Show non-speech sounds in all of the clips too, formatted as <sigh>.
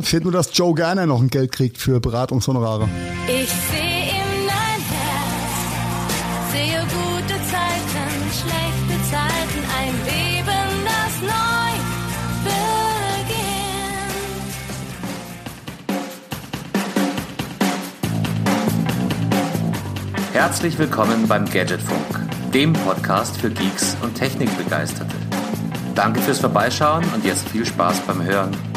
Ja, fehlt nur, dass Joe Garner noch ein Geld kriegt für Beratungshonorare. Ich sehe in dein Herz, sehe gute Zeiten, schlechte Zeiten, ein Leben, das neu beginnt. Herzlich willkommen beim Gadgetfunk, dem Podcast für Geeks und Technikbegeisterte. Danke fürs Vorbeischauen und jetzt viel Spaß beim Hören.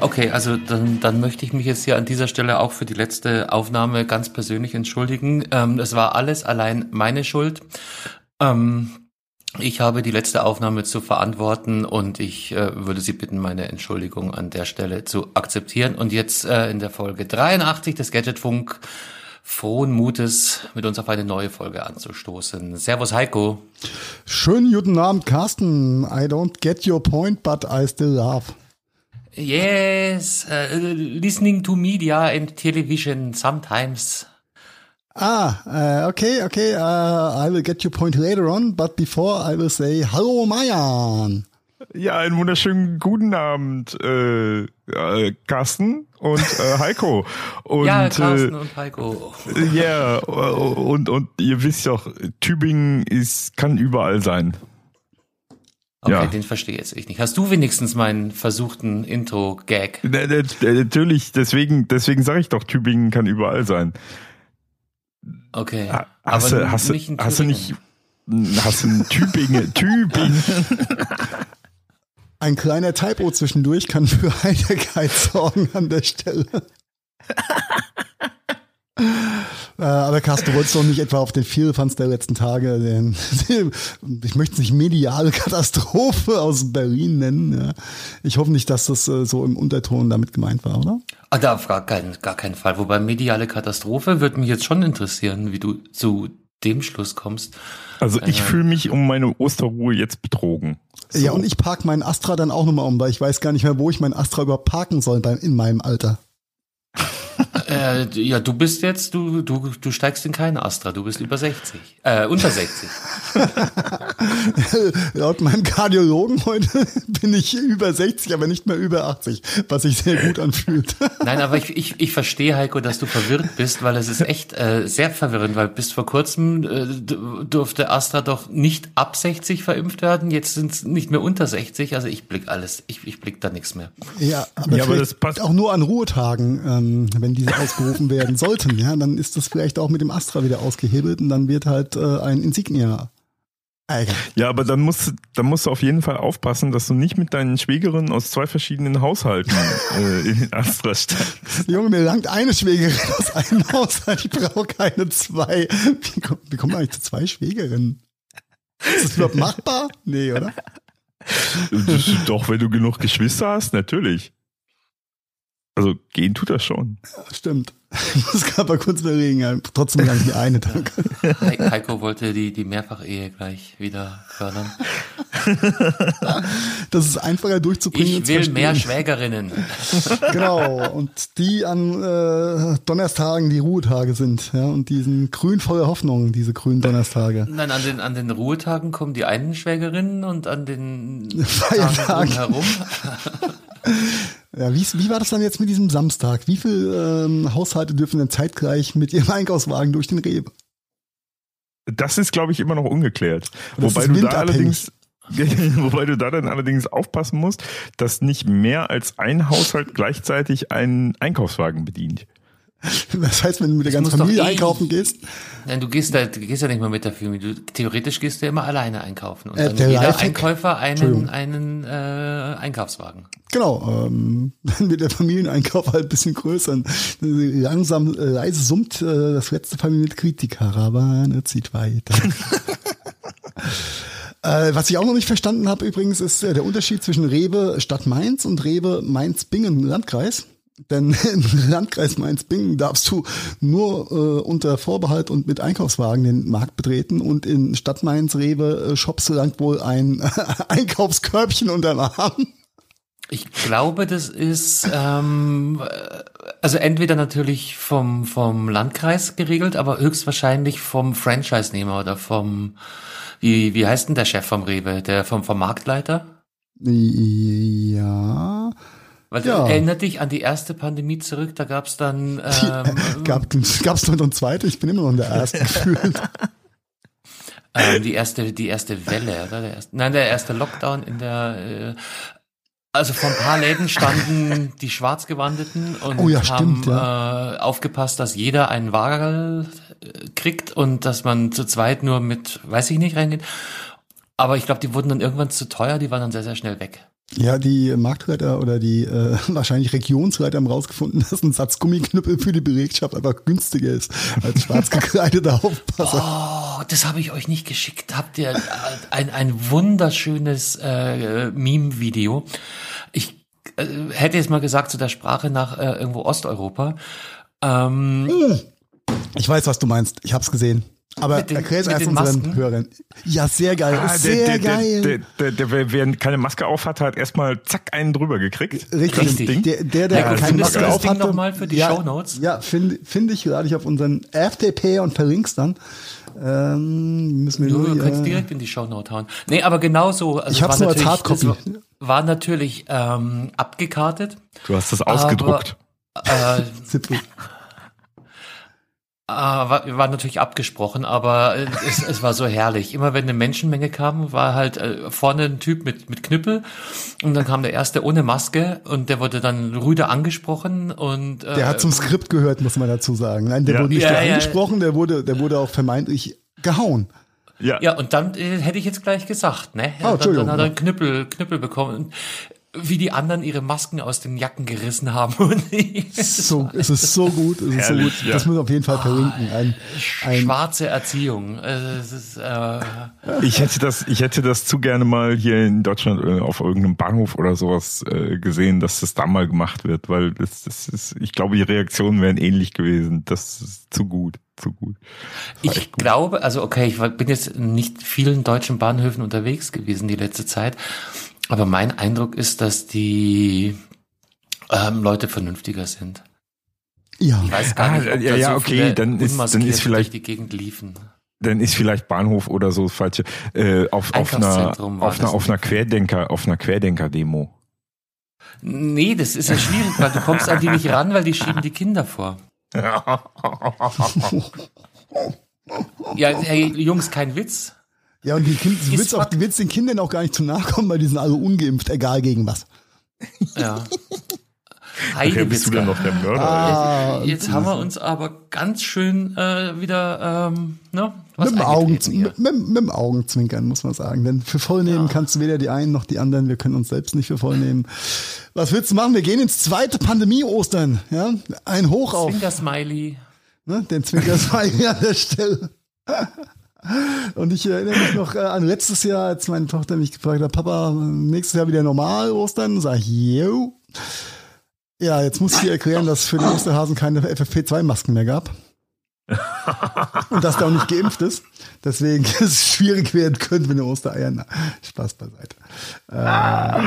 Okay, also dann, dann möchte ich mich jetzt hier an dieser Stelle auch für die letzte Aufnahme ganz persönlich entschuldigen. Ähm, es war alles allein meine Schuld. Ähm, ich habe die letzte Aufnahme zu verantworten und ich äh, würde Sie bitten, meine Entschuldigung an der Stelle zu akzeptieren. Und jetzt äh, in der Folge 83 des Gadgetfunk frohen Mutes mit uns auf eine neue Folge anzustoßen. Servus Heiko. Schönen guten Abend, Carsten. I don't get your point, but I still laugh. Yes, uh, listening to media and television sometimes. Ah, uh, okay, okay. Uh, I will get your point later on, but before I will say Hallo Mayan. Ja, einen wunderschönen guten Abend, äh, <laughs> äh, Carsten und äh, Heiko. Und, ja, Carsten äh, und Heiko. Ja, yeah, und, und ihr wisst doch, Tübingen ist, kann überall sein. Okay, ja. den verstehe jetzt ich nicht. Hast du wenigstens meinen versuchten Intro-Gag? Natürlich, deswegen, deswegen sage ich doch, Tübingen kann überall sein. Okay. Hast, aber du, hast, nicht hast du nicht, hast du einen Tübingen, <laughs> Tübingen. Ein kleiner Typo zwischendurch kann für Heiterkeit sorgen an der Stelle. <laughs> Äh, aber Carsten, du wolltest doch nicht etwa auf den Vielfans der letzten Tage, den, ich möchte es nicht mediale Katastrophe aus Berlin nennen. Ja. Ich hoffe nicht, dass das äh, so im Unterton damit gemeint war, oder? Ah, da auf gar keinen, gar keinen Fall. Wobei mediale Katastrophe würde mich jetzt schon interessieren, wie du zu dem Schluss kommst. Also ich äh, fühle mich um meine Osterruhe jetzt betrogen. So. Ja, und ich park meinen Astra dann auch nochmal um, weil ich weiß gar nicht mehr, wo ich meinen Astra überhaupt parken soll in meinem Alter. <laughs> Äh, ja, du bist jetzt, du, du, du steigst in keine Astra, du bist über 60. Äh, unter 60. <laughs> Laut meinem Kardiologen heute <laughs> bin ich über 60, aber nicht mehr über 80, was sich sehr gut anfühlt. <laughs> Nein, aber ich, ich, ich verstehe, Heiko, dass du verwirrt bist, weil es ist echt äh, sehr verwirrend, weil bis vor kurzem äh, durfte Astra doch nicht ab 60 verimpft werden, jetzt sind es nicht mehr unter 60, also ich blick alles, ich, ich blick da nichts mehr. Ja, aber, ja, aber das passt auch nur an Ruhetagen, ähm, wenn diese ausgerufen werden sollten, ja, dann ist das vielleicht auch mit dem Astra wieder ausgehebelt und dann wird halt äh, ein Insignia Alter. Ja, aber dann musst, dann musst du auf jeden Fall aufpassen, dass du nicht mit deinen Schwägerinnen aus zwei verschiedenen Haushalten äh, in Astra steigst. <laughs> Junge, mir langt eine Schwägerin aus einem Haushalt. Ich brauche keine zwei. Wie, wie kommt man eigentlich zu zwei Schwägerinnen? Ist das überhaupt machbar? Nee, oder? Doch, wenn du genug Geschwister hast, natürlich. Also gehen tut das schon. Ja, stimmt. <laughs> Ich muss gerade mal kurz überlegen, trotzdem lang die eine, danke. Heiko wollte die, die Mehrfachehe gleich wieder fördern. <laughs> Das ist einfacher durchzubringen. Ich will mehr Schwägerinnen. <laughs> Genau, und die an äh, Donnerstagen die Ruhetage sind, ja, und diesen grün voller Hoffnung, diese grünen Donnerstage. Nein, an den, an den Ruhetagen kommen die einen Schwägerinnen und an den Feiertagen herum ja, wie, wie war das dann jetzt mit diesem Samstag? Wie viele ähm, Haushalte dürfen denn zeitgleich mit ihrem <laughs> Einkaufswagen durch den Rewe? Das ist, glaube ich, immer noch ungeklärt. Wobei du da allerdings <laughs> Wobei du da dann allerdings aufpassen musst, dass nicht mehr als ein Haushalt gleichzeitig einen Einkaufswagen bedient. <laughs> Das heißt, wenn du mit der ganzen Familie eh, einkaufen gehst? Nein, du gehst, da, du gehst ja nicht mal mit der Familie. Du, theoretisch gehst du immer alleine einkaufen. Und äh, dann jeder Lifehack, Einkäufer einen, einen äh, Einkaufswagen. Genau, ähm, <laughs> dann wird der Familieneinkauf halt ein bisschen größer. Langsam, äh, leise summt äh, das letzte Familienmitglied, die Karawane zieht weiter. <laughs> Äh, was ich auch noch nicht verstanden habe übrigens, ist äh, der Unterschied zwischen Rewe Stadt Mainz und Rewe Mainz-Bingen Landkreis. Denn <laughs> im Landkreis Mainz-Bingen darfst du nur äh, unter Vorbehalt und mit Einkaufswagen den Markt betreten und in Stadt Mainz-Rewe äh, Shops langt wohl ein äh, <laughs> Einkaufskörbchen unter dem Arm. Ich glaube, das ist ähm, also entweder natürlich vom vom Landkreis geregelt, aber höchstwahrscheinlich vom Franchise-Nehmer oder vom wie wie heißt denn der Chef vom Rewe, der vom vom Marktleiter? Ja. Weil Ja. erinnert dich an die erste Pandemie zurück, da gab's dann ähm, Gab es noch eine zweite? Ich bin immer noch in der ersten <laughs> gefühlt. ähm, die erste, die erste Welle, oder? Der erste, nein, der erste Lockdown in der äh, also vor ein paar Läden standen <laughs> die Schwarzgewandeten und Oh ja, haben stimmt, äh, aufgepasst, dass jeder einen Wagel äh, kriegt und dass man zu zweit nur mit, weiß ich nicht, reingeht. Aber ich glaube, die wurden dann irgendwann zu teuer, die waren dann sehr, sehr schnell weg. Ja, die Marktleiter oder die äh, <laughs> wahrscheinlich Regionsleiter haben rausgefunden, <laughs> dass ein Satz Gummiknüppel für die Belegschaft einfach günstiger ist als schwarz gekleideter Aufpasser. <laughs> Oh, das habe ich euch nicht geschickt. Habt ihr ein, ein wunderschönes äh, Meme-Video? Ich äh, hätte jetzt mal gesagt, zu der Sprache nach äh, irgendwo Osteuropa. Ähm, Ich weiß, was du meinst. Ich hab's gesehen. Aber Mit den- erklär es den unseren? Hörern. Ja, sehr geil. Ah, sehr der, der, geil. Der, der, der, der, wer keine Maske auf hat, hat erstmal zack einen drüber gekriegt. Richtig. Richtig. Ding. Der, der, der Heiko, keine Maske du das auf Ding hatte. noch mal für die ja, Shownotes? Ja, finde find ich, lade ich auf unseren FTP und verlink's dann. Ähm, müssen wir Du nur, kannst äh, direkt in die Shownote hauen. Nee, aber genau so. Also Ich hab's war nur als Hardcopy. das War, war natürlich ähm, abgekartet. Du hast das ausgedruckt. Äh, <laughs> Zipfel. Ah, war, war natürlich abgesprochen, aber äh, es, es war so herrlich. Immer wenn eine Menschenmenge kam, war halt äh, vorne ein Typ mit, mit Knüppel und dann kam der erste ohne Maske und der wurde dann rüde angesprochen und äh, Der hat zum Skript gehört, muss man dazu sagen. Nein, der Ja. wurde nicht Ja, ja. angesprochen, der wurde, der wurde auch vermeintlich gehauen. Ja. ja und dann äh, hätte ich jetzt gleich gesagt, ne? Ah, dann, Entschuldigung, dann hat er einen Knüppel, Knüppel bekommen. Wie die anderen ihre Masken aus den Jacken gerissen haben. <laughs> Und So, es ist so gut, es ist so gut. ja. Das muss auf jeden Fall verlinken. Ein, ein, schwarze Erziehung. Es ist, äh, Ich hätte das, ich hätte das zu gerne mal hier in Deutschland äh, auf irgendeinem Bahnhof oder sowas äh, gesehen, dass das da mal gemacht wird, weil das, das ist, ich glaube, die Reaktionen wären ähnlich gewesen. Das ist zu gut, zu gut. Ich gut. glaube, also okay, ich bin jetzt nicht vielen deutschen Bahnhöfen unterwegs gewesen die letzte Zeit, aber mein Eindruck ist, dass die ähm, Leute vernünftiger sind. ja. Ich weiß gar Ah, nicht, ob ja, da ja, so okay, viele dann ist- dann ist vielleicht- durch die Gegend liefen. Dann ist vielleicht Bahnhof oder so das falsche. Äh, auf, auf einer, auf einer, auf einer. Querdenker, auf einer Querdenker-Demo. Nee, das ist ja schwierig, weil du kommst an die nicht ran, weil die schieben die Kinder vor. <laughs> Ja, hey, Jungs, kein Witz. Ja, und die Kinder, <laughs> du willst, auch, du willst den Kindern auch gar nicht zu nahe kommen, weil die sind alle ungeimpft, egal gegen was. Ja. <laughs> Wer bist du denn Heidewitzka. noch der Mörder? Ah, Jetzt haben wir uns aber ganz schön äh, wieder ähm, ne, was Mit dem, Augen, mit, mit, mit dem Augenzwinkern, muss man sagen. Denn für voll nehmen kannst du weder die einen noch die anderen. Wir können uns selbst nicht für voll nehmen. Was willst du machen? Wir gehen ins zweite Pandemie-Ostern. Ja? Ein Hoch auf Zwinker Smiley. ne? den Zwinkersmiley <laughs> an der Stelle. Und ich erinnere mich noch äh, an letztes Jahr, als meine Tochter mich gefragt hat, Papa, nächstes Jahr wieder normal Ostern? Sag ich, yo. Ja, jetzt muss ich dir erklären, dass es für die Osterhasen keine FFP2-Masken mehr gab. Und dass der auch nicht geimpft ist. Deswegen ist <laughs> es schwierig werden könnte mit den Ostereiern. Spaß beiseite. Ja,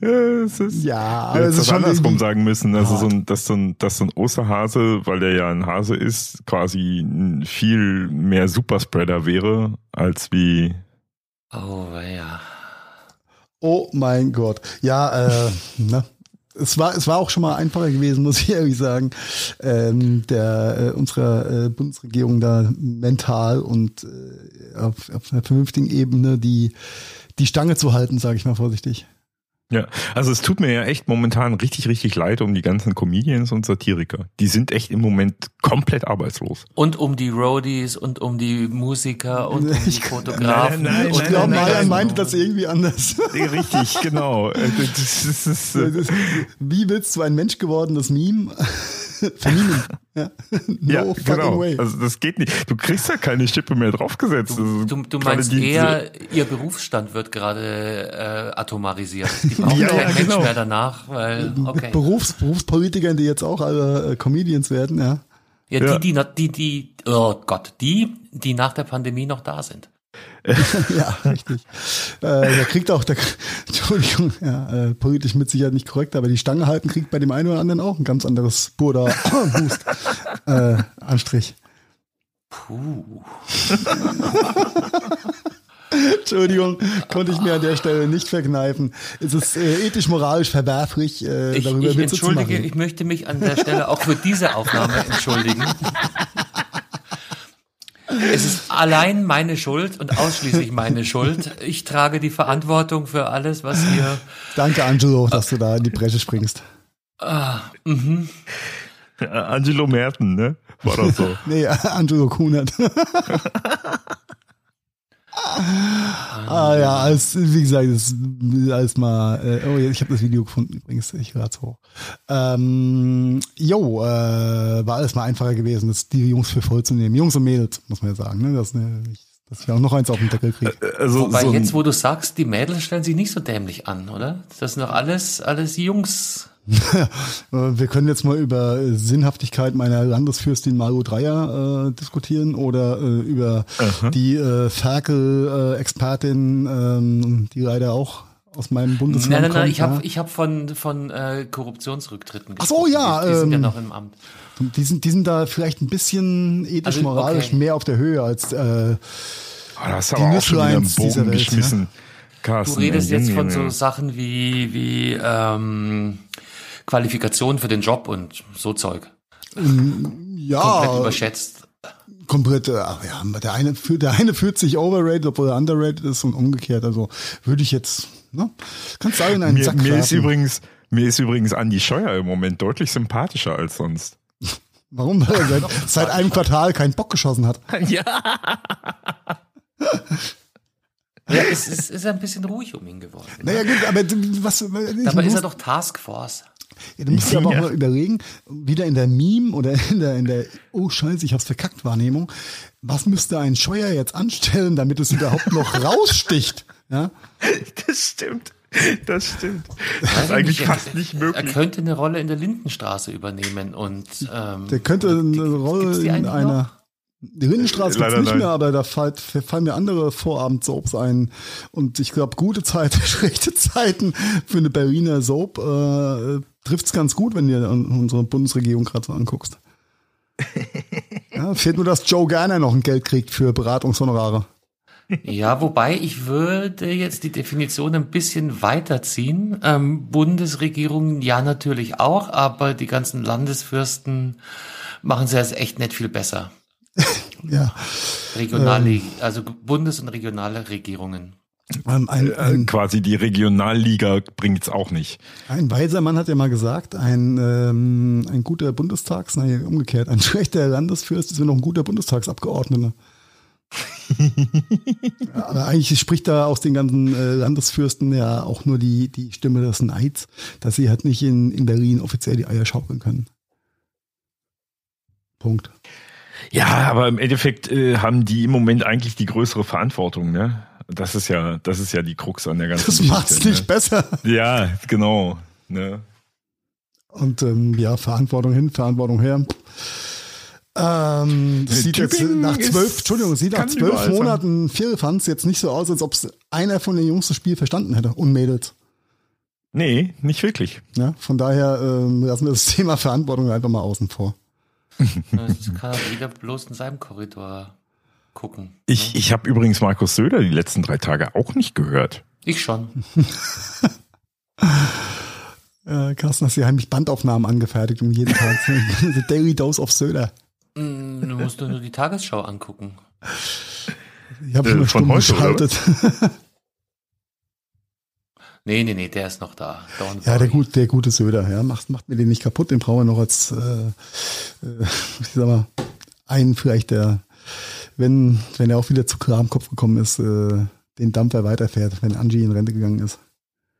es ist, Ja, aber es ist schon andersrum sagen müssen. Also hart. so ein, dass so ein, dass so ein Osterhase, weil der ja ein Hase ist, quasi ein viel mehr Superspreader wäre, als wie. Oh, ja. Oh mein Gott. Ja, äh, ne? Es war, es war auch schon mal einfacher gewesen, muss ich ehrlich sagen, ähm, der, äh, unserer äh, Bundesregierung da mental und äh, auf, auf einer vernünftigen Ebene die, die Stange zu halten, sage ich mal vorsichtig. Ja, also es tut mir ja echt momentan richtig, richtig leid um die ganzen Comedians und Satiriker. Die sind echt im Moment komplett arbeitslos. Und um die Roadies und um die Musiker und um <laughs> die Fotografen. Nein, nein, und Ich nein, glaube, nein, Marian nein. meinte das irgendwie anders. Richtig, genau. <laughs> Äh, Das ist, das ist, äh, Wie willst du ein Mensch gewordenes Meme <laughs> vermimen? <laughs> Ja. No ja, genau. way. Also das geht nicht. Du kriegst ja keine Schippe mehr draufgesetzt. Also Du, du meinst die- eher, ihr Berufsstand wird gerade äh, atomarisiert. <laughs> Die brauchen Ja, kein ja, Mensch genau. mehr danach, weil, okay. Berufs, Berufspolitikern, die jetzt auch alle äh, Comedians werden, ja. Ja, Ja. die, die, noch- die, die, oh Gott, die, die nach der Pandemie noch da sind. <laughs> Ja, richtig. Äh, der kriegt auch, der, <laughs> Entschuldigung, ja, äh, politisch mit Sicherheit nicht korrekt, aber die Stange halten kriegt bei dem einen oder anderen auch ein ganz anderes Burda <laughs> Hust äh, Anstrich. Puh. Entschuldigung, konnte ich mir an der Stelle nicht verkneifen. Es ist äh, ethisch, moralisch verwerflich, äh, ich, darüber ich Witze zu entschuldige, machen. ich möchte mich an der Stelle auch für diese Aufnahme entschuldigen. Es ist allein meine Schuld und ausschließlich meine Schuld. Ich trage die Verantwortung für alles, was hier. Danke, Angelo, dass du da in die Bresche springst. Ah, mhm. Angelo Merten, ne? War das so? <laughs> Nee, Angelo Kunert. <laughs> ah ja, als, wie gesagt, das ist alles mal. Äh, oh, ich habe das Video gefunden übrigens. Ich rad's hoch. Ähm, jo, äh, war alles mal einfacher gewesen, das die Jungs für voll zu nehmen. Jungs und Mädels, muss man ja sagen. Ne? Das, ne, ich, dass ich auch noch eins auf den Deckel kriege. Also, Wobei so jetzt, wo du sagst, die Mädels stellen sich nicht so dämlich an, oder? Das sind doch alles, alles Jungs. <laughs> Wir können jetzt mal über Sinnhaftigkeit meiner Landesfürstin Margot Dreyer äh, diskutieren oder äh, über die äh, Ferkel-Expertin, ähm, die leider auch aus meinem Bundesland Nein, nein, nein, kommt. ich habe ja. ich hab von, von äh, Korruptionsrücktritten Ach so, ja, Die, die sind ja ähm, noch im Amt. Die sind, die sind da vielleicht ein bisschen ethisch, Also, moralisch okay. mehr auf der Höhe als äh, du Die aber auch schon wieder einen Nüsslines dieser Bogen Welt, geschmissen. Du Carsten, redest ey, jetzt von so. Sachen wie, wie ähm, Qualifikation für den Job und so Zeug. ja Komplett überschätzt. komplett, äh, ach ja, der eine, fühlt- der eine fühlt sich overrated, obwohl er underrated ist und umgekehrt. Also würde ich jetzt, ne? Kannst du in einen Mir, Sack mir ist übrigens, mir ist übrigens Andi Scheuer im Moment deutlich sympathischer als sonst. Warum? Weil er seit, <laughs> seit einem Quartal keinen Bock geschossen hat. <laughs> Ja, es ist, ist ein bisschen ruhig um ihn geworden. Naja gut, aber was, Dabei ist er doch Taskforce. Ja, du musst dir aber auch mal überlegen, wieder in der Meme oder <laughs> in der, in der, oh Scheiße, ich hab's verkackt Wahrnehmung, was müsste ein Scheuer jetzt anstellen, damit es überhaupt noch <laughs> raussticht? Ja? Das stimmt. Das stimmt. Das ist eigentlich nicht, fast er- nicht Er möglich. könnte eine Rolle in der Lindenstraße übernehmen und ähm, Der könnte eine Rolle in einer. noch? Die Lindenstraße gibt's Leider nicht nein. mehr, aber da fallt, fallen mir andere Vorabendsoaps ein. Und ich glaube, gute Zeiten, <laughs> schlechte Zeiten für eine Berliner Soap äh, trifft's ganz gut, wenn du unsere Bundesregierung gerade so anguckst. <laughs> ja, fehlt nur, dass Joe Gerner noch ein Geld kriegt für Beratungshonorare. Ja, wobei ich würde jetzt die Definition ein bisschen weiterziehen. Ähm, Bundesregierung ja natürlich auch, aber die ganzen Landesfürsten machen sie jetzt echt nicht viel besser. <laughs> Ja, Regionale, also Bundes- und regionale Regierungen. ähm, ein, Äh, ein, quasi die Regionalliga bringt's auch nicht. ein weiser Mann hat ja mal gesagt, ein, ähm, ein guter Bundestags, nein, umgekehrt, ein <laughs> schlechter Landesfürst ist nur noch ein guter Bundestagsabgeordneter. Ja, <laughs> Aber eigentlich spricht da aus den ganzen äh, Landesfürsten ja auch nur die, die Stimme des Neids, dass sie halt nicht in, in Berlin offiziell die Eier schaukeln können. Punkt. Ja, aber im Endeffekt äh, haben die im Moment eigentlich die größere Verantwortung, ne? Das ist ja, das ist ja die Krux an der ganzen Das Geschichte, macht's nicht besser. Ne? Ja, genau. Ne? Und ähm, ja, Verantwortung hin, Verantwortung her. Ähm, das sieht jetzt nach zwölf, Entschuldigung, sieht nach zwölf. Monaten Firlefanz jetzt nicht so aus, als ob es einer von den Jungs das Spiel verstanden hätte und Mädels. Nee, nicht wirklich. Ja, von daher ähm, lassen wir das <laughs> Thema Verantwortung einfach mal außen vor. Das kann auch jeder bloß in seinem Korridor gucken. Ich, ich habe übrigens Markus Söder die letzten drei Tage auch nicht gehört. Ich schon. <laughs> Äh, Carsten, hast du heimlich Bandaufnahmen angefertigt um jeden Tag. The <laughs> Daily Dose of Söder. Mm, Du musst nur die Tagesschau angucken. Ich habe Äh, schon von stumm heute. <laughs> Nee, nee, nee, der ist noch da. Dawn Ja, der, gut, der gute Söder, ja, macht, macht mir den nicht kaputt, den brauchen wir noch als, äh, äh, <laughs> ich sag mal, einen vielleicht, der, wenn, wenn er auch wieder zu Kramkopf gekommen ist, äh, den Dampfer weiterfährt, wenn Angie in Rente gegangen ist.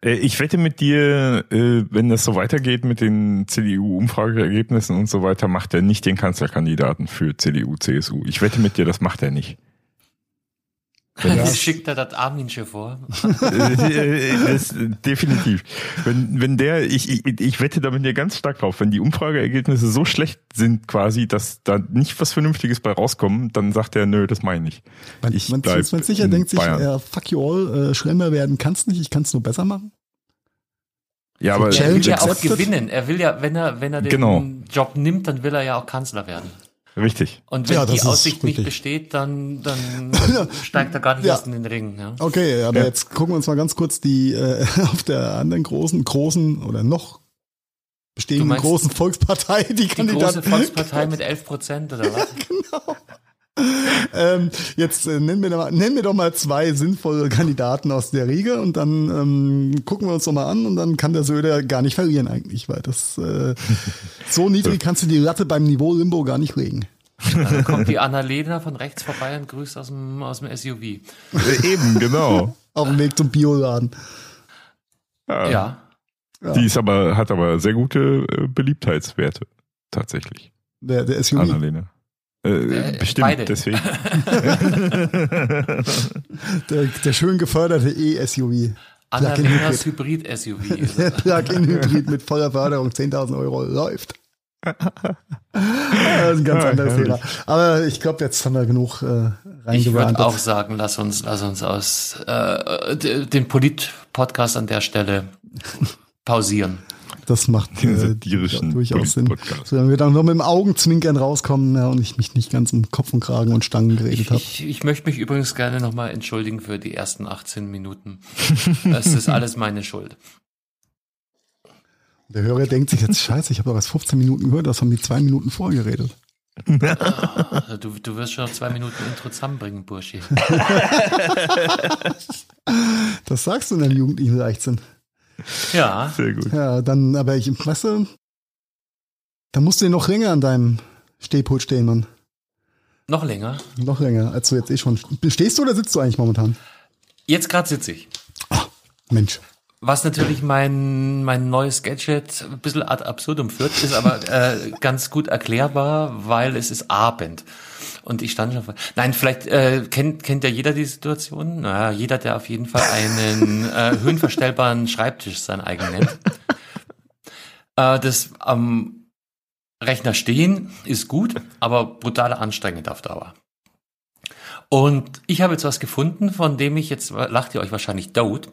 Äh, Ich wette mit dir, äh, wenn das so weitergeht mit den CDU-Umfrageergebnissen und so weiter, macht er nicht den Kanzlerkandidaten für CDU, CSU. Ich wette mit dir, das macht er nicht. Ja. Schickt er das Arminsche vor? Äh, äh, das, definitiv. Wenn, wenn der, ich, ich, ich wette da mit dir ganz stark drauf, wenn die Umfrageergebnisse so schlecht sind quasi, dass da nicht was Vernünftiges bei rauskommt, dann sagt er, nö, das meine ich nicht. Man, Ich man, bleib man sicher denkt sich, äh, fuck you all, äh, schlimmer werden kannst nicht, ich kann es nur besser machen. Ja, aber Er will ja auch gewinnen. Er will ja, wenn er, wenn er den Genau. Job nimmt, dann will er ja auch Kanzler werden. Richtig. Und wenn ja, die Aussicht nicht besteht, dann, dann <laughs> steigt er gar nicht ja. erst in den Ring. Ja. Okay, aber ja. jetzt gucken wir uns mal ganz kurz die äh, <laughs> auf der anderen großen, großen oder noch bestehenden großen Volkspartei die, die Kandidaten. Die große Volkspartei mit 11 Prozent oder was? <laughs> genau. <laughs> ähm, jetzt äh, nenn, mir doch mal, nenn mir doch mal zwei sinnvolle Kandidaten aus der Riege und dann ähm, gucken wir uns doch mal an und dann kann der Söder gar nicht verlieren eigentlich, weil das äh, <laughs> so niedrig kannst du die Latte beim Niveau Limbo gar nicht legen. Dann kommt die Annalena von rechts vorbei und grüßt aus dem, aus dem SUV. Äh, eben, genau. <laughs> Auf dem Weg zum Bioladen. Ja. ja. Die ist aber, hat aber sehr gute äh, Beliebtheitswerte, tatsächlich. Der, der SUV. Annalena. Äh, äh, bestimmt, beide. deswegen. <laughs> der, der schön geförderte E-SUV. Annalenas Hybrid-SUV. <laughs> Plug-in-Hybrid mit voller Förderung, 10.000 Euro, läuft. das ist ein ganz anderes Thema. Aber ich glaube, jetzt haben wir genug äh, Ich würde auch sagen, lass uns, lass uns aus äh, den Polit-Podcast an der Stelle pausieren. Das macht Den äh, durchaus Sinn. So, wenn wir dann nur mit dem Augenzwinkern rauskommen ja, und ich mich nicht ganz um Kopf und Kragen und Stangen geredet habe. Ich, ich, möchte mich übrigens gerne nochmal entschuldigen für die ersten 18 Minuten. Das ist alles meine Schuld. Der Hörer denkt sich jetzt, scheiße, ich habe doch erst 15 Minuten gehört, das haben die zwei Minuten vorgeredet. Ah, du, du wirst schon noch zwei Minuten Intro zusammenbringen, Burschi. <laughs> das sagst du in deinem jugendlichen Leichtsinn. Ja. Sehr gut. Ja, dann, aber ich, weißt du, da musst du noch länger an deinem Stehpult stehen, Mann. Noch länger? Noch länger, als du jetzt eh schon. Stehst du oder sitzt du eigentlich momentan? Jetzt gerade sitze ich. Ach, Mensch. Was natürlich mein, mein neues Gadget ein bisschen ad absurdum führt, ist aber äh, ganz gut erklärbar, weil es ist Abend. Und ich stand schon vor. Nein, vielleicht äh, kennt, kennt ja jeder die Situation. Naja, jeder, der auf jeden Fall einen äh, höhenverstellbaren Schreibtisch sein eigen nennt. Äh, das am Rechner stehen ist gut, aber brutal anstrengend auf Dauer. Und ich habe jetzt was gefunden, von dem ich jetzt, lacht ihr euch wahrscheinlich tot,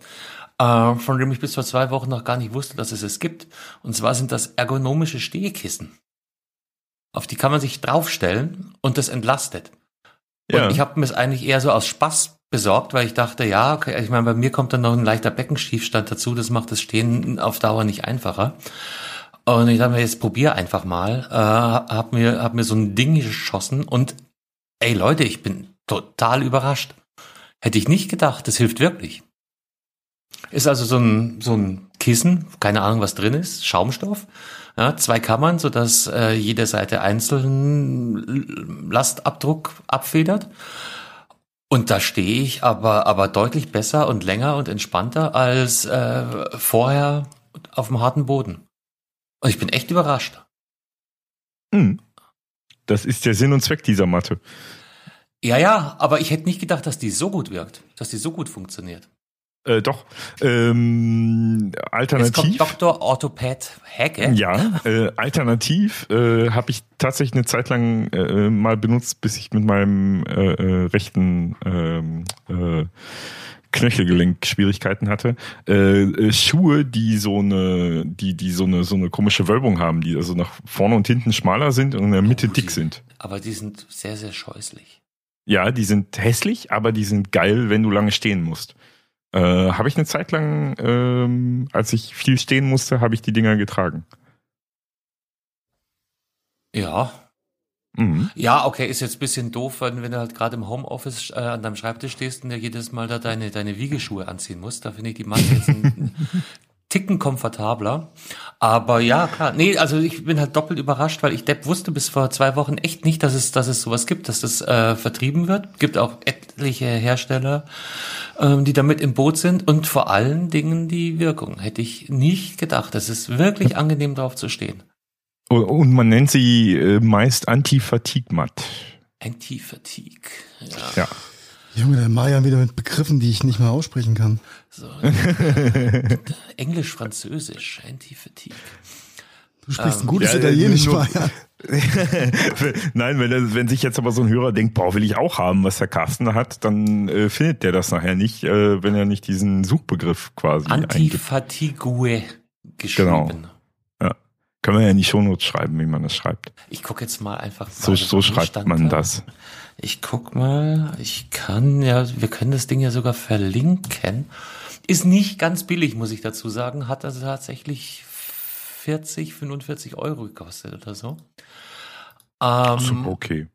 äh, von dem ich bis vor zwei Wochen noch gar nicht wusste, dass es es gibt. Und zwar sind das ergonomische Stehkissen. Auf die kann man sich draufstellen und das entlastet. Ja. Und ich habe mir es eigentlich eher so aus Spaß besorgt, weil ich dachte, ja, okay, ich meine, bei mir kommt dann noch ein leichter Beckenschiefstand dazu, das macht das Stehen auf Dauer nicht einfacher. Und ich dachte mir, jetzt probier einfach mal, äh, hab mir, hab mir so ein Ding geschossen und ey Leute, ich bin total überrascht. Hätte ich nicht gedacht, das hilft wirklich. Ist also so ein, so ein Kissen, keine Ahnung, was drin ist, Schaumstoff. Ja, zwei Kammern, sodass äh, jede Seite einzeln Lastabdruck abfedert. Und da stehe ich aber, aber deutlich besser und länger und entspannter als äh, vorher auf dem harten Boden. Und ich bin echt überrascht. Hm. Das ist der Sinn und Zweck dieser Matte. Ja, ja, aber ich hätte nicht gedacht, dass die so gut wirkt, dass die so gut funktioniert. Äh, doch. Ähm, alternativ. Jetzt kommt Dr. Orthopäd Hecke. Ja, äh, alternativ äh, habe ich tatsächlich eine Zeit lang äh, mal benutzt, bis ich mit meinem äh, äh, rechten ähm, äh, Knöchelgelenk Schwierigkeiten hatte. Schuhe, die so eine, die, die so eine, so eine komische Wölbung haben, die also nach vorne und hinten schmaler sind und in der Mitte oh, dick sind. Aber die sind sehr, sehr scheußlich. Ja, die sind hässlich, aber die sind geil, wenn du lange stehen musst. Äh, habe ich eine Zeit lang, ähm, als ich viel stehen musste, habe ich die Dinger getragen. Ja. Mhm. Ja, okay, ist jetzt ein bisschen doof, wenn, wenn du halt gerade im Homeoffice äh, an deinem Schreibtisch stehst und dir jedes Mal da deine, deine Wiegeschuhe anziehen musst. Da finde ich die Matte jetzt <laughs> ein, Ticken komfortabler. Aber ja, klar. Nee, also ich bin halt doppelt überrascht, weil ich Depp wusste bis vor zwei Wochen echt nicht, dass es, dass es sowas gibt, dass das äh, vertrieben wird. Gibt auch etliche Hersteller, ähm, die damit im Boot sind und vor allen Dingen die Wirkung. Hätte ich nicht gedacht. Es ist wirklich angenehm drauf zu stehen. Und man nennt sie äh, meist Anti-Fatigue-Matt. Anti-Fatigue, ja. ja. Junge, der Maya wieder mit Begriffen, die ich nicht mehr aussprechen kann. So. <laughs> Englisch, Französisch, Anti-Fatigue. Du sprichst ähm, ein gutes ja, Italienisch, nur, Maya. <laughs> Nein, wenn, wenn sich jetzt aber so ein Hörer denkt, boah, will ich auch haben, was der Carsten hat, dann äh, findet der das nachher nicht, äh, wenn er nicht diesen Suchbegriff quasi Antifatigue geschrieben. Genau. Ja. Können wir ja in die Shownotes schreiben, wie man das schreibt. Ich gucke jetzt mal einfach. Mal, so so schreibt man das. Ich guck mal, ich kann ja, wir können das Ding ja sogar verlinken. Ist nicht ganz billig, muss ich dazu sagen. Hat also tatsächlich 40, 45 Euro gekostet oder so. Ähm, okay.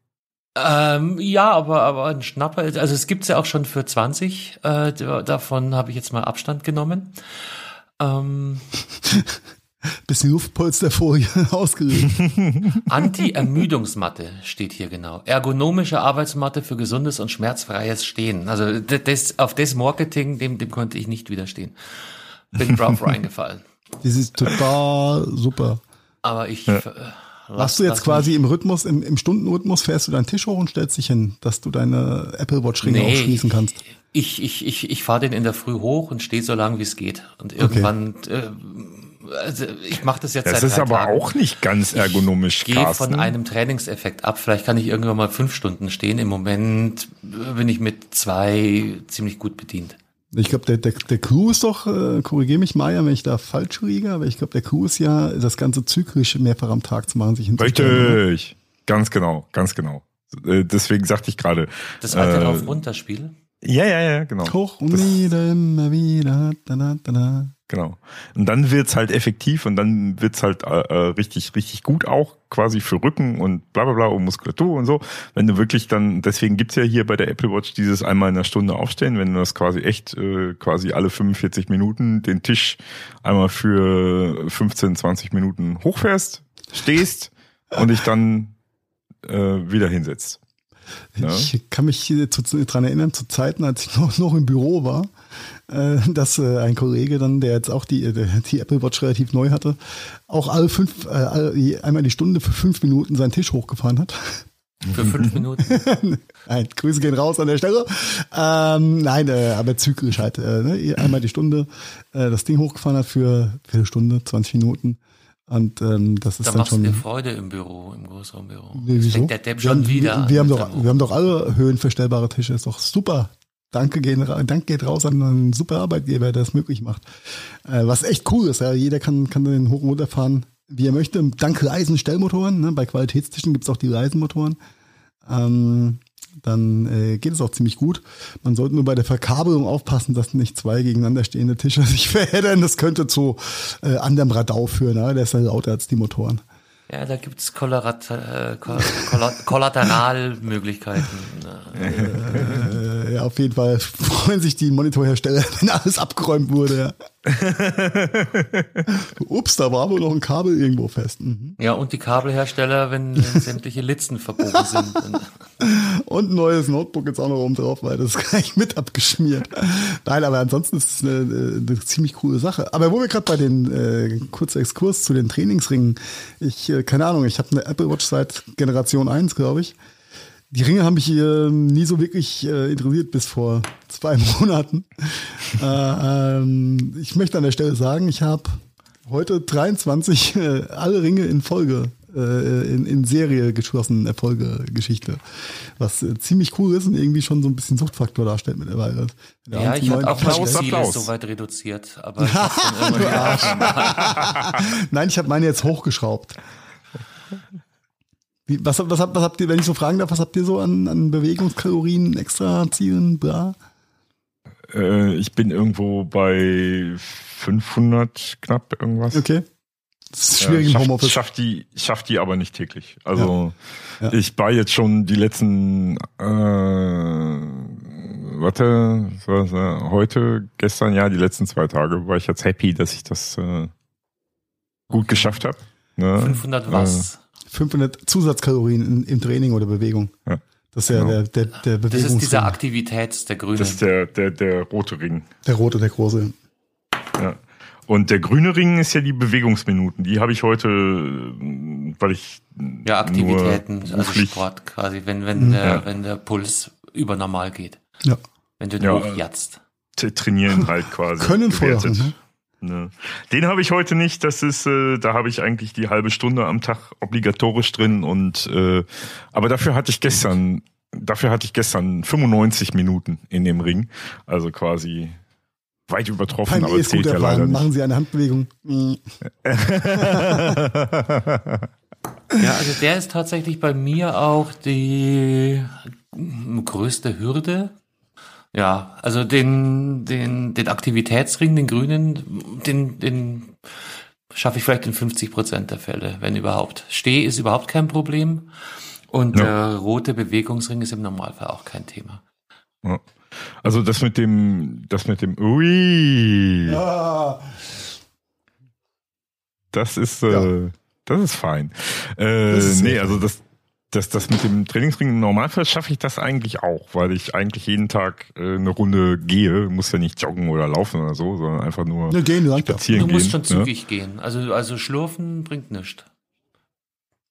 Ähm, ja, aber, aber ein Schnapper, also es gibt's ja auch schon für 20. Äh, davon habe ich jetzt mal Abstand genommen. Ähm, <laughs> Bisschen Luftpolsterfolie <laughs> ausgelegt. <laughs> Anti-Ermüdungsmatte steht hier genau. Ergonomische Arbeitsmatte für gesundes und schmerzfreies Stehen. Also das, auf das Marketing, dem, dem konnte ich nicht widerstehen. Bin drauf <laughs> reingefallen. Das ist total super. Aber ich. Ja. Äh, Machst du jetzt quasi im Rhythmus, im, im Stundenrhythmus, fährst du deinen Tisch hoch und stellst dich hin, dass du deine Apple Watch Ringe nee, aufschließen kannst? Ich, ich, ich, ich fahre den in der Früh hoch und stehe so lange, wie es geht. Und irgendwann, okay. äh, also ich mache das jetzt das seit Das ist aber Tagen. auch nicht ganz ergonomisch. Ich gehe von einem Trainingseffekt ab. Vielleicht kann ich irgendwann mal fünf Stunden stehen. Im Moment bin ich mit zwei ziemlich gut bedient. Ich glaube, der, der, der Clou ist doch, äh, korrigiere mich Maya, wenn ich da falsch liege, aber ich glaube, der Clou ist ja, das Ganze zyklisch mehrfach am Tag zu machen, sich hinzustellen. Richtig, ganz genau, ganz genau. Äh, deswegen sagte ich gerade. Das alte äh, Rauf-Runter-Spiel? Ja, ja, ja, genau. Hoch und wieder, immer wieder, da, da, da, da. Genau. Und dann wird's halt effektiv und dann wird's halt äh, äh, richtig, richtig gut auch quasi für Rücken und bla bla bla und Muskulatur und so. Wenn du wirklich dann, deswegen gibt's ja hier bei der Apple Watch dieses einmal in der Stunde aufstehen, wenn du das quasi echt äh, quasi alle 45 Minuten den Tisch einmal für 15, 20 Minuten hochfährst, stehst und dich dann äh, wieder hinsetzt. Ja. Ich kann mich daran erinnern, zu Zeiten, als ich noch, noch im Büro war, dass äh, ein Kollege dann, der jetzt auch die, die Apple Watch relativ neu hatte, auch alle fünf, äh, einmal die Stunde für fünf Minuten seinen Tisch hochgefahren hat. Für fünf Minuten? <laughs> nein, Grüße gehen raus an der Stelle. Ähm, nein, äh, aber zyklisch halt. Äh, ne? Einmal die Stunde äh, das Ding hochgefahren hat für, für eine Stunde, 20 Minuten. Und ähm, das ist da dann machst schon. Du dir Freude im Büro, im Großraumbüro. Nee, wieso? der Depp schon wir, wieder. Wir, wir haben doch, wir haben doch alle höhenverstellbare Tische. Ist doch super. Danke, gehen, Dank geht raus an einen super Arbeitgeber, der das möglich macht. Äh, was echt cool ist, ja. Jeder kann, kann den hoch und runter fahren, wie er möchte. Dank Reisenstellmotoren. Ne? Bei Qualitätstischen gibt's auch die Reisenmotoren. Ähm, dann äh, geht es auch ziemlich gut. Man sollte nur bei der Verkabelung aufpassen, dass nicht zwei gegeneinander stehende Tische <laughs> sich verheddern. Das könnte zu äh, anderem Radau führen. Ne? Der ist ja lauter als die Motoren. Ja, da gibt's Kollateral, äh, <laughs> Kollateralmöglichkeiten. <laughs> ja, auf jeden Fall freuen sich die Monitorhersteller, <laughs> wenn alles abgeräumt wurde. Ja. <laughs> Ups, da war wohl noch ein Kabel irgendwo fest. Mhm. Ja, und die Kabelhersteller, wenn, wenn sämtliche Litzen verbogen sind. <laughs> und ein neues Notebook jetzt auch noch oben drauf, weil das ist gleich mit abgeschmiert. Nein, aber ansonsten ist es eine, eine ziemlich coole Sache. Aber wo wir gerade bei den äh, kurzer Exkurs zu den Trainingsringen, ich, äh, keine Ahnung, ich habe eine Apple Watch seit Generation 1, glaube ich. Die Ringe haben mich äh, nie so wirklich äh, interessiert bis vor zwei <laughs> Monaten. äh, ähm, ich möchte an der Stelle sagen, ich habe heute 23 äh, alle Ringe in Folge äh, in, in Serie geschlossen, Erfolgegeschichte. Was äh, ziemlich cool ist und irgendwie schon so ein bisschen Suchtfaktor darstellt mittlerweile. Ja, ich habe auch meine Ziele so weit reduziert, aber <laughs> ich <laughs> Nein, ich habe meine jetzt hochgeschraubt. Wie, was, was, was habt ihr, wenn ich so fragen darf, was habt ihr so an, an Bewegungskalorien, extra Zielen, bla? Äh, ich bin irgendwo bei 500 knapp irgendwas. Okay. Das ist schwierig ja, im Homeoffice. Schaff die, schaff die aber nicht täglich. Also ja. Ja. ich war jetzt schon die letzten, äh, warte, was, äh, heute, gestern, ja, die letzten zwei Tage war ich jetzt happy, dass ich das äh, gut geschafft habe. Ne? 500 was? 500 Zusatzkalorien in, im Training oder Bewegung. Ja. Das ist ja genau. der, der, der Bewegung. Das ist diese Aktivität, der grüne. Das ist der, der, der rote Ring. Der rote, der große. Ja. Und der grüne Ring ist ja die Bewegungsminuten. Die habe ich heute, weil ich ja Aktivitäten, also Sport quasi, wenn wenn mhm. der ja. wenn der Puls über normal geht. Ja. Wenn du den ja, hochjatzt. Trainieren halt quasi. Können vorher. Ne? Ne. Den habe ich heute nicht. Das ist, äh, da habe ich eigentlich die halbe Stunde am Tag obligatorisch drin und äh, aber dafür hatte ich gestern, dafür hatte ich gestern 95 Minuten in dem Ring. Also quasi weit übertroffen, aber es zählt ja leider nicht. Machen Sie eine Handbewegung. Ja, also der ist tatsächlich bei mir auch die größte Hürde. Ja, also den, den, den Aktivitätsring, den grünen, den, den schaffe ich vielleicht in 50 Prozent der Fälle, wenn überhaupt. Steh ist überhaupt kein Problem. Und ja. der rote Bewegungsring ist im Normalfall auch kein Thema. Ja. Also das mit dem, das mit dem, ui. Ja. Das ist, äh, das ist fein. Äh, ist nee, also das, das, das mit dem Trainingsring im Normalfall schaffe ich das eigentlich auch, weil ich eigentlich jeden Tag äh, eine Runde gehe. Muss ja nicht joggen oder laufen oder so, sondern einfach nur ja, gehen, spazieren Du musst gehen, schon ne? zügig gehen. Also, also schlurfen bringt nichts.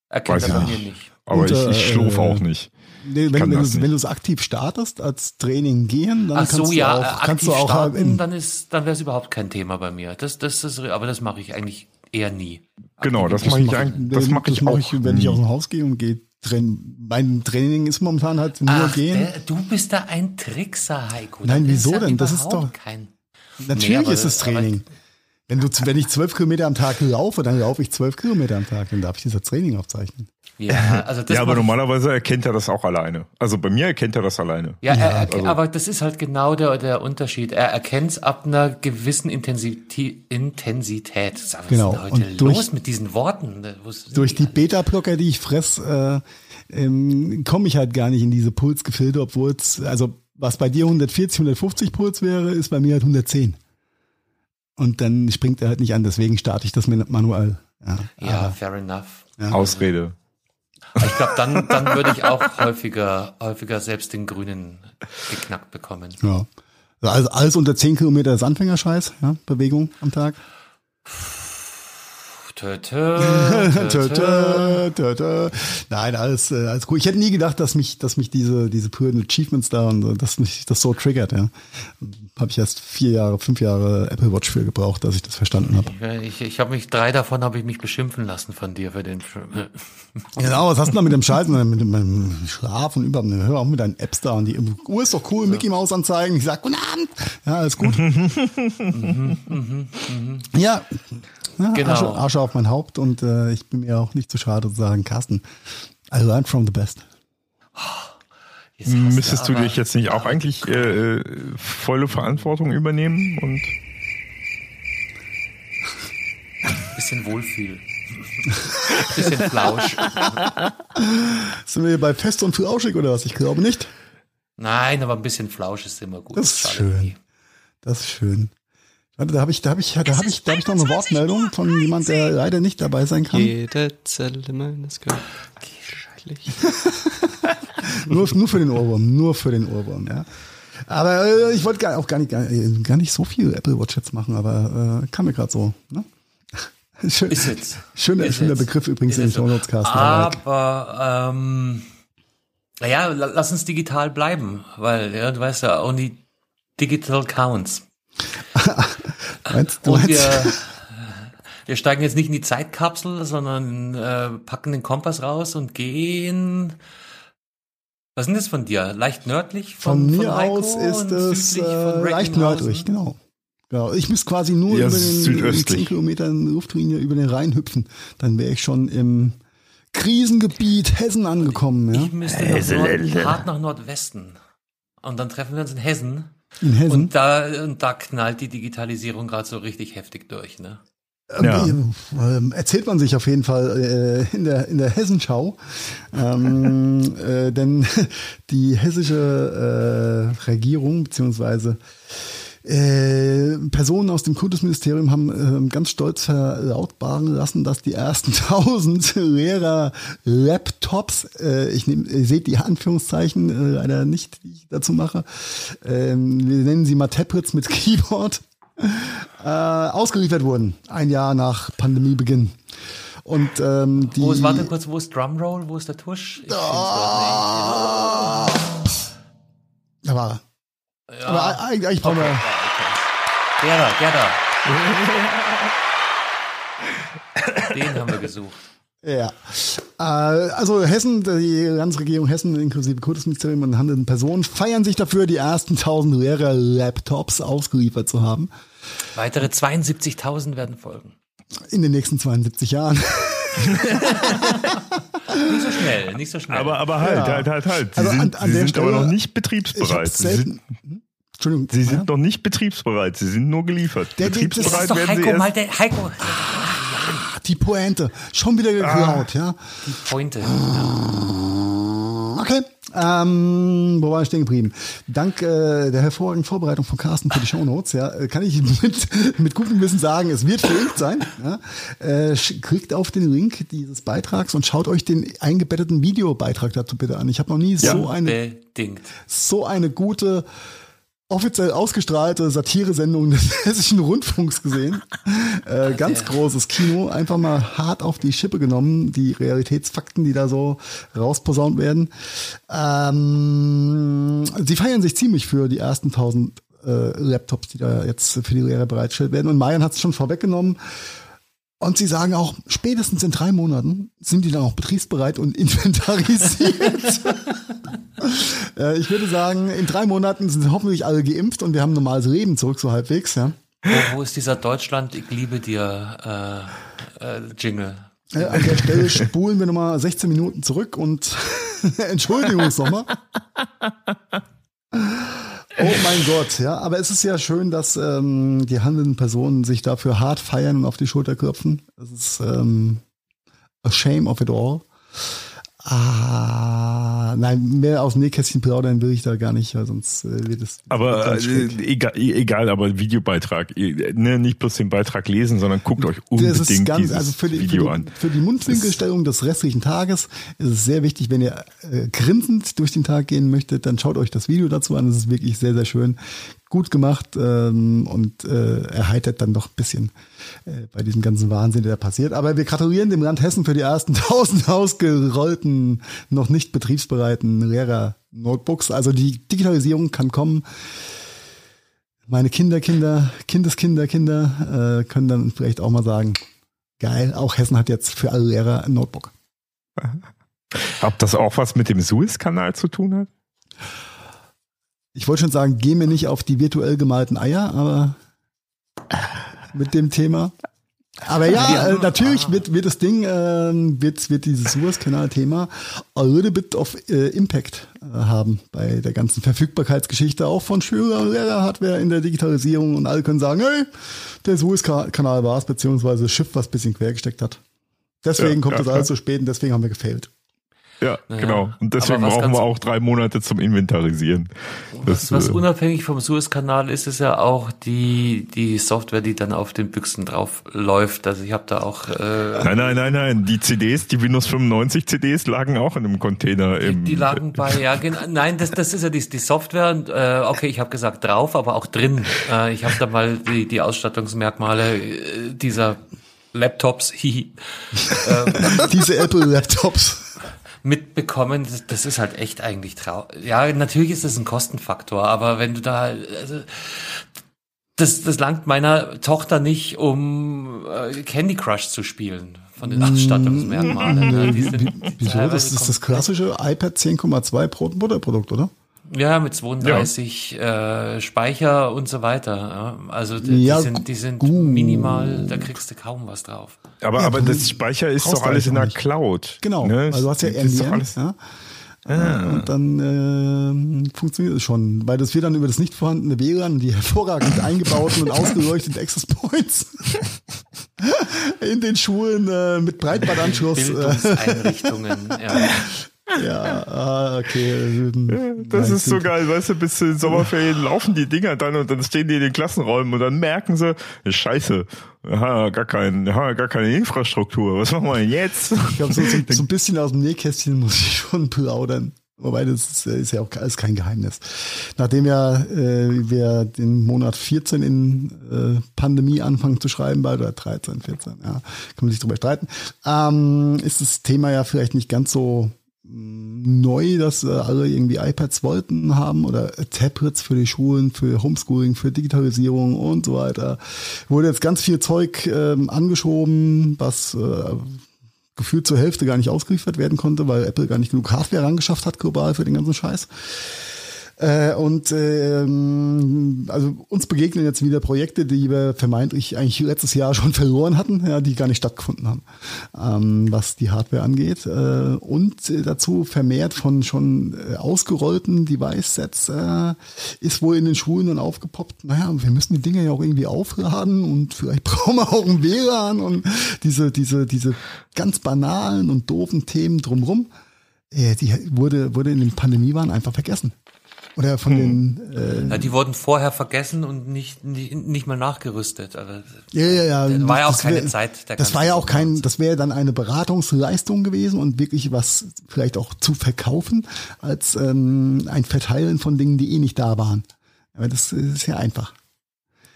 Erkennt Weiß er bei mir nicht. Aber Und, ich, ich schlurfe äh, auch nicht. Nee, wenn, wenn, du, wenn du es aktiv startest als Training gehen, dann Ach so, kannst ja, du auch, kannst du auch starten, dann ist, dann wäre es überhaupt kein Thema bei mir. Das, das ist, aber das mache ich eigentlich eher nie. Genau, das mache ich eigentlich, das mache ich, mach ich, wenn nie. ich aus dem Haus gehe und gehe Train mein Training ist momentan halt nur Ach, gehen. Der, du bist da ein Trickser, Heiko. Nein, wieso denn? Das ist doch kein. Natürlich nee, ist es Training. Wenn du, wenn ich zwölf Kilometer am Tag laufe, dann laufe ich zwölf Kilometer am Tag, dann darf ich dieser Training aufzeichnen. Ja, also das ja aber normalerweise erkennt er das auch alleine. Also bei mir erkennt er das alleine. Ja, er, also. aber das ist halt genau der, der Unterschied. Er erkennt es ab einer gewissen Intensität. Intensität. Was genau. ist heute Und durch, los mit diesen Worten? Durch die Beta-Blocker, die ich fress, äh, ähm, komme ich halt gar nicht in diese Pulsgefilde, obwohl es, also was bei dir 140, 150 Puls wäre, ist bei mir halt 110. Und dann springt er halt nicht an, deswegen starte ich das manuell. Ja, ja fair enough. Ja. Ausrede. Ich glaube, dann, dann würde ich auch häufiger, häufiger selbst den Grünen geknackt bekommen. Ja. Also alles unter 10 Kilometer ist Anfängerscheiß, ja, Bewegung am Tag. <laughs> Nein, alles, äh, alles gut. Ich hätte nie gedacht, dass mich, dass mich diese, diese pure Achievements da und dass mich das so triggert, ja habe ich erst vier Jahre, fünf Jahre Apple Watch für gebraucht, dass ich das verstanden habe. Ich, ich habe mich drei davon habe ich mich beschimpfen lassen von dir für den. <laughs> genau, was hast du da mit dem Scheiß, mit dem Schlaf und überhaupt? Hör auch mit deinen Apps da und die Uhr ist doch cool, Mickey Maus anzeigen. Ich sag Guten Abend. Ja, alles gut. <laughs> mhm, mh, mh. Ja. Ja genau. Asche, Asche, auf mein Haupt und äh, ich bin mir auch nicht zu schade zu sagen, Carsten, I learned from the best. Müsstest du, du dich jetzt nicht auch eigentlich äh, volle Verantwortung übernehmen und <laughs> bisschen Wohlfühl. bisschen Flausch. <laughs> Sind wir hier bei fest und flauschig oder was? Ich glaube nicht. Nein, aber ein bisschen Flausch ist immer gut. Das ist schön. Nie. Das ist schön. Warte, da habe ich, da habe ich, da habe ich, da habe ich noch eine Wortmeldung von jemand, der leider nicht dabei sein kann. Jede Zelle meines Körpers. <laughs> nur, nur für den Ohrwurm, nur für den Ohrwurm, ja. Aber äh, ich wollte gar, auch gar nicht, gar, gar, nicht so viel Apple Watch jetzt machen, aber äh, kam mir gerade so. Ne? <laughs> Schön, ist jetzt. Schöner, ist schöner jetzt. Begriff übrigens in den Show Notes Cast. Aber ähm, naja, lass uns digital bleiben, weil ja, du weißt ja, only digital counts. <laughs> meinst, du Und wir, wir steigen jetzt nicht in die Zeitkapsel, sondern äh, packen den Kompass raus und gehen was ist denn das von dir? Leicht nördlich von, von mir von aus ist es äh, leicht nördlich, genau. Genau. Ich müsste quasi nur ja, über den 10 Kilometer Luftlinie über den Rhein hüpfen. Dann wäre ich schon im Krisengebiet Hessen angekommen. Ja? Ich müsste Nord hart nach Nordwesten. Und dann treffen wir uns in Hessen. In Hessen. Und da, und da knallt die Digitalisierung gerade so richtig heftig durch, ne? Ja. Ähm, erzählt man sich auf jeden Fall äh, in der in der Hessenschau, ähm, <laughs> äh, denn <laughs> die hessische äh, Regierung beziehungsweise äh, Personen aus dem Kultusministerium haben äh, ganz stolz verlautbaren lassen, dass die ersten <laughs> 1000 Lehrer-Laptops, äh, ich nehme, ihr seht die Anführungszeichen äh, leider nicht, die ich dazu mache, ähm, wir nennen sie mal Tablets mit Keyboard, äh, ausgeliefert wurden, ein Jahr nach Pandemiebeginn. Und ähm, die. Wo ist, warte kurz, wo ist Drumroll? Wo ist der Tusch? Ich oh, Da war er. Ja. Aber eigentlich wir. Okay, okay. Der da, der da. <laughs> Den haben wir gesucht. Ja. Äh, also Hessen, die Landesregierung Hessen inklusive Kultusministerium und handelnden Personen feiern sich dafür, die ersten 1000 Lehrer-Laptops ausgeliefert zu haben. Weitere 72.000 werden folgen. In den nächsten 72 Jahren. <laughs> nicht so schnell, nicht so schnell. Aber, aber halt, ja. halt, halt, halt. Sie also sind, an, an Sie sind Stelle, aber noch nicht betriebsbereit. Sie sind, Entschuldigung. Sie sind ja? noch nicht betriebsbereit. Sie sind nur geliefert. Der, betriebsbereit das ist doch werden Heiko, Sie mal der, Heiko. Die Pointe. Schon wieder geklaut, ah, ja. Die Pointe. Ah, okay. Ähm, wo war ich stehen geblieben? Dank äh, der hervorragenden Vorbereitung von Carsten für die Shownotes, ja, äh, kann ich mit, mit gutem Wissen sagen, es wird verlinkt sein. Ja. Äh, klickt auf den Link dieses Beitrags und schaut euch den eingebetteten Videobeitrag dazu bitte an. Ich habe noch nie ja, so eine so eine gute offiziell ausgestrahlte Satiresendung des <laughs> Hessischen Rundfunks gesehen. Äh, ganz ja. großes Kino, einfach mal hart auf die Schippe genommen, die Realitätsfakten, die da so rausposaunt werden. Ähm, sie feiern sich ziemlich für die ersten tausend äh, Laptops, die da jetzt für die Lehrer bereitgestellt werden. Und Mayan hat es schon vorweggenommen. Und sie sagen auch, spätestens in drei Monaten sind die dann auch betriebsbereit und <laughs> inventarisiert. <laughs> äh, ich würde sagen, in drei Monaten sind hoffentlich alle geimpft und wir haben normales Leben zurück, so halbwegs, ja. Wo, wo ist dieser Deutschland, ich liebe dir äh, äh, Jingle? Äh, an der Stelle spulen wir nochmal 16 Minuten zurück und <laughs> Entschuldigung nochmal. Oh mein Gott, ja, aber es ist ja schön, dass ähm, die handelnden Personen sich dafür hart feiern und auf die Schulter klopfen. Das ist ähm, a shame of it all. Ah, nein, mehr aus dem Nähkästchen plaudern will ich da gar nicht, weil sonst äh, wird es. Aber äh, egal, egal, aber Videobeitrag, ne, nicht bloß den Beitrag lesen, sondern guckt euch unbedingt das ist ganz, dieses also für die, Video für die, an. Für die Mundwinkelstellung des restlichen Tages ist es sehr wichtig, wenn ihr äh, grinsend durch den Tag gehen möchtet, dann schaut euch das Video dazu an. Das ist wirklich sehr, sehr schön gut gemacht ähm, und äh, erheitert dann doch ein bisschen äh, bei diesem ganzen Wahnsinn, der da passiert. Aber wir gratulieren dem Land Hessen für die ersten <laughs> tausend ausgerollten, noch nicht betriebsbereiten Lehrer-Notebooks. Also die Digitalisierung kann kommen. Meine Kinder, Kinder, Kindeskinder, Kinder äh, können dann vielleicht auch mal sagen, geil, auch Hessen hat jetzt für alle Lehrer ein Notebook. <laughs> Ob das auch was mit dem Suez-Kanal zu tun hat? Ich wollte schon sagen, geh mir nicht auf die virtuell gemalten Eier, aber mit dem Thema. Aber ja, äh, natürlich wird, wird das Ding, äh, wird, wird dieses Suez-Kanal-Thema a little bit of äh, Impact äh, haben bei der ganzen Verfügbarkeitsgeschichte, auch von Schüler und Lehrer-Hardware in der Digitalisierung und alle können sagen, hey, der Suez-Kanal war es, beziehungsweise das Schiff, was bisschen quer gesteckt hat. Deswegen ja, kommt ja, das alles so spät und deswegen haben wir gefailt. Ja, naja. genau. Und deswegen brauchen wir auch drei Monate zum Inventarisieren. Das, was, was äh, unabhängig vom Suez-Kanal ist, ist ja auch die, die Software, die dann auf den Büchsen drauf läuft. Also ich habe da auch. Äh, nein, nein, nein, nein. Die CDs, die Windows 95 CDs lagen auch in einem Container. Die, die lagen bei, ja, <laughs> genau. Nein, das, das ist ja die, die Software. Äh, okay, ich habe gesagt drauf, aber auch drin. Äh, ich habe da mal die, die Ausstattungsmerkmale äh, dieser Laptops, <laughs> hihi. <laughs> ähm, Diese Apple-Laptops mitbekommen, das, das ist halt echt eigentlich traurig. Ja, natürlich ist das ein Kostenfaktor, aber wenn du da, also, das, das langt meiner Tochter nicht, um äh, Candy Crush zu spielen von den Ausstattungsmerkmalen. Ne? Die sind, Wieso? Das ist das klassische iPad 10,2 Brot- Butterprodukt, oder? Ja, mit 32 ja. Äh, Speicher und so weiter. Ja. Also die, ja, die sind, die sind minimal, da kriegst du kaum was drauf. Aber, aber das Speicher ist doch alles in der Cloud. Genau, ne? also du hast ja NVM, ja. Ah. Und dann äh, funktioniert es schon, weil das wird dann über das nicht vorhandene WLAN, die hervorragend <laughs> eingebauten und ausgeleuchteten Access Points <laughs> in den Schulen äh, mit Breitbandanschluss. Äh, Bildungseinrichtungen, ja. <laughs> Ja, ah, okay. Das ist so geil, weißt du, bis zu den Sommerferien laufen die Dinger dann und dann stehen die in den Klassenräumen und dann merken sie, scheiße, gar, kein, gar keine Infrastruktur, was machen wir denn jetzt? Ich glaube, so, so, <laughs> so, ein bisschen aus dem Nähkästchen muss ich schon plaudern. Wobei das ist, ist ja auch alles kein Geheimnis. Nachdem ja äh, wir den Monat 14 in äh, Pandemie anfangen zu schreiben, bei oder 13, 14, ja, kann man sich drüber streiten, ähm, ist das Thema ja vielleicht nicht ganz so neu, dass äh, alle irgendwie iPads wollten haben oder Tablets für die Schulen, für Homeschooling, für Digitalisierung und so weiter. Wurde jetzt ganz viel Zeug ähm, angeschoben, was äh, gefühlt zur Hälfte gar nicht ausgeliefert werden konnte, weil Apple gar nicht genug Hardware rangeschafft hat global für den ganzen Scheiß. Äh, und ähm, also uns begegnen jetzt wieder Projekte, die wir vermeintlich eigentlich letztes Jahr schon verloren hatten, ja, die gar nicht stattgefunden haben, ähm, was die Hardware angeht. Äh, und dazu vermehrt von schon äh, ausgerollten Device-Sets äh, ist wohl in den Schulen dann aufgepoppt, naja, wir müssen die Dinge ja auch irgendwie aufladen und vielleicht <laughs> brauchen wir auch ein WLAN und diese, diese, diese ganz banalen und doofen Themen drumrum, äh, die wurde, wurde in den Pandemiewahn einfach vergessen. Oder von hm. den. Äh, ja, die wurden vorher vergessen und nicht, nicht, nicht mal nachgerüstet. Also, ja, ja, ja. Das war ja auch keine wär, Zeit. das war ja auch kein, das wäre dann eine Beratungsleistung gewesen und wirklich was vielleicht auch zu verkaufen, als ähm, ein Verteilen von Dingen, die eh nicht da waren. Aber das ist ja einfach.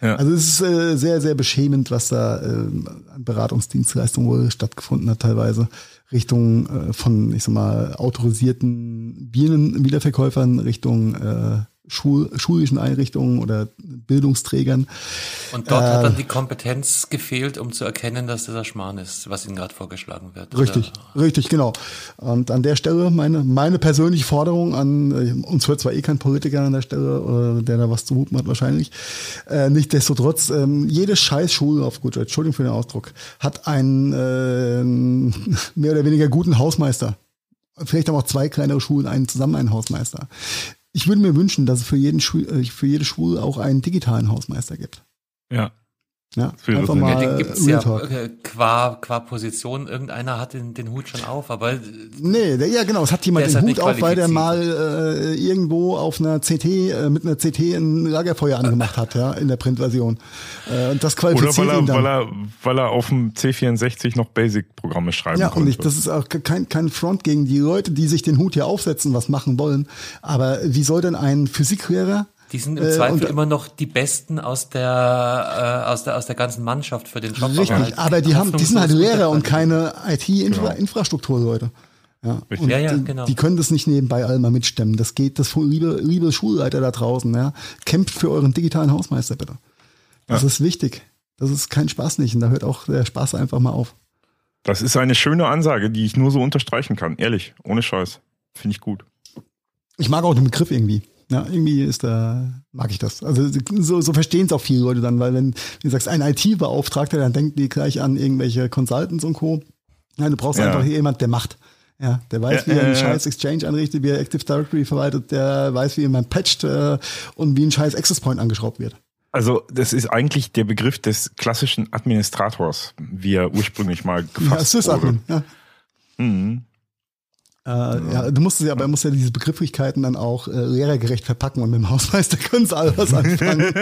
Ja. Also es ist äh, sehr, sehr beschämend, was da äh, an Beratungsdienstleistungen wohl stattgefunden hat teilweise. Richtung äh, von, ich sag mal, autorisierten Bienenwiederverkäufern Richtung äh, Schul schulischen Einrichtungen oder Bildungsträgern. Und dort äh, hat dann die Kompetenz gefehlt, um zu erkennen, dass das ein Schmarrn ist, was ihnen gerade vorgeschlagen wird. Richtig, oder? richtig, genau. Und an der Stelle meine, meine persönliche Forderung an, äh, uns hört zwar eh kein Politiker an der Stelle, äh, der da was zu hupen hat wahrscheinlich, äh, nichtsdestotrotz, äh, jede Scheißschule auf gut Entschuldigung für den Ausdruck, hat einen äh, <laughs> mehr oder weniger guten Hausmeister vielleicht auch zwei kleinere Schulen, einen zusammen einen Hausmeister. Ich würde mir wünschen, dass es für, jeden Schul, äh, für jede Schule auch einen digitalen Hausmeister gibt. Ja. Ja, einfach mal ja, den gibt's ja äh, qua, qua Position. Irgendeiner hat den, den Hut schon auf, aber. Nee, der, ja genau, es hat jemand den halt Hut auf, weil der mal äh, irgendwo auf einer CT, äh, mit einer CT ein Lagerfeuer angemacht hat, ja, in der Printversion. Äh, und das qualifiziert Oder weil er, ihn dann. Weil er, weil er auf dem C64 noch Basic-Programme schreiben Ja, konnte. und ich, das ist auch kein, kein Front gegen die Leute, die sich den Hut hier aufsetzen, was machen wollen. Aber wie soll denn ein Physiklehrer die sind im äh, Zweifel immer noch die Besten aus der, äh, aus der, aus der ganzen Mannschaft für den Job. Richtig, aber, aber die haben, die sind halt Lehrer und keine IT-Infrastrukturleute. Ja, und ja, ja, genau. die können das nicht nebenbei alle mal mitstemmen. Das geht, das liebe, liebe Schulleiter da draußen, ja, kämpft für euren digitalen Hausmeister bitte. Das ja. ist wichtig. Das ist kein Spaß nicht und da hört auch der Spaß einfach mal auf. Das ist eine schöne Ansage, die ich nur so unterstreichen kann. Ehrlich, ohne Scheiß. Finde ich gut. Ich mag auch den Begriff irgendwie. Ja, irgendwie ist da, mag ich das. Also so, so verstehen es auch viele Leute dann, weil wenn du sagst, ein IT-Beauftragter, dann denken die gleich an irgendwelche Consultants und Co. Nein, du brauchst ja. einfach hier jemand, der macht. Ja, der weiß, ja, wie er einen scheiß Exchange anrichtet, wie er Active Directory verwaltet, der weiß, wie man patcht äh, und wie ein scheiß Access Point angeschraubt wird. Also das ist eigentlich der Begriff des klassischen Administrators, wie er ursprünglich mal gefasst ja, wurde. Ja. Mhm. Äh, ja, du musst ja, aber er muss ja diese Begrifflichkeiten dann auch äh, lehrergerecht verpacken und mit dem Hausmeister <laughs> können sie alle was anfangen.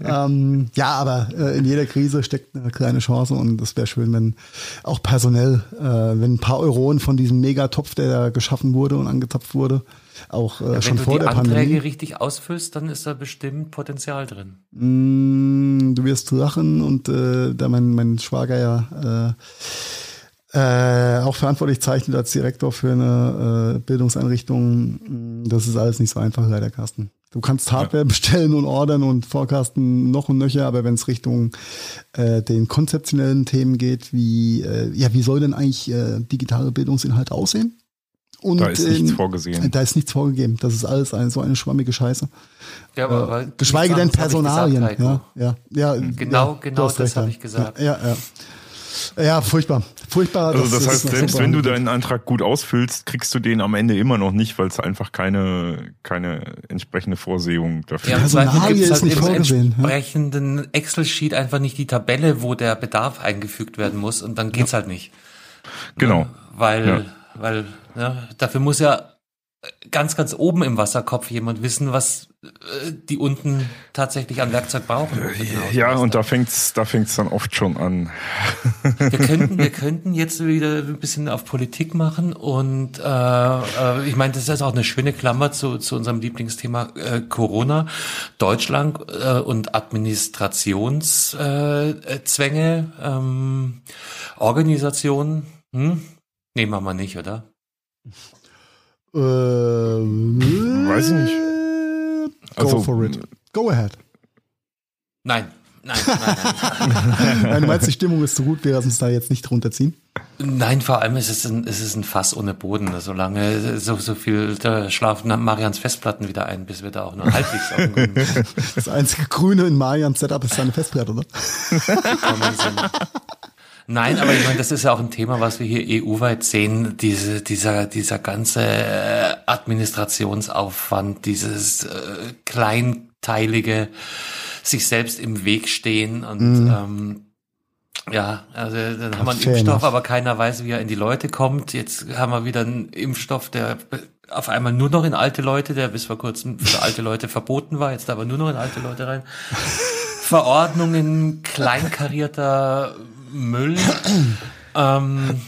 <laughs> ähm, ja, aber äh, in jeder Krise steckt eine kleine Chance und es wäre schön, wenn auch personell, äh, wenn ein paar Euronen von diesem Megatopf, der da geschaffen wurde und angezapft wurde, auch äh, ja, schon vor der Pandemie. Wenn du die Anträge richtig ausfüllst, dann ist da bestimmt Potenzial drin. Mm, du wirst lachen und äh, da mein, mein Schwager ja äh, äh, auch verantwortlich zeichnet als Direktor für eine äh, Bildungseinrichtung. Das ist alles nicht so einfach, leider, Carsten. Du kannst Hardware ja. bestellen und ordern und forecasten noch und nöcher, aber wenn es Richtung äh, den konzeptionellen Themen geht, wie äh, ja, wie soll denn eigentlich äh, digitale Bildungsinhalte aussehen? Und, da ist nichts ähm, vorgesehen. Da ist nichts vorgegeben. Das ist alles eine, so eine schwammige Scheiße. Ja, aber, äh, geschweige denn Personalien. Gesagt, ja, ja, ja, genau, ja, genau das habe ich gesagt. Ja, ja. Ja, furchtbar. Furchtbar. Also das, das heißt, selbst wenn du deinen Antrag gut ausfüllst, kriegst du den am Ende immer noch nicht, weil es einfach keine, keine entsprechende Vorsehung dafür gibt. Ja, im gibt es halt im entsprechenden Excel-Sheet einfach nicht die Tabelle, wo der Bedarf eingefügt werden muss und dann geht's ja. halt nicht. Genau. Weil, ja. weil ja, dafür muss ja ganz, ganz oben im Wasserkopf jemand wissen, was die unten tatsächlich an Werkzeug brauchen. Äh, ja, und da fängt's, da fängt's dann oft schon an. wir könnten, wir könnten jetzt wieder ein bisschen auf Politik machen und äh, äh, ich meine, das ist auch eine schöne Klammer zu, zu unserem Lieblingsthema äh, Corona, Deutschland äh, und Administrationszwänge, äh, ähm, Organisationen. Hm? Nehmen wir mal nicht, oder? Äh, Weiß ich nicht. Also, Go for it. Go ahead. Nein, Nein, nein, nein. nein, <laughs> du meinst, die Stimmung ist so gut, wir lassen uns da jetzt nicht runterziehen? Nein, vor allem ist es ein, ist es ein Fass ohne Boden. Solange so, so viel, da schlafen Marians Festplatten wieder ein, bis wir da auch nur halbwegs auf dem Das einzige Grüne in Marians Setup ist seine Festplatte, oder? <laughs> Nein, aber ich meine, das ist ja auch ein Thema, was wir hier EU-weit sehen, diese, dieser, dieser ganze äh, Administrationsaufwand, dieses äh, kleinteilige, sich selbst im Weg stehen und mm. ähm, ja, also dann haben wir einen Impfstoff, enough. aber keiner weiß, wie er in die Leute kommt. Jetzt haben wir wieder einen Impfstoff, der auf einmal nur noch in alte Leute, der bis vor kurzem für alte Leute <laughs> verboten war, jetzt aber nur noch in alte Leute rein. <laughs> Verordnungen, kleinkarierter Müll. <clears throat> ähm,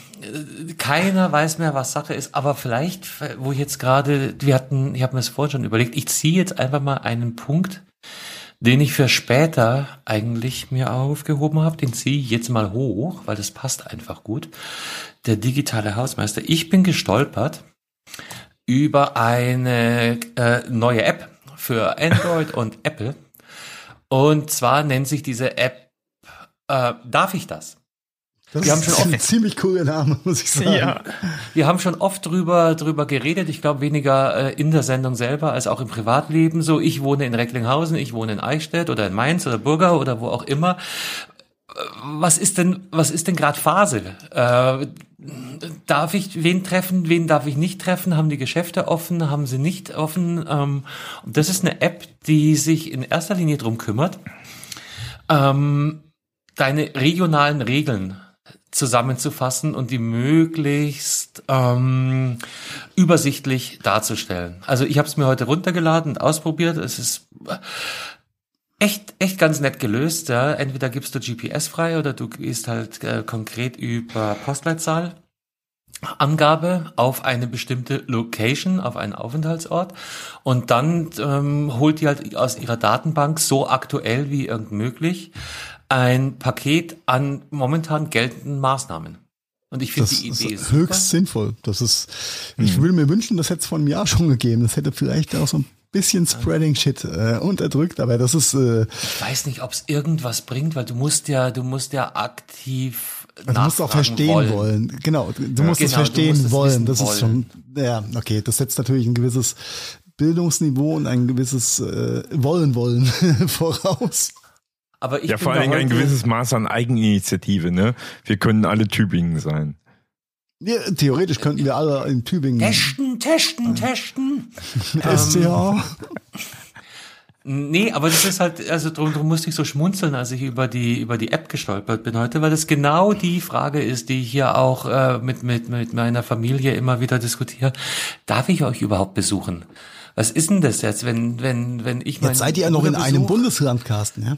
keiner weiß mehr, was Sache ist, aber vielleicht, wo ich jetzt gerade, wir hatten, ich habe mir das vorhin schon überlegt, ich ziehe jetzt einfach mal einen Punkt, den ich für später eigentlich mir aufgehoben habe, den ziehe ich jetzt mal hoch, weil das passt einfach gut. Der digitale Hausmeister. Ich bin gestolpert über eine äh, neue App für Android und Apple. Und zwar nennt sich diese App äh, Darf ich das? Das wir haben schon oft, ein ziemlich cooler Name, muss ich sagen. Ja. Wir haben schon oft drüber, drüber geredet. Ich glaube, weniger äh, in der Sendung selber als auch im Privatleben. So, ich wohne in Recklinghausen, ich wohne in Eichstätt oder in Mainz oder Burger oder wo auch immer. Was ist denn, was ist denn gerade Phase? Äh, darf ich wen treffen, wen darf ich nicht treffen? Haben die Geschäfte offen, haben sie nicht offen? Ähm, und das ist eine App, die sich in erster Linie drum kümmert, ähm, deine regionalen Regeln zusammenzufassen und die möglichst ähm, übersichtlich darzustellen. Also ich habe es mir heute runtergeladen und ausprobiert. Es ist echt echt ganz nett gelöst. Ja. Entweder gibst du GPS frei oder du gehst halt äh, konkret über Postleitzahl. Angabe auf eine bestimmte Location, auf einen Aufenthaltsort und dann ähm, holt die halt aus ihrer Datenbank so aktuell wie irgend möglich ein Paket an momentan geltenden Maßnahmen. Und ich finde die Idee ist höchst sinnvoll. Das ist, ich hm. würde mir wünschen, das hätte es vor einem Jahr schon gegeben. Das hätte vielleicht auch so ein bisschen Spreading Shit äh, unterdrückt, aber das ist. Äh, ich weiß nicht, ob es irgendwas bringt, weil du musst ja, du musst ja aktiv. Du musst auch verstehen wollen. wollen. Genau, du musst genau, es verstehen musst wollen. Das wollen. ist schon, ja, okay, das setzt natürlich ein gewisses Bildungsniveau und ein gewisses äh, Wollen wollen <laughs> voraus. Aber ich ja, vor allen Dingen ein gewisses Maß an Eigeninitiative, ne? Wir können alle Tübingen sein. Ja, theoretisch könnten wir alle in Tübingen. Testen, testen, testen. <laughs> SCA. Nee, aber das ist halt, also drum, drum musste ich so schmunzeln, als ich über die über die App gestolpert bin heute, weil das genau die Frage ist, die ich hier auch äh, mit mit mit meiner Familie immer wieder diskutiere. Darf ich euch überhaupt besuchen? Was ist denn das jetzt, wenn wenn wenn ich Jetzt seid ihr ja noch in Besuch, einem Bundesland, Carsten, ja?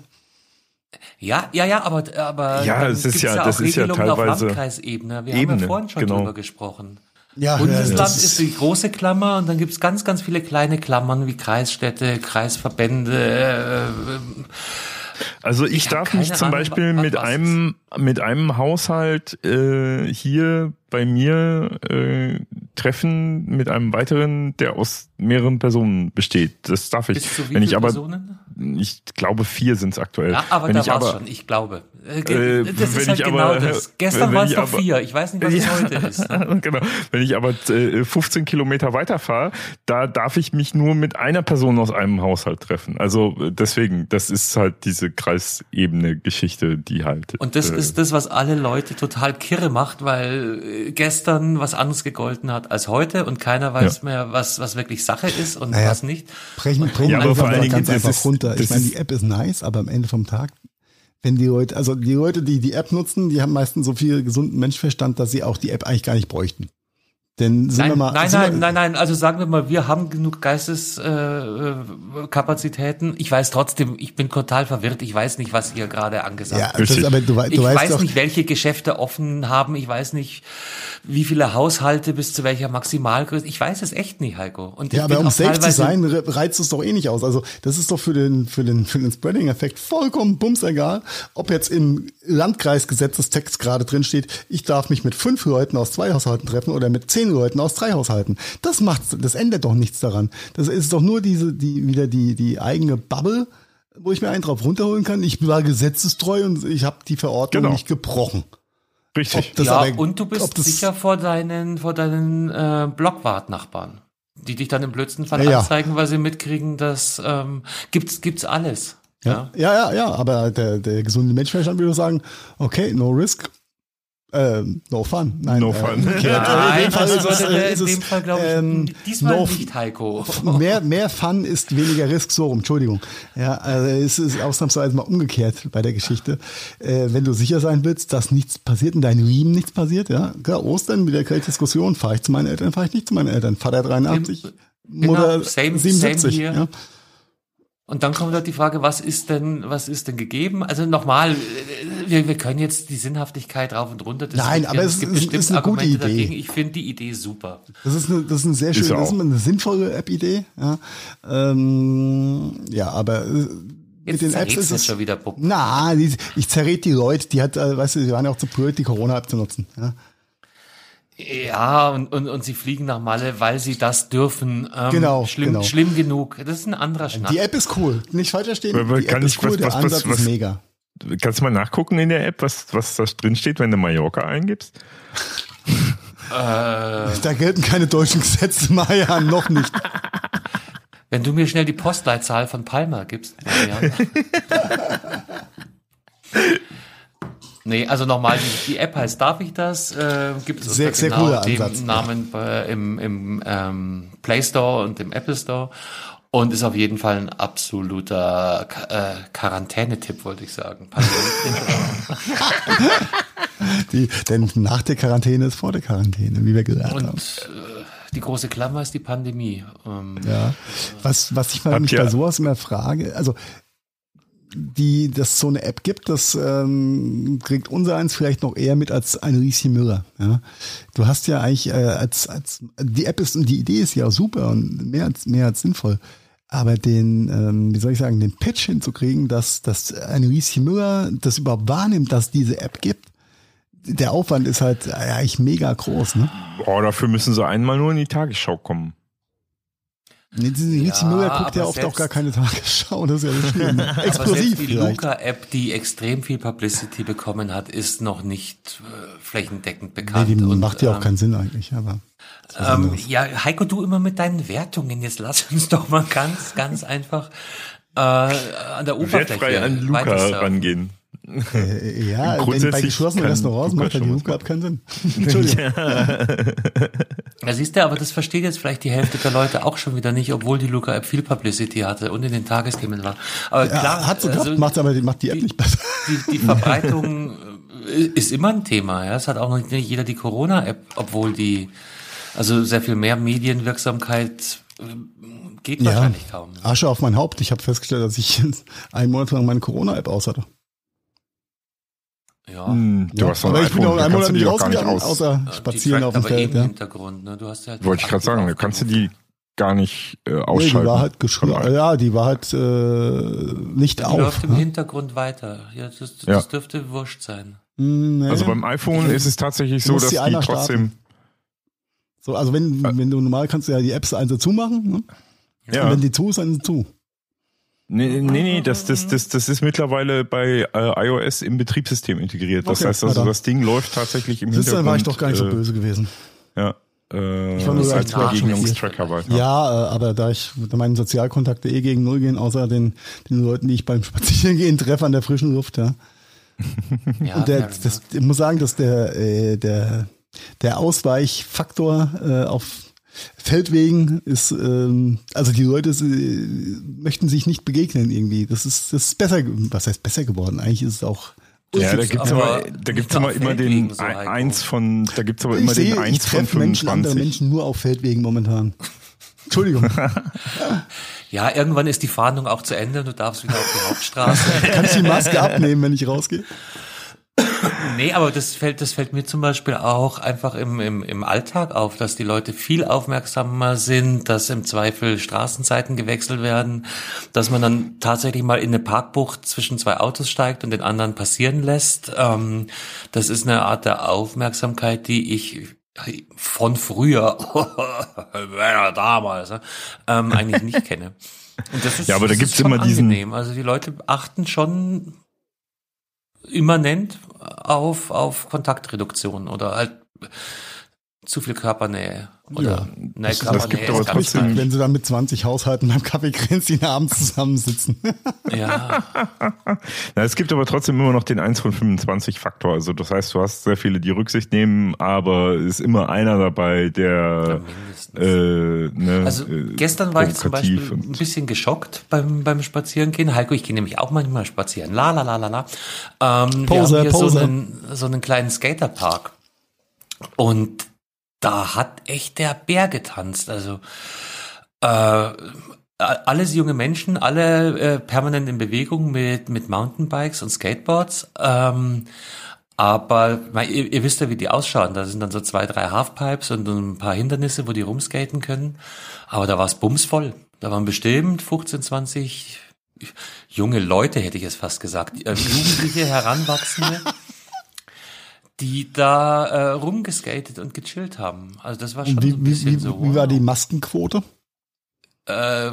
Ja, ja, ja, aber, aber ja, es ist ja, ja das ist ja teilweise auf Landkreisebene. Wir Ebene, haben ja vorhin schon genau. drüber gesprochen. Ja, Bundesland ja, ist, ist die große Klammer und dann gibt's ganz, ganz viele kleine Klammern wie Kreisstädte, Kreisverbände. Äh, also ich, ich darf mich zum Ahnung, Beispiel mit einem mit einem Haushalt äh, hier bei mir äh, treffen mit einem weiteren, der aus mehreren Personen besteht. Das darf ich. Wenn ich aber Personen? ich glaube vier sind es aktuell. Ja, aber wenn da war schon, ich glaube. Äh, äh das ist halt genau aber, das. Gestern waren es noch vier, ich weiß nicht, was es heute <laughs> ist. genau. Wenn ich aber 15 äh, Kilometer weiterfahre, da darf ich mich nur mit einer Person aus einem Haushalt treffen. Also äh, deswegen, das ist halt diese Kreisebene-Geschichte, die halt. Und das äh, ist das, was alle Leute total kirre macht, weil gestern was anderes gegolten hat als heute und keiner weiß ja. mehr, was, was wirklich Sache ist und naja, was nicht. Brechen, brechen ja, aber vor allen Dingen, ganz einfach runter runter. Ich meine, die App ist nice, aber am Ende vom Tag, wenn die Leute, also die Leute, die die App nutzen, die haben meistens so viel gesunden Menschverstand, dass sie auch die App eigentlich gar nicht bräuchten. Denn sind nein, wir mal, nein, nein, nein, nein, also sagen wir mal, wir haben genug Geisteskapazitäten. Äh, ich weiß trotzdem, ich bin total verwirrt. Ich weiß nicht, was hier gerade angesagt ja, wird. Das, aber du, du ich weißt weiß doch, nicht, welche Geschäfte offen haben. Ich weiß nicht, wie viele Haushalte bis zu welcher Maximalgröße. Ich weiß es echt nicht, Heiko. Und ja, aber um safe zu sein, reizt es doch eh nicht aus. Also das ist doch für den, für den, für den Spreading-Effekt vollkommen bums egal, ob jetzt im Landkreisgesetzestext gerade drin steht, ich darf mich mit fünf Leuten aus zwei Haushalten treffen oder mit zehn Leuten aus drei Haushalten. Das macht, das ändert doch nichts daran. Das ist doch nur diese, die, wieder die, die eigene Bubble, wo ich mir einen drauf runterholen kann. Ich war gesetzestreu und ich habe die Verordnung Genau. nicht gebrochen. Richtig. das ja, aber- und du bist sicher vor deinen, vor deinen äh, Blockwart-Nachbarn, die dich dann im blödsten Fall Ja, ja. anzeigen, weil sie mitkriegen, dass ähm, gibt's gibt's alles. Ja. Ja, ja, ja, aber der, der gesunde Menschenverstand würde sagen, okay, no risk, ähm, no fun. Nein, No äh, fun. umgekehrt. <laughs> Ja, Äh, in dem Fall ist es, ist in dem Fall glaube ich ähm, diesmal no nicht, Heiko. <laughs> mehr, mehr Fun ist weniger Risk, so rum, Entschuldigung. Ja, also es ist ausnahmsweise mal umgekehrt bei der Geschichte. Äh, wenn du sicher sein willst, dass nichts passiert, in deinem Riemen nichts passiert, ja, klar, Ostern, wieder keine Diskussion, fahre ich zu meinen Eltern, fahre ich nicht zu meinen Eltern, Vater 83, Genau, Mutter same- 77. same ja. Und dann kommt halt die Frage, was ist denn, was ist denn gegeben? Also nochmal, wir, wir können jetzt die Sinnhaftigkeit rauf und runter Nein, diskutieren. aber es gibt ist- bestimmt ist eine gute Argumente Idee. dagegen. Ich finde die Idee super. Das ist eine, das ist eine sehr schöne, das ist eine sinnvolle App-Idee. Ja, ähm, ja aber äh, mit Jetzt den Apps ist es. schon wieder Puppen. Na, ich zerrät die Leute, die hat, äh, weißt du, die waren ja auch zu blöd, die Corona-App zu nutzen. Ja. Ja, und, und, und sie fliegen nach Malle, weil sie das dürfen. Ähm, Genau, schlimm, genau. schlimm genug. Das ist ein anderer Schnack. Die App ist cool, nicht falsch verstehen. Aber Die kann App ich- ist cool, was- der was- was- Ansatz was- ist mega. Kannst du mal nachgucken in der App, was, was da drin steht, wenn du Mallorca eingibst? Da gelten keine deutschen Gesetze, Maja, noch nicht. <laughs> Wenn du mir schnell die Postleitzahl von Palma gibst. Ja. <laughs> Nee, also nochmal, die, die App heißt Darf ich das? Äh, Gibt es Sehr- unter sehr genau cooler dem Ansatz. Namen äh, im, im ähm, Play Store und im Apple Store. Und ist auf jeden Fall ein absoluter äh, Quarantänetipp, wollte ich sagen. <laughs> Die, denn nach der Quarantäne ist vor der Quarantäne, wie wir gelernt Und haben. äh, die große Klammer ist die Pandemie. Ähm, Ja. Was, was ich mal mich ihr- bei sowas immer frage, also die, dass es so eine App gibt, das ähm, kriegt unser eins vielleicht noch eher mit als eine Rieschen Müller. Ja? Du hast ja eigentlich äh, als, als die App ist und die Idee ist ja super und mehr als mehr als sinnvoll. Aber den, ähm, wie soll ich sagen, den Pitch hinzukriegen, dass, dass eine Rieschen Müller das überhaupt wahrnimmt, dass diese App gibt, der Aufwand ist halt äh, eigentlich mega groß, ne? Oh, dafür müssen sie einmal nur in die Tagesschau kommen. Nee, Ja, Müller guckt ja aber oft auch selbst- gar keine Tagesschau, das ist ja das Schlimme. <laughs> Aber Explosiv selbst die. Luca-App, die extrem viel Publicity bekommen hat, ist noch nicht äh, flächendeckend Nee, bekannt. die Und, macht ja auch ähm, keinen Sinn eigentlich, aber. Ähm, ja, Heiko, du immer mit deinen Wertungen. Jetzt lass uns doch mal ganz, ganz einfach äh, an der Oberfläche Wertfrei an Luca rangehen. Äh, ja, wenn bei geschlossenen Restaurants macht ja die Luca ab keinen Sinn. <laughs> Entschuldigung. Ja, siehst du, aber das versteht jetzt vielleicht die Hälfte der Leute auch schon wieder nicht, obwohl die Luca-App viel Publicity hatte und in den Tagesthemen war. Aber Ja, klar, hat sie gehabt, also macht aber die, macht die App die- nicht besser. die, die Verbreitung äh, ist immer ein Thema. Ja, es hat auch noch nicht jeder die Corona-App, obwohl die also sehr viel mehr Medienwirksamkeit äh, geht Ja, wahrscheinlich kaum. Asche auf mein Haupt. Ich habe festgestellt, dass ich <laughs> einen Monat lang meine Corona-App aus hatte. Ja. Hm, Du Ja, hast aber ich bin auch da einen Monat du die nicht rausgegangen, aus. außer Die spazieren auf dem aber Feld. im Ja. Hintergrund. Ne? Du hast ja Wollte ich gerade sagen, du kannst du die gar nicht äh, Nee, ausschalten. die war halt geschlossen. Ja, die war halt äh, nicht Die auf. läuft im ne? Hintergrund weiter. Ja, das, das Ja. dürfte wurscht sein. Hm, nee. Also beim iPhone ist es tatsächlich so, dass die die trotzdem. so, also wenn, wenn du normal kannst du ja die Apps einzeln zumachen. Ne? Und Ja. wenn die zu ist, dann zu. Nee, nee, nee, das, das, das, das ist mittlerweile bei äh, iOS im Betriebssystem integriert. Das Okay, heißt also, das Ding läuft tatsächlich im Siehst Hintergrund. dann war ich doch gar nicht so äh, böse gewesen. Ja. Äh, Ich war nur als weiter. Ja, äh, aber da ich da meine Sozialkontakte eh gegen null gehen, außer den, den Leuten, die ich beim <laughs> Spazierengehen treffe an der frischen Luft, ja. <laughs> Ja, Und der, das, ich muss sagen, dass der, äh, der, der Ausweichfaktor äh, auf Feldwegen ist, ähm, also die Leute äh, möchten sich nicht begegnen irgendwie. Das ist, das ist besser, was heißt besser geworden? Eigentlich ist es auch. Ja, da gibt's aber aber, da nicht gibt's nur immer, Feldwegen den so, eins von, da gibt's aber Ich immer den sehe, ich eins von treffe Menschen, andere 25. Menschen nur auf Feldwegen momentan. <laughs> Entschuldigung. Ja, irgendwann ist die Fahndung auch zu Ende und du darfst wieder auf die Hauptstraße. <laughs> Kann ich die Maske abnehmen, wenn ich rausgehe? Nee, aber das fällt, das fällt mir zum Beispiel auch einfach im, im, im Alltag auf, dass die Leute viel aufmerksamer sind, dass im Zweifel Straßenseiten gewechselt werden, dass man dann tatsächlich mal in eine Parkbucht zwischen zwei Autos steigt und den anderen passieren lässt. Ähm, das ist eine Art der Aufmerksamkeit, die ich von früher, <laughs> damals, ne, ähm, eigentlich nicht kenne. Und das ist, ja, aber da gibt's immer diesen- angenehm. Also die Leute achten schon immanent auf, auf Kontaktreduktion oder halt zu viel Körpernähe. Oder Ja. nee, Das- das Körpernähe gibt aber ist ganz trotzdem-. Wenn sie dann mit 20 Haushalten beim Kaffeekränzchen abends zusammensitzen. Ja, <laughs> Na, es gibt aber trotzdem immer noch den 1 von 25 Faktor. Also das heißt, du hast sehr viele, die Rücksicht nehmen, aber es ist immer einer dabei, der mindestens. äh, ne, Also äh, gestern war ich zum Beispiel ein bisschen geschockt beim, beim Spazierengehen. Heiko, ich gehe nämlich auch manchmal spazieren. La la la la la. Ähm, wir Poser, haben hier Poser. so einen, so einen kleinen Skaterpark. Und da hat echt der Bär getanzt. Also äh, alles junge Menschen, alle äh, permanent in Bewegung mit, mit Mountainbikes und Skateboards. Ähm, aber mei, ihr, ihr wisst ja, wie die ausschauen. Da sind dann so zwei, drei Halfpipes und ein paar Hindernisse, wo die rumskaten können. Aber da war es bumsvoll. Da waren bestimmt 15, 20 junge Leute, hätte ich es fast gesagt. Äh, Jugendliche, <laughs> Heranwachsende, die da äh, rumgeskatet und gechillt haben. Also das war schon wie, so ein wie, bisschen wie, so. wie war die Maskenquote? Äh,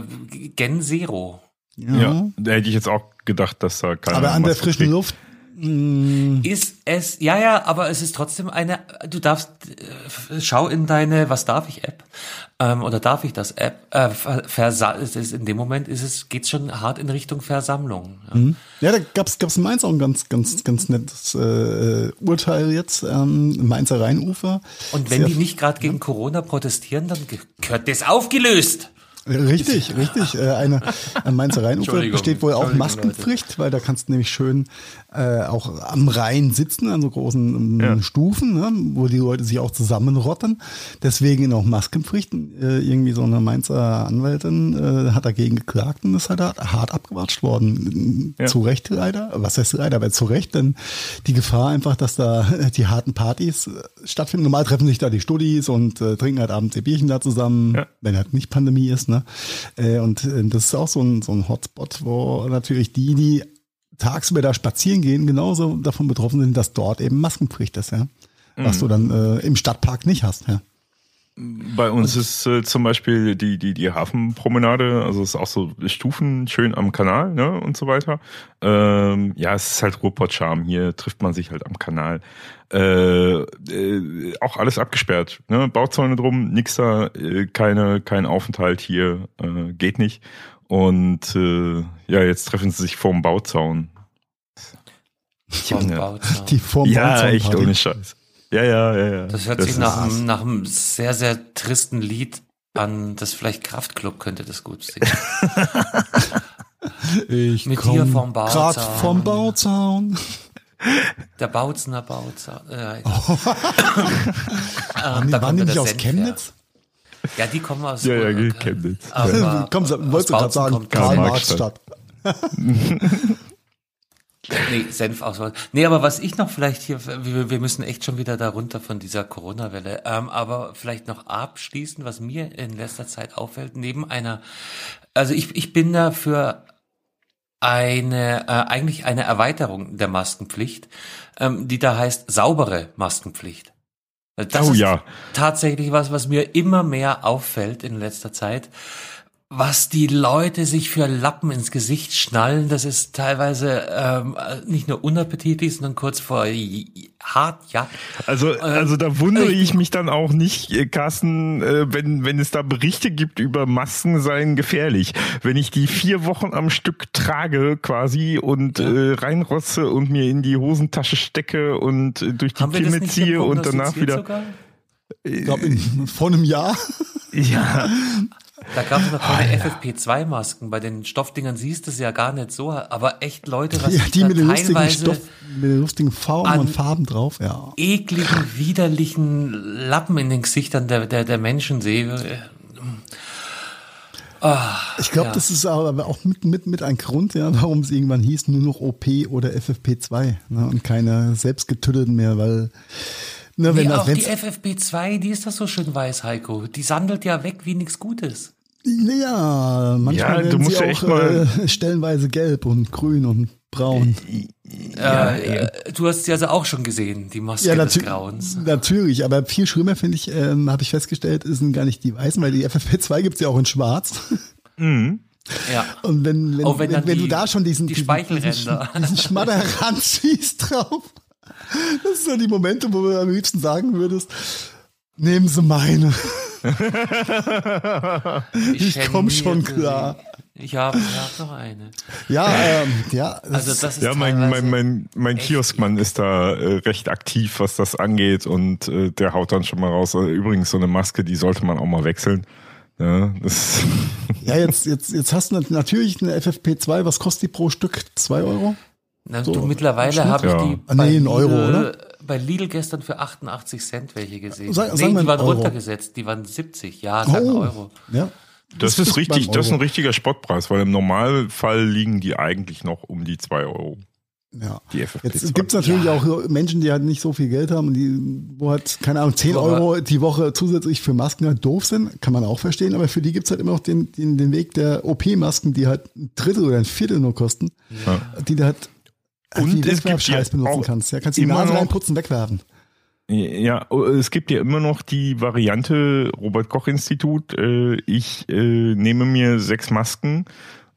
Gen Zero. Ja, da hätte ich jetzt auch gedacht, dass da keiner Aber an der frischen trägt. Luft. Ist es, ja, ja, aber es ist trotzdem eine, du darfst, äh, schau in deine, was darf ich App, ähm, oder darf ich das App, äh, ver, versa es ist, in dem Moment ist es, geht's schon hart in Richtung Versammlung. Ja. Ja, da gab's gab's in Mainz auch ein ganz ganz ganz nettes äh, Urteil jetzt ähm, Mainzer Rheinufer. Und wenn Sehr die nicht gerade gegen Corona protestieren, dann gehört das aufgelöst. Richtig, richtig. Äh, eine am Mainzer Rheinufer besteht wohl auch Maskenpflicht, weil da kannst du nämlich schön äh, auch am Rhein sitzen, an so großen ähm, Ja. Stufen, ne, wo die Leute sich auch zusammenrotten. Deswegen auch Maskenpflicht. Äh, irgendwie so eine Mainzer Anwältin äh, hat dagegen geklagt und ist halt hart, abgewatscht worden. Ja. Zu Recht leider. Was heißt leider? Aber zu Recht, denn die Gefahr einfach, dass da <laughs> die harten Partys äh, stattfinden. Normal treffen sich da die Studis und äh, trinken halt abends ihr Bierchen da zusammen, Ja. wenn halt nicht Pandemie ist. Ne? Äh, und äh, das ist auch so ein, so ein Hotspot, wo natürlich die, die tagsüber da spazieren gehen, genauso davon betroffen sind, dass dort eben Maskenpflicht ist, ja. Was du dann äh, im Stadtpark nicht hast, ja. Bei uns ist äh, zum Beispiel die, die, die Hafenpromenade, also es ist auch so Stufen schön am Kanal ne, und so weiter. Ähm, ja, es ist halt Ruhrpott-Charme. Hier trifft man sich halt am Kanal. Äh, äh, auch alles abgesperrt. Ne? Bauzäune drum, nix da, äh, keine, kein Aufenthalt hier, äh, geht nicht. Und äh, ja, jetzt treffen sie sich vorm Bauzaun. Vom Junge. Bauzaun. Die vorm Ja, Bauzaun echt Party. ohne Scheiß. Ja, ja, ja, ja. Das hört sich nach, einem, nach einem sehr, sehr tristen Lied an, das vielleicht Kraftklub könnte das gut singen. <laughs> Ich Mit dir vom Bauzaun. grad vom Bauzaun. Der Bautzener Bauzaun. Äh, Oh. <laughs> ähm, <laughs> Die da waren die nicht aus Senf Chemnitz? her. Ja, die kommen aus Ja, ja, äh, Chemnitz. Aber Komm, aus wolltest du gerade sagen, Karl-Marx-Stadt. Nee, Senf aus. Nee, aber was ich noch vielleicht hier, wir, wir müssen echt schon wieder da runter von dieser Corona-Welle, ähm, aber vielleicht noch abschließend, was mir in letzter Zeit auffällt, neben einer, also ich, ich bin da für eine, äh, eigentlich eine Erweiterung der Maskenpflicht, ähm, die da heißt saubere Maskenpflicht. Das Oh ist ja. tatsächlich was, was mir immer mehr auffällt in letzter Zeit. Was die Leute sich für Lappen ins Gesicht schnallen, das ist teilweise ähm, nicht nur unappetitlich, sondern kurz vor hart, ja. Also, also da wundere ich- ich mich dann auch nicht, äh, Carsten, äh, wenn, wenn es da Berichte gibt über Masken seien gefährlich. Wenn ich die vier Wochen am Stück trage quasi und äh, reinrotze und mir in die Hosentasche stecke und äh, durch die Kimme ziehe und danach wieder. sogar? Ich glaube, vor einem Jahr. <laughs> Ja, <laughs> Da gab es noch keine FFP2-Masken. Bei den Stoffdingern siehst du es ja gar nicht so. Aber echt Leute, was Ja, ich die mit den lustigen teilweise Stoff, mit den lustigen Formen und Farben drauf, ja. ekligen, widerlichen Lappen in den Gesichtern der, der, der Menschen sehe. Ah, Ich glaube, ja. das ist aber auch mit, mit, mit ein Grund, ja, warum es irgendwann hieß, nur noch OP oder FFP2 ne, und keine selbstgetüttelten mehr, weil ne, wenn Nee, das, auch die wenn's, FFP2, die ist doch so schön weiß, Heiko. Die sandelt ja weg wie nichts Gutes. ja, manchmal Ja, du musst sie ja echt auch mal- äh, stellenweise gelb und grün und braun. äh, äh, du hast sie also auch schon gesehen, die Maske Ja, des Grauens. natürlich, aber viel schlimmer finde ich, ähm, habe ich festgestellt, sind gar nicht die weißen, weil die FFP2 gibt's ja auch in schwarz. Mhm. Ja. Und wenn, wenn, wenn wenn, wenn du die- da schon diesen, die diesen, diesen, diesen Schmatter ranziehst <laughs> drauf. Das sind so die Momente, wo du am liebsten sagen würdest, nehmen Sie meine. Ich komm schon klar. Ich habe hab noch eine. Ja, ähm, ja. das- Also das ist Ja, mein, mein, mein, mein Kioskmann ist da äh, recht aktiv, was das angeht und äh, der haut dann schon mal raus. Äh, übrigens, so eine Maske, die sollte man auch mal wechseln. Ja, das ja jetzt, jetzt, jetzt hast du nat- natürlich eine FFP2. Was kostet die pro Stück? Zwei Euro? Na, So, du, mittlerweile habe ich Ja. die Ah, nee, ein Euro, Lidl, oder? bei Lidl gestern für 88 Cent welche gesehen. Sag- nee, die waren Euro. runtergesetzt, die waren 70. Ja, sag mal Euro. Ja. Das Das ist richtig, das ist ein richtiger Spottpreis, weil im Normalfall liegen die eigentlich noch um die zwei Euro. Ja. Die FFP2. Jetzt gibt's natürlich Ja. auch Menschen, die halt nicht so viel Geld haben und die, wo halt, keine Ahnung, 10 Aber- Euro die Woche zusätzlich für Masken halt doof sind, kann man auch verstehen, aber für die gibt's halt immer noch den, den, den Weg der OP-Masken, die halt ein Drittel oder ein Viertel nur kosten, die du halt Und es gibt ja benutzen kannst. Ja, kannst die immer Nase noch- reinputzen, wegwerfen. Ja, es gibt ja immer noch die Variante Robert Koch Institut. Äh, Ich äh, nehme mir sechs Masken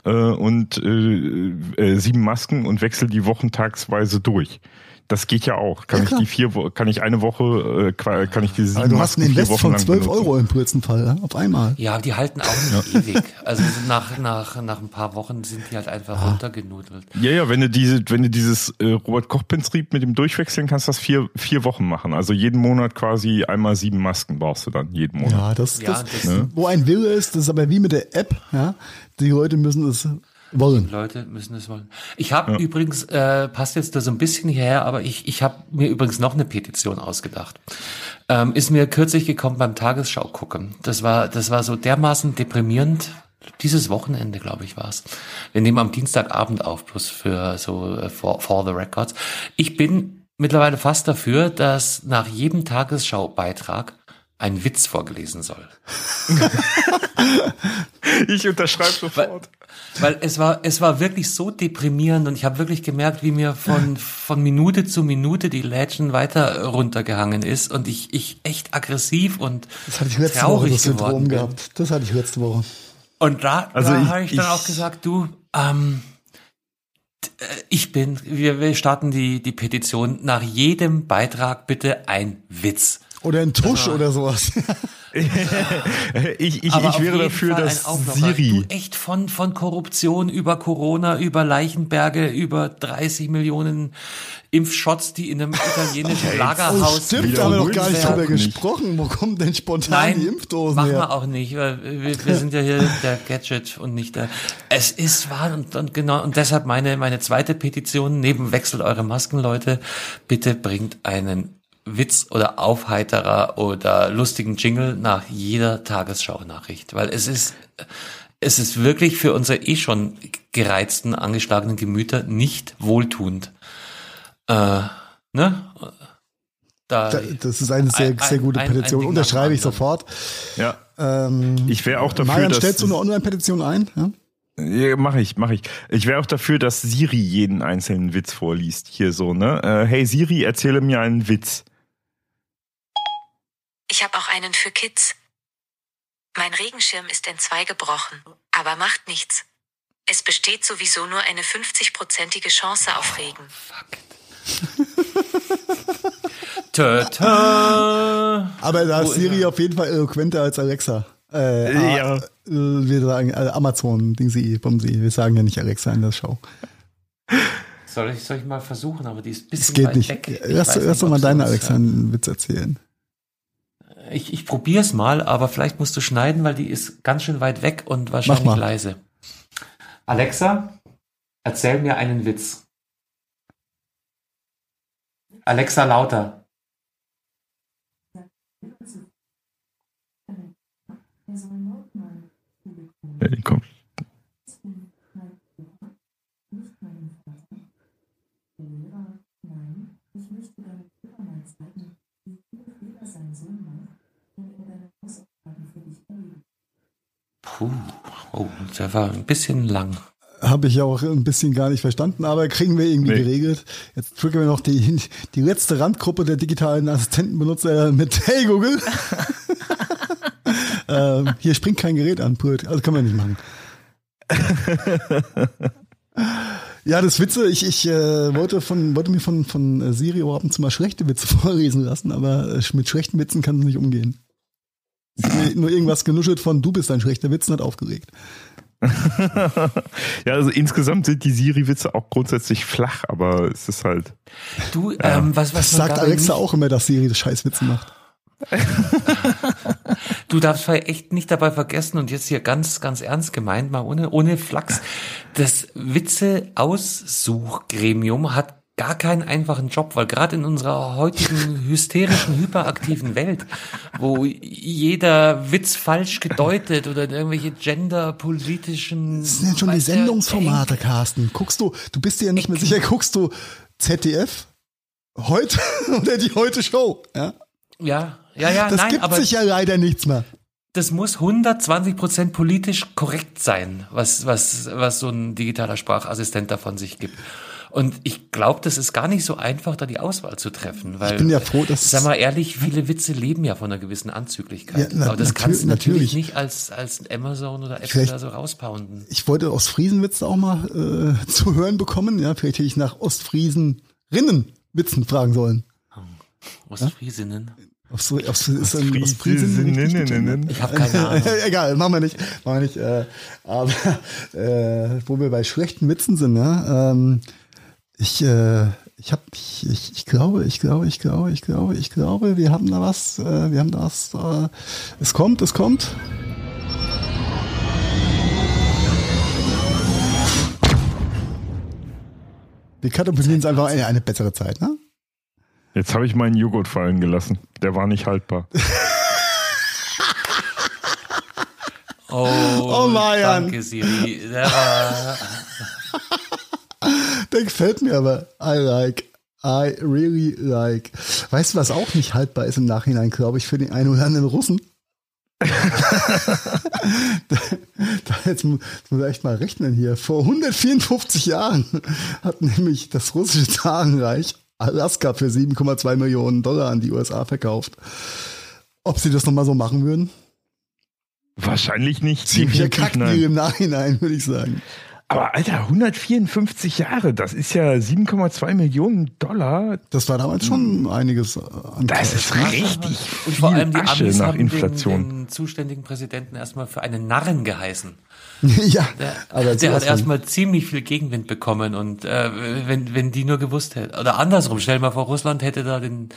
äh, und sieben Masken und wechsle die wochentagsweise durch. Das geht ja auch. Kann Ja, ich klar. die vier, kann ich eine Woche, äh, kann ich diese sieben Aber du hast Masken einen Invest Wochen von lang 12 benutzen. Euro im blödsten Fall, ja, auf einmal. Ja, die halten auch nicht ewig. Also nach, nach, nach ein paar Wochen sind die halt einfach Ah. runtergenudelt. Ja, ja, wenn du diese, wenn du dieses äh, Robert Koch Prinzip mit dem Durchwechseln kannst, das vier vier Wochen machen. Also jeden Monat quasi einmal sieben Masken brauchst du dann jeden Monat. Ja, das, Ja, das, das- wo ein Wille ist, das ist aber wie mit der App, ja. Die Leute müssen es wollen. Leute müssen es wollen. Ich habe übrigens, äh, passt jetzt da so ein bisschen hierher, aber ich, ich habe mir übrigens noch eine Petition ausgedacht. Ähm, ist mir kürzlich gekommen beim Tagesschau gucken. Das war, das war so dermaßen deprimierend. Dieses Wochenende, glaube ich, war's. Wir nehmen am Dienstagabend auf, plus für so äh, for, for the records. Ich bin mittlerweile fast dafür, dass nach jedem Tagesschaubeitrag ein Witz vorgelesen soll. <laughs> Ich unterschreibe sofort. Weil es war, es war wirklich so deprimierend und ich habe wirklich gemerkt, wie mir von, von Minute zu Minute die Lädchen weiter runtergehangen ist und ich, ich echt aggressiv und Das hatte ich letzte Woche traurig das Syndrom gehabt. Das hatte ich letzte Woche. Und da, Also da habe ich dann ich- auch gesagt, du, ähm, äh, ich bin, wir, wir starten die, die Petition, nach jedem Beitrag bitte ein Witz. Oder ein Tusch oder sowas. <laughs> ich, ich, Aber ich wäre dafür, Fall dass. Siri. Du echt von, von Korruption über Corona, über Leichenberge, über 30 Millionen Impfshots, die in einem italienischen Oh, Lagerhaus stimmt, da haben wir noch gar nicht drüber gesprochen. Wo kommen denn spontan Nein, die Impfdosen machen her? wir auch nicht. weil Wir, wir sind ja hier der Gadget und nicht der. Es ist wahr und, und genau und deshalb meine meine zweite Petition neben wechselt eure Masken, Leute. Bitte bringt einen Witz oder Aufheiterer oder lustigen Jingle nach jeder Tagesschau-Nachricht, weil es ist es ist wirklich für unsere eh schon gereizten, angeschlagenen Gemüter nicht wohltuend. Äh, ne? Da, Da- Das ist eine sehr, Ein- sehr gute ein- ein Petition. Ding Unterschreibe ich sofort. Ja, Ähm, ich wäre auch dafür, Marian, dass stellst du eine Online-Petition ein? Ja? Ja, mach ich, mach ich. Ich wäre auch dafür, dass Siri jeden einzelnen Witz vorliest. Hier so, ne? Äh, hey Siri, erzähle mir einen Witz. Ich habe auch einen für Kids. Mein Regenschirm ist in zwei gebrochen, aber macht nichts. Es besteht sowieso nur eine 50-prozentige Chance auf Regen. <laughs> Tö, tö. Aber da ist Siri auf jeden Fall eloquenter als Alexa. Äh, Ja. wir sagen äh, Amazon, Dingsy, Bumsy. Wir sagen ja nicht Alexa in der Show. Soll ich, soll ich mal versuchen, aber die ist ein bisschen Es geht weit nicht. weg. Ich Lass, lass nicht, doch mal sie deine Alexa einen Witz erzählen. Ich, ich probiere es mal, aber vielleicht musst du schneiden, weil die ist ganz schön weit weg und wahrscheinlich mal. leise. Alexa, erzähl mir einen Witz. Alexa lauter. Hey, komm. Puh, oh, der war ein bisschen lang. Habe ich ja auch ein bisschen gar nicht verstanden, aber kriegen wir irgendwie Nee. geregelt. Jetzt drücken wir noch die, die letzte Randgruppe der digitalen Assistentenbenutzer mit Hey Google. <laughs> ähm, hier springt kein Gerät an, Pult. Also können wir nicht machen. Ja, das Witze, ich, ich äh, wollte, von, wollte mir von, von äh, Siri ab und zu mal schlechte Witze <laughs> vorlesen lassen, aber äh, mit schlechten Witzen kann es nicht umgehen. Nur irgendwas genuschelt von du bist ein schlechter Witz und hat aufgeregt. <laughs> ja, also insgesamt sind die Siri-Witze auch grundsätzlich flach, aber es ist halt. Du, ähm, was, was das sagt Alexa auch immer, dass Siri Scheißwitze macht. <laughs> du darfst echt nicht dabei vergessen und jetzt hier ganz, ganz ernst gemeint, mal ohne, ohne Flachs. Das Witze-Aussuchgremium hat gar keinen einfachen Job, weil gerade in unserer heutigen hysterischen, hyperaktiven Welt, wo jeder Witz falsch gedeutet oder irgendwelche genderpolitischen. Das sind ja schon die Sendungsformate, Carsten. Guckst du, du bist dir ja nicht mehr sicher, guckst du ZDF heute <laughs> oder die heute Show, ja? Ja, ja, ja, das nein, gibt aber sich ja leider nichts mehr. Das muss 120 Prozent politisch korrekt sein, was, was, was so ein digitaler Sprachassistent davon sich gibt. Und ich glaube, das ist gar nicht so einfach, da die Auswahl zu treffen, weil, ich bin ja froh, dass sag mal ehrlich, viele Witze leben ja von einer gewissen Anzüglichkeit. Ja, na, Aber das kannst du natürlich, natürlich nicht als, als Amazon oder Apple da so rauspounden. Ich wollte Ostfriesenwitze auch mal äh, zu hören bekommen. Ja, vielleicht hätte ich nach Ostfrieserinnen Witzen fragen sollen. Ostfriesinnen? Aufs, aufs, ist ein, aufs Friesen ich habe keine <laughs> Ahnung. Egal, machen wir nicht. Machen wir nicht äh, aber äh, wo wir bei schlechten Witzen sind, ne? Ähm, ich, äh, ich habe, ich, ich, ich glaube, ich glaube, ich glaube, ich glaube, ich glaube, wir haben da was, äh, wir haben da was. Äh, es kommt, es kommt. Wir katapultieren es einfach eine, eine bessere Zeit, ne? Jetzt habe ich meinen Joghurt fallen gelassen. Der war nicht haltbar. <laughs> oh, oh Marian. Danke, Siri. Der, war <laughs> Der gefällt mir aber. I like. I really like. Weißt du, was auch nicht haltbar ist im Nachhinein, glaube ich, für den einen oder anderen Russen? da, <laughs> da jetzt muss man echt mal rechnen hier. Vor 154 Jahren hat nämlich das russische Zarenreich Alaska für 7,2 Millionen Dollar an die USA verkauft. Ob sie das nochmal so machen würden? Wahrscheinlich nicht. Ziemlicher Kackdeal im Nachhinein, würde ich sagen. Aber Alter, 154 Jahre, das ist ja 7,2 Millionen Dollar. Das war damals schon einiges an Das ist richtig viel Und vor allem die Asche Amis nach haben Inflation. Den, den zuständigen Präsidenten erstmal für einen Narren geheißen. <laughs> ja, der, aber der hat erstmal ziemlich viel Gegenwind bekommen und äh, wenn, wenn die nur gewusst hätten, oder andersrum, stell mal vor, Russland hätte da den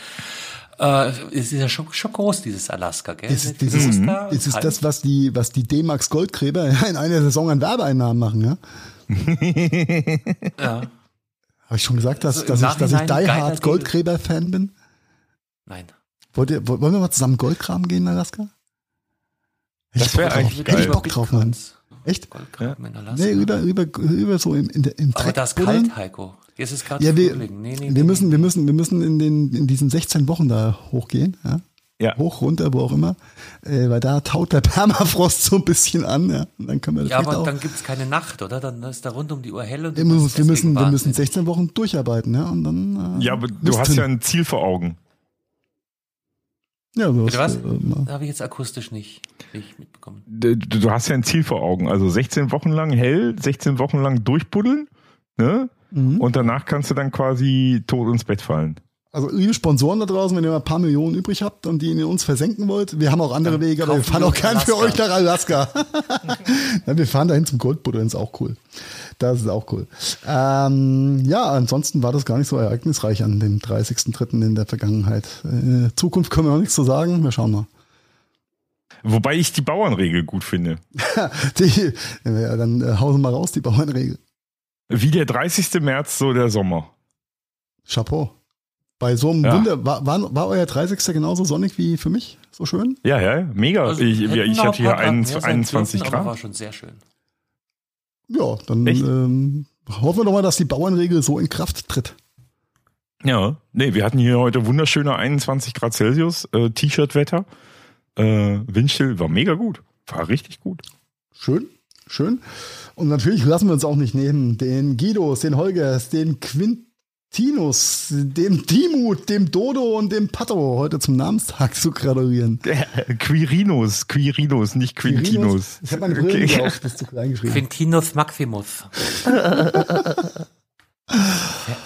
äh, es ist ja schon, schon groß, dieses Alaska, gell? Dieses, dieses, mhm. da ist halt. das, was die, was die D-Max Goldgräber <laughs> in einer Saison an Werbeeinnahmen machen, ja? <laughs> ja. Habe ich schon gesagt, dass, also dass, ich, dass ich Die Hard Goldgräber-Fan bin? Nein. Wollt ihr, wollen wir mal zusammen Goldgraben gehen in Alaska? Das wäre eigentlich geil. Hätte ich Bock drauf, Mann. Echt? Goldgraben ja. in Alaska. Nee, über, über, über so im, in der, im Aber das ist kalt, Heiko. Jetzt ist gerade ja, wir, nee, nee, wir müssen, wir müssen, wir müssen in den, in diesen 16 Wochen da hochgehen, ja. Ja. Hoch, runter, wo auch immer. Äh, weil da taut der <laughs> Permafrost so ein bisschen an, ja. Und dann können wir das Ja, aber auch. dann gibt's keine Nacht, oder? Dann ist da rund um die Uhr hell und wir müssen, wir müssen, wir müssen 16 Wochen durcharbeiten, ja. Und dann, äh, ja, aber du hast hin. ja ein Ziel vor Augen. Ja, Bitte was? Äh, da habe ich jetzt akustisch nicht, nicht mitbekommen. Du, du, hast ja ein Ziel vor Augen. Also 16 Wochen lang hell, 16 Wochen lang durchbuddeln, ne? Mhm. Und danach kannst du dann quasi tot ins Bett fallen. Also liebe Sponsoren da draußen, wenn ihr mal ein paar Millionen übrig habt und die in uns versenken wollt, wir haben auch andere Wege, aber wir fahren auch gern für euch nach Alaska. <laughs> ja, wir fahren dahin zum Goldbuddeln, ist auch cool. Das ist auch cool. Ähm, ja, ansonsten war das gar nicht so ereignisreich an dem 30.03. in der Vergangenheit. Äh, Zukunft können wir noch nichts zu sagen, wir schauen mal. Wobei ich die Bauernregel gut finde. <laughs> die, ja, dann äh, hausen wir raus, die Bauernregel. Wie der 30. März, so der Sommer. Chapeau. Bei so einem ja. Wunder, war, war, war euer 30. genauso sonnig wie für mich? So schön? Ja, ja, mega. Also, ich, ich hatte hier 21, 21 Grad. war schon sehr schön. Ja, dann ähm, hoffen wir doch mal, dass die Bauernregel so in Kraft tritt. Ja, nee, wir hatten hier heute wunderschöne 21 Grad Celsius, äh, T-Shirt-Wetter. Äh, Windstill war mega gut. War richtig gut. Schön, schön. Und natürlich lassen wir uns auch nicht nehmen den Guidos, den Holgers, den Quint Tinus, dem Timut, dem Dodo und dem Pato heute zum Namenstag zu gratulieren. Quirinus, Quirinus, nicht Quintinus. Ich habe meine Brille okay. auf, bist du klein geschrieben. Quintinus Maximus. <laughs>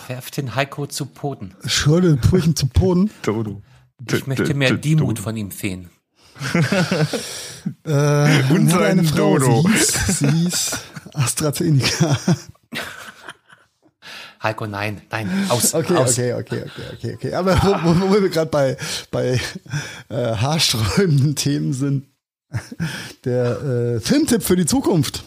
Werft den Heiko zu Boden. Schöne Brüchen zu Boden. Dodo. Ich möchte mehr Demut von ihm sehen. <laughs> äh, Und seine Frau, Dodo. Sie hieß, sie hieß AstraZeneca. <laughs> Heiko, nein, nein, aus. Okay, aus. okay, okay, okay, okay, okay. Aber wo, wo, wo wir gerade bei, bei äh, haarsträubenden Themen sind, <laughs> der äh, Filmtipp für die Zukunft.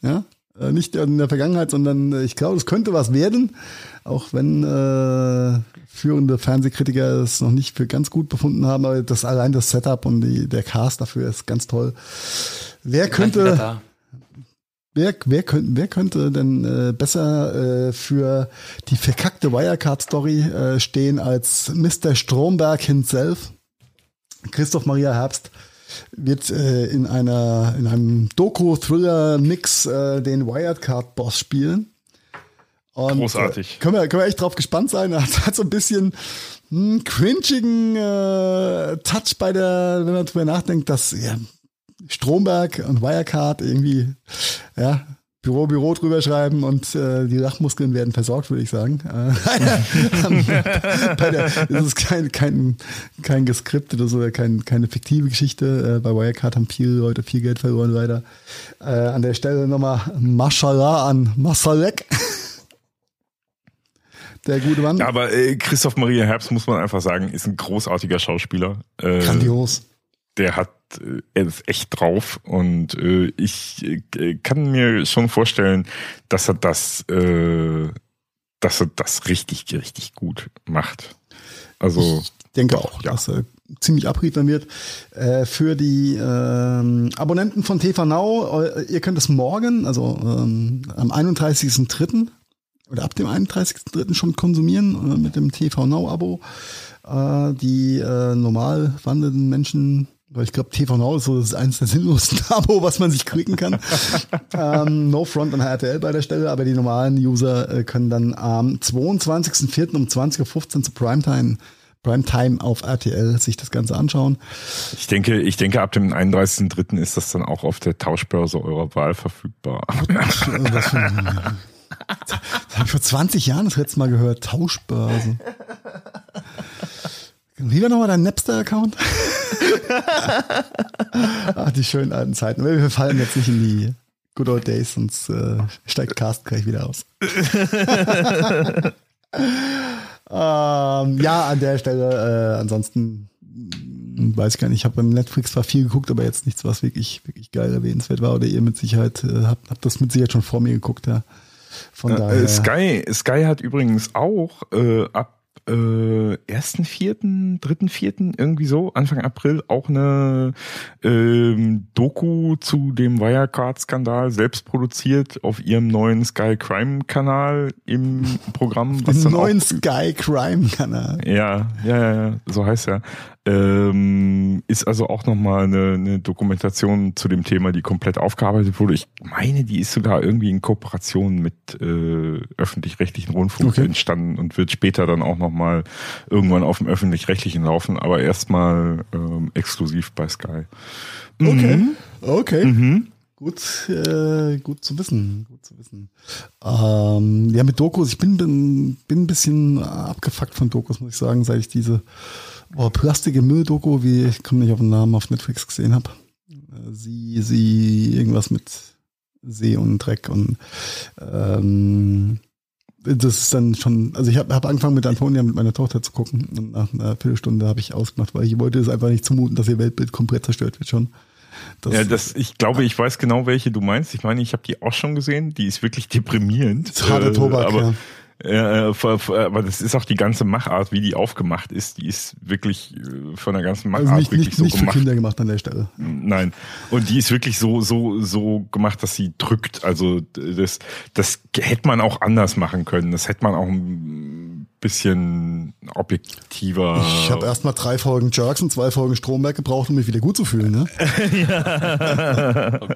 Ja, nicht in der Vergangenheit, sondern äh, ich glaube, es könnte was werden, auch wenn äh, führende Fernsehkritiker es noch nicht für ganz gut befunden haben, aber das allein das Setup und die, der Cast dafür ist ganz toll. Wer könnte Wer, wer, könnte, wer könnte denn äh, besser äh, für die verkackte Wirecard-Story äh, stehen als Mr. Stromberg himself? Christoph Maria Herbst wird äh, in einer in einem Doku-Thriller-Mix äh, den Wirecard-Boss spielen. Und, Großartig. Äh, können, wir, können wir echt drauf gespannt sein. Er hat, hat so ein bisschen einen cringigen äh, Touch bei der, wenn man drüber nachdenkt, dass ja, Stromberg und Wirecard irgendwie, ja, Büro, Büro drüber schreiben und äh, die Lachmuskeln werden versorgt, würde ich sagen. Äh, <laughs> bei der, das ist kein, kein, kein geskriptet oder kein, keine fiktive Geschichte. Äh, bei Wirecard haben viele Leute viel Geld verloren, leider. Äh, an der Stelle nochmal Mashallah an Masalek. <laughs> Der gute Mann. Ja, aber äh, Christoph Maria Herbst, muss man einfach sagen, ist ein großartiger Schauspieler. Äh, Grandios der hat äh, er ist echt drauf und äh, ich äh, kann mir schon vorstellen, dass er das, äh, dass er das richtig, richtig gut macht. Also ich denke auch, ja. dass er ziemlich abliefern wird. Äh, für die ähm, Abonnenten von TV Now, ihr könnt es morgen, also ähm, am 31.03. oder ab dem 31.03. schon konsumieren äh, mit dem TV Now Abo. Äh, die äh, normal wandelnden Menschen ich glaube, TV Now ist so das eines der sinnlosen <laughs> Abo, was man sich klicken kann. ähm, no Front an RTL bei der Stelle, aber die normalen User äh, können dann am 22.04. um 20.15 Uhr zu Primetime Primetime auf RTL sich das Ganze anschauen. Ich denke, ich denke, ab dem 31.03. ist das dann auch auf der Tauschbörse eurer Wahl verfügbar. <laughs> das habe ich vor 20 Jahren das letzte Mal gehört. Tauschbörse. <laughs> Wie war nochmal dein Napster-Account? <laughs> Ach, die schönen alten Zeiten. Wir fallen jetzt nicht in die Good Old Days, sonst äh, steigt Cast gleich wieder aus. <laughs> ähm, ja, an der Stelle, äh, ansonsten weiß ich gar nicht, ich habe beim Netflix zwar viel geguckt, aber jetzt nichts, was wirklich, wirklich geil erwähnenswert war. Oder ihr mit Sicherheit, äh, habt, habt das mit Sicherheit schon vor mir geguckt, ja. Von äh, daher. Sky, Sky hat übrigens auch äh, ab ersten vierten, dritten vierten, irgendwie so, Anfang April, auch eine ähm, Doku zu dem Wirecard-Skandal selbst produziert auf ihrem neuen Sky Crime-Kanal im Programm. Was Den neuen Sky Crime-Kanal. Ja, ja, ja, so heißt er. Ähm, ist also auch nochmal eine, eine Dokumentation zu dem Thema, die komplett aufgearbeitet wurde. Ich meine, die ist sogar irgendwie in Kooperation mit äh, öffentlich-rechtlichen Rundfunk okay. entstanden und wird später dann auch nochmal irgendwann auf dem öffentlich-rechtlichen laufen, aber erstmal ähm, exklusiv bei Sky. Okay, mhm. okay. Mhm. Gut, äh, gut zu wissen, gut zu wissen. Ähm, ja, mit Dokus, ich bin, bin, bin ein bisschen abgefuckt von Dokus, muss ich sagen, seit ich diese oh, plastige Müll-Doku, wie ich komme nicht auf den Namen auf Netflix gesehen habe. Sie, sie, irgendwas mit See und Dreck und ähm, das ist dann schon, also ich habe hab angefangen mit Antonia mit meiner Tochter zu gucken und nach einer Viertelstunde habe ich ausgemacht, weil ich wollte es einfach nicht zumuten, dass ihr Weltbild komplett zerstört wird schon. Das ja, das, ich glaube, ich weiß genau, welche du meinst. Ich meine, ich habe die auch schon gesehen. Die ist wirklich deprimierend. Das harter Tobak, aber, ja. Ja, aber das ist auch die ganze Machart, wie die aufgemacht ist. Die ist wirklich äh, von der ganzen Machart also nicht, wirklich nicht, so nicht gemacht. für Kinder gemacht an der Stelle. Nein. Und die ist wirklich so, so, so gemacht, dass sie drückt. Also das, das hätte man auch anders machen können. Das hätte man auch bisschen objektiver. Ich habe erst mal drei Folgen Jerks und zwei Folgen Stromberg gebraucht, um mich wieder gut zu fühlen. Ne? <laughs> ja. oh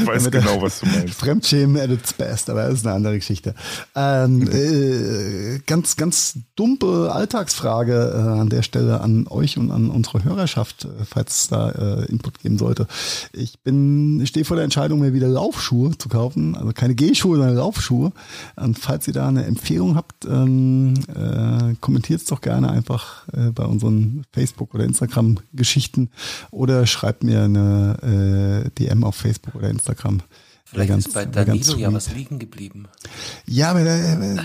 ich weiß genau, was du meinst. Fremdschämen at its best, aber das ist eine andere Geschichte. Ähm, <laughs> äh, ganz, ganz dumpe Alltagsfrage äh, an der Stelle an euch und an unsere Hörerschaft, äh, falls es da äh, Input geben sollte. Ich bin, stehe vor der Entscheidung, mir wieder Laufschuhe zu kaufen, also keine Gehschuhe, sondern Laufschuhe. Und falls ihr da eine Empfehlung Empfehlung habt, ähm, äh, kommentiert es doch gerne einfach äh, bei unseren Facebook- oder Instagram-Geschichten oder schreibt mir eine äh, DM auf Facebook oder Instagram. Vielleicht ganz, ist bei Danilo ja was liegen geblieben. Ja, aber äh, äh,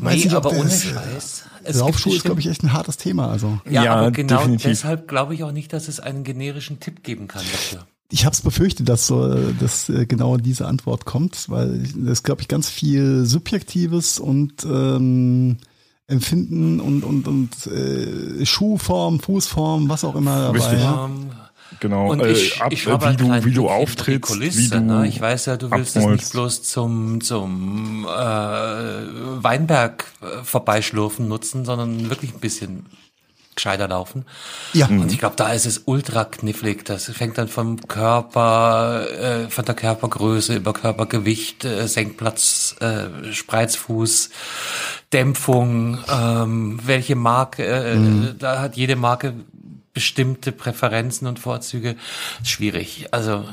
weiß nee, nicht, aber ohne Scheiß. Laufschuh ist, glaube ich, echt ein hartes Thema. Also. Ja, ja aber genau definitiv. deshalb glaube ich auch nicht, dass es einen generischen Tipp geben kann dafür ich habe es befürchtet, dass so, dass äh, genau diese Antwort kommt, weil es glaube ich ganz viel Subjektives und ähm, Empfinden und und und äh, Schuhform, Fußform, was auch immer dabei. Ja. Genau. Und ich, äh, ab, ich wie du wie du auftrittst, Kulisse, wie du ne? Ich weiß ja, du willst abmolst. das nicht bloß zum zum äh, Weinberg äh, vorbeischlurfen nutzen, sondern wirklich ein bisschen gescheiter laufen. Ja. Und ich glaube, da ist es ultra knifflig. Das fängt dann vom Körper, äh, von der Körpergröße über Körpergewicht, äh, Senkplatz, äh, Spreizfuß, Dämpfung, ähm, welche Marke, äh, mhm. da hat jede Marke bestimmte Präferenzen und Vorzüge. Schwierig. Also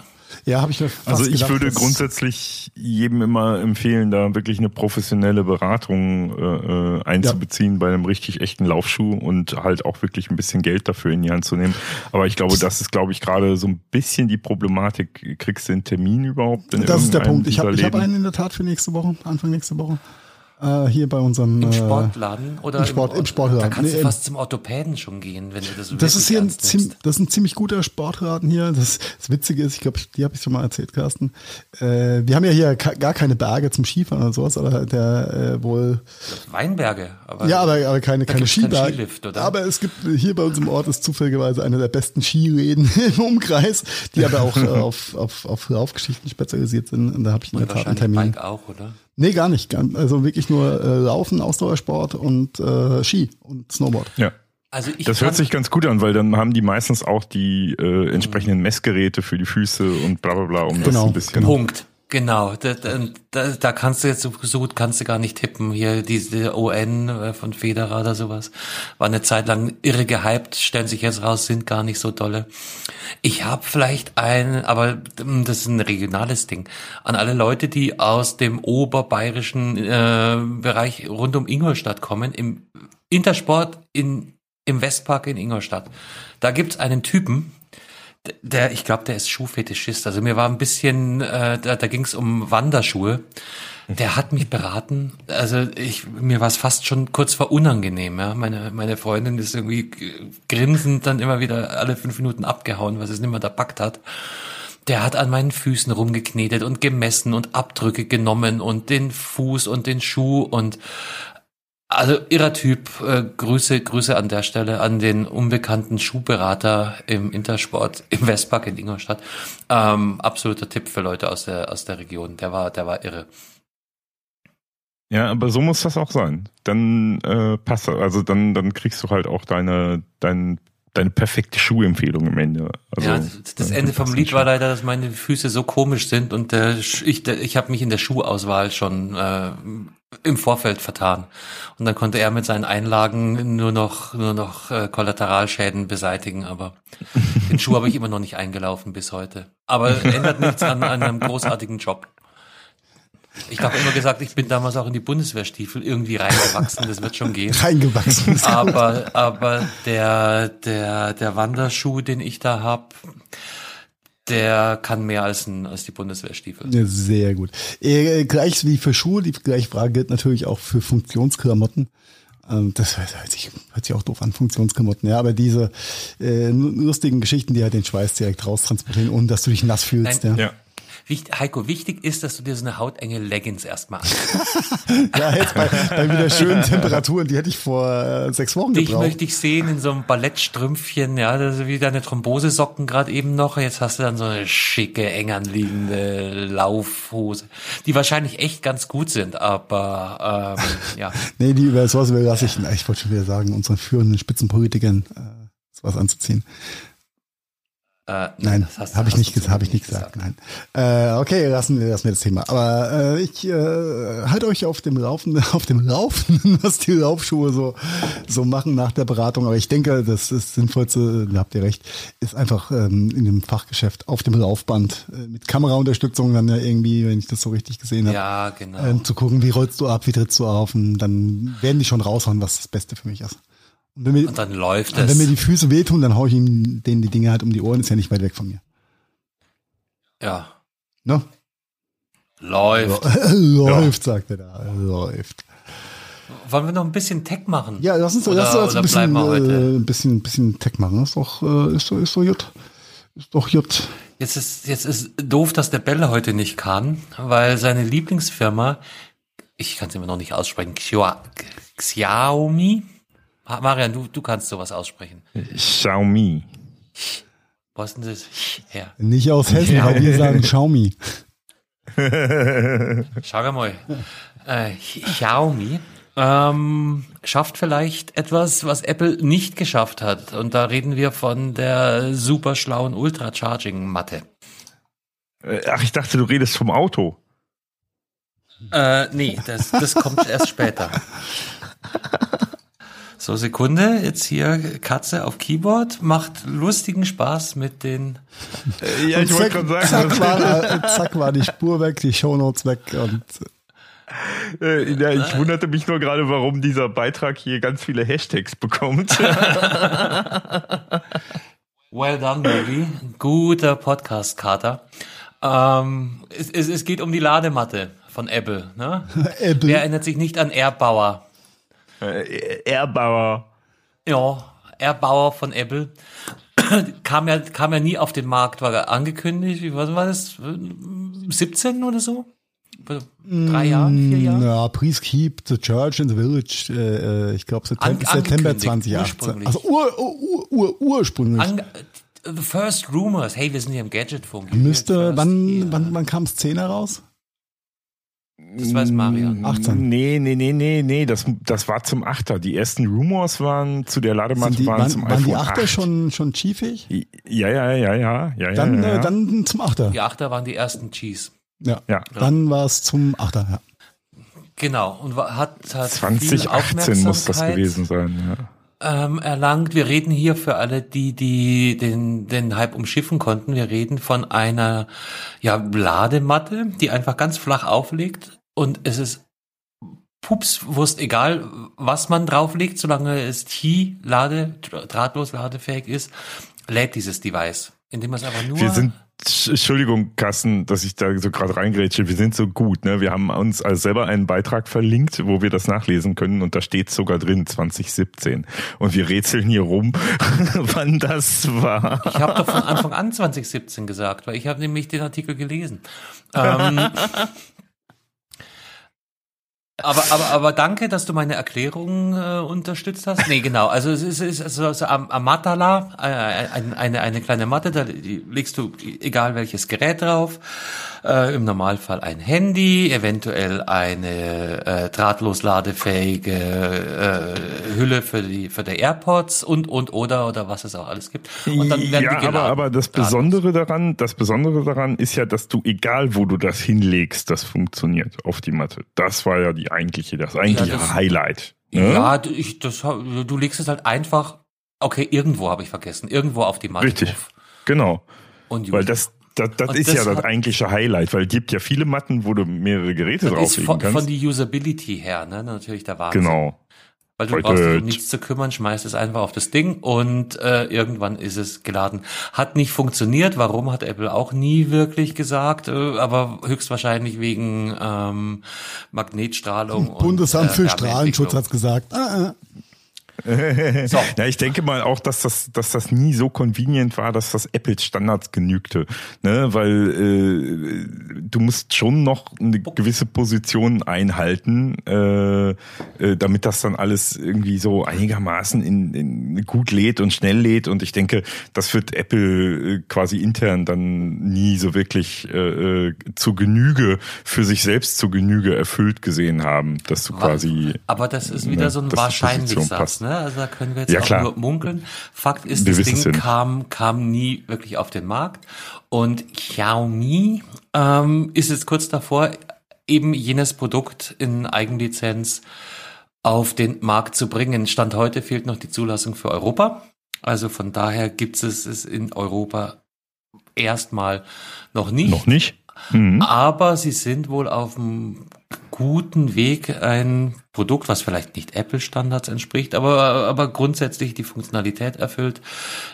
ja, habe ich mir fast Also ich gedacht, würde grundsätzlich jedem immer empfehlen, da wirklich eine professionelle Beratung äh, äh, einzubeziehen ja. bei einem richtig echten Laufschuh und halt auch wirklich ein bisschen Geld dafür in die Hand zu nehmen. Aber ich glaube, das ist, glaube ich, gerade so ein bisschen die Problematik. Kriegst du einen Termin überhaupt? das ist der Punkt. Ich habe hab einen in der Tat für nächste Woche, Anfang nächste Woche. Äh, hier bei unserem Im äh, Sportladen oder im, Sport, im, Sportladen. Da kannst nee, du fast zum Orthopäden schon gehen, wenn du das so Das ist hier ein, ziem, das ist ein ziemlich guter Sportladen hier. Das, das Witzige ist, ich glaube, die habe ich schon mal erzählt, Carsten. Äh, wir haben ja hier gar keine Berge zum Skifahren oder sowas, aber der äh, wohl Weinberge, aber ja, aber, aber keine keine Skiberge. Skilift, oder? Aber es gibt hier bei uns im Ort ist zufälligerweise einer der besten Skiläden <laughs> im Umkreis, die aber auch äh, <laughs> auf, auf, auf Laufgeschichten spezialisiert sind. Und da habe ich in der Tat einen Termin. Bike auch, oder? Nee, gar nicht. Also wirklich nur äh, Laufen, Ausdauersport und äh, Ski und Snowboard. Ja. Also ich das hört sich ganz gut an, weil dann haben die meistens auch die äh, entsprechenden Messgeräte für die Füße und bla bla bla, um genau, das ein bisschen. Genau. Punkt. Genau, da, da, da kannst du jetzt so gut kannst du gar nicht tippen. Hier diese ON äh, von Federer oder sowas war eine Zeit lang irre gehypt, stellen sich jetzt raus, sind gar nicht so dolle. Ich habe vielleicht ein, aber das ist ein regionales Ding. An alle Leute, die aus dem oberbayerischen äh, Bereich rund um Ingolstadt kommen, im Intersport in im Westpark in Ingolstadt. Da gibt's einen Typen, der, ich glaube, der ist Schuhfetischist. Also mir war ein bisschen, äh, da, da ging es um Wanderschuhe. Der hat mich beraten. Also ich, mir war es fast schon kurz vor unangenehm. Ja? Meine, meine Freundin ist irgendwie grinsend dann immer wieder alle fünf Minuten abgehauen, was es nicht mehr da packt hat. Der hat an meinen Füßen rumgeknetet und gemessen und Abdrücke genommen und den Fuß und den Schuh und also irrer Typ, äh, Grüße, Grüße an der Stelle an den unbekannten Schuhberater im Intersport im Westpark in Ingolstadt. Ähm, absoluter Tipp für Leute aus der aus der Region. Der war, der war irre. Ja, aber so muss das auch sein. Dann äh, passt also dann dann kriegst du halt auch deine dein deine perfekte Schuhempfehlung am Ende. Also, ja, das Ende vom Lied war leider, dass meine Füße so komisch sind und der, ich, ich habe mich in der Schuhauswahl schon äh, im Vorfeld vertan. Und dann konnte er mit seinen Einlagen nur noch nur noch äh, Kollateralschäden beseitigen, aber <laughs> den Schuh habe ich immer noch nicht eingelaufen bis heute. Aber ändert nichts an, an einem großartigen Job. Ich habe immer gesagt, ich bin damals auch in die Bundeswehrstiefel irgendwie reingewachsen, das wird schon gehen. <laughs> Reingewachsen. Aber, aber der, der, der Wanderschuh, den ich da hab, der kann mehr als, ein, als die Bundeswehrstiefel. Ja, sehr gut. Äh, gleich wie für Schuhe, die gleiche Frage gilt natürlich auch für Funktionsklamotten. Ähm, das hört sich, hört sich auch doof an, Funktionsklamotten. Ja, aber diese äh, lustigen Geschichten, die halt den Schweiß direkt raustransportieren, ohne dass du dich nass fühlst. Nein, ja. ja. Wicht, Heiko, wichtig ist, dass du dir so eine hautenge Leggings erstmal <laughs> Ja, jetzt bei, bei wieder schönen Temperaturen, die hätte ich vor äh, sechs Wochen Dich gebraucht. möchte ich sehen in so einem Ballettstrümpfchen, ja, das ist wie deine Thrombosesocken gerade eben noch. Jetzt hast du dann so eine schicke, eng anliegende Laufhose, die wahrscheinlich echt ganz gut sind, aber ähm, <laughs> ja. Nee, die über sowas überlasse ich, ich wollte schon wieder sagen, unseren führenden Spitzenpolitikern äh, sowas anzuziehen. Äh, Nein, habe ich nicht, hab ich nicht gesagt. Nein. Äh, okay, lassen wir lassen wir das Thema. Aber äh, ich äh, halte euch auf dem Laufenden, <laughs> auf dem Laufenden, <laughs> was die Laufschuhe so so machen nach der Beratung. Aber ich denke, das ist sinnvollste, da habt ihr recht, ist einfach ähm, in dem Fachgeschäft auf dem Laufband äh, mit Kameraunterstützung dann ja irgendwie, wenn ich das so richtig gesehen habe. Ja, genau. ähm, zu gucken, wie rollst du ab, wie trittst du auf und dann werden die schon raushauen, was das Beste für mich ist. Und wenn mir, Und dann läuft es. wenn mir die Füße wehtun, dann hau ich ihm denen die Dinge halt um die Ohren, ist ja nicht weit weg von mir. ja, Ne? läuft. <laughs> läuft, sagt er da. Läuft. Wollen wir noch ein bisschen Tech machen? Ja, lass uns, oder, lass uns ein bisschen, äh, ein bisschen, bisschen Tech machen. Ist doch, äh, ist doch, ist doch gut. Ist doch gut. Jetzt ist, jetzt ist doof, dass der Bälle heute nicht kann, weil seine Lieblingsfirma, ich kann es immer noch nicht aussprechen, Xia- Xiaomi? Marian, du, du kannst sowas aussprechen. Xiaomi. Wo ist denn das her? Nicht aus Hessen, weil wir sagen Xiaomi. <laughs> Schau mal. Äh, Xiaomi ähm, schafft vielleicht etwas, was Apple nicht geschafft hat. Und da reden wir von der super schlauen Ultra-Charging-Matte. Äh, Ach, ich dachte, du redest vom Auto. Äh, nee, das, das kommt erst später. <laughs> So, Sekunde, jetzt hier Katze auf Keyboard, macht lustigen Spaß mit den, Äh, Ja, Und zack, zack, war, äh, zack war die Spur weg, die Shownotes weg und Äh, ja, ich wunderte mich nur gerade, warum dieser Beitrag hier ganz viele Hashtags bekommt. <laughs> <laughs> well done, Movie, guter Podcast-Kater. Ähm, es, es, es geht um die Ladematte von Apple, ne? <laughs> Apple. Wer erinnert sich nicht an Airbauer? Äh, Airbauer. Ja, Airbauer von Apple. <clears throat> kam ja, kam ja nie auf den Markt, war ja angekündigt, wie was war das? 17 oder so? Drei Jahren, vier Jahren? Ja, please keep the church in the village. Äh, äh, ich glaube September, An- September angekündigt, 2018. ursprünglich. Also ur, ur, ur, ursprünglich. Ange the first rumors. Hey, wir sind hier im Gadgetfunk. Müsste, wann, wann, wann kam es 10 raus? Das weiß Marian. 18. Nee, nee, nee, nee, nee, das, das war zum Achter. Die ersten Rumors waren zu der die, waren waren, zum waren iPhone die Achter 8. schon, schon chiefig? Ja, ja, ja, ja, ja, Dann, ja, ja. Äh, dann zum Achter. Die Achter waren die ersten Cheese. Ja. Ja. Dann war es zum Achter, ja. Genau. Und hat, hat viel 2018 muss das gewesen sein. Ja. ähm, erlangt. Wir reden hier für alle, die, die den, den Hype umschiffen konnten. Wir reden von einer, ja, Ladematte, die einfach ganz flach auflegt und es ist Pupswurst, egal was man drauflegt, solange es Qi lade, drahtlos ladefähig ist, lädt dieses Device, indem man es einfach nur Wir sind, Sch- Entschuldigung, Carsten, dass ich da so gerade reingrätsche, wir sind so gut, ne? Wir haben uns also selber einen Beitrag verlinkt, wo wir das nachlesen können und da steht sogar drin 2017. Und wir rätseln hier rum, <laughs> wann das war. Ich habe doch von Anfang an 2017 gesagt, weil ich habe nämlich den Artikel gelesen. Ähm, aber, aber, aber danke, dass du meine Erklärung äh, unterstützt hast. Nee, genau. Also es ist, es ist also, also am, am Matala, äh, ein- eine, eine kleine Matte, da legst du egal welches Gerät drauf. Äh, Im Normalfall ein Handy, eventuell eine äh, drahtlos ladefähige äh, Hülle für die für die AirPods und und oder oder was es auch alles gibt. Und dann werden ja, die geladen. aber, aber das Drahtlos. Besondere daran, das Besondere daran ist ja, dass du egal wo du das hinlegst, das funktioniert auf die Matte. Das war ja die eigentliche, das eigentliche Ja, das- Highlight. Ne? Ja, du, ich, das, du legst es halt einfach, okay, irgendwo habe ich vergessen, irgendwo auf die Matte Richtig. drauf. Genau. Und Weil das, das, das Und ist das ja das hat- eigentliche Highlight, weil es gibt ja viele Matten, wo du mehrere Geräte drauflegen von, kannst. von die Usability her, ne, natürlich der Wahnsinn. genau. Weil du brauchst dich um nichts zu kümmern, schmeißt es einfach auf das Ding und äh, irgendwann ist es geladen. Hat nicht funktioniert, warum hat Apple auch nie wirklich gesagt, äh, aber höchstwahrscheinlich wegen ähm, Magnetstrahlung. und, Bundesamt äh, für. Strahlenschutz hat's gesagt. Ah, ah. <laughs> So. ja, ich denke mal auch, dass das, dass das nie so convenient war, dass das Apple Standards genügte, ne? Weil äh, du musst schon noch eine gewisse Position einhalten, äh, äh, damit das dann alles irgendwie so einigermaßen in, in gut lädt und schnell lädt. Und ich denke, das wird Apple äh, quasi intern dann nie so wirklich äh, äh zu Genüge für sich selbst zu Genüge erfüllt gesehen haben, dass du quasi. Aber das ist wieder ne, so ein wahrscheinlich Satz, ne? Also da können wir jetzt ja, auch klar. nur munkeln. Fakt ist, wir das Ding kam, kam nie wirklich auf den Markt. Und Xiaomi ähm, ist jetzt kurz davor, eben jenes Produkt in Eigenlizenz auf den Markt zu bringen. Stand heute fehlt noch die Zulassung für Europa. Also von daher gibt es es in Europa erstmal noch nicht. Noch nicht. Mhm. Aber sie sind wohl auf einem guten Weg, ein Produkt, was vielleicht nicht Apple-Standards entspricht, aber, aber grundsätzlich die Funktionalität erfüllt,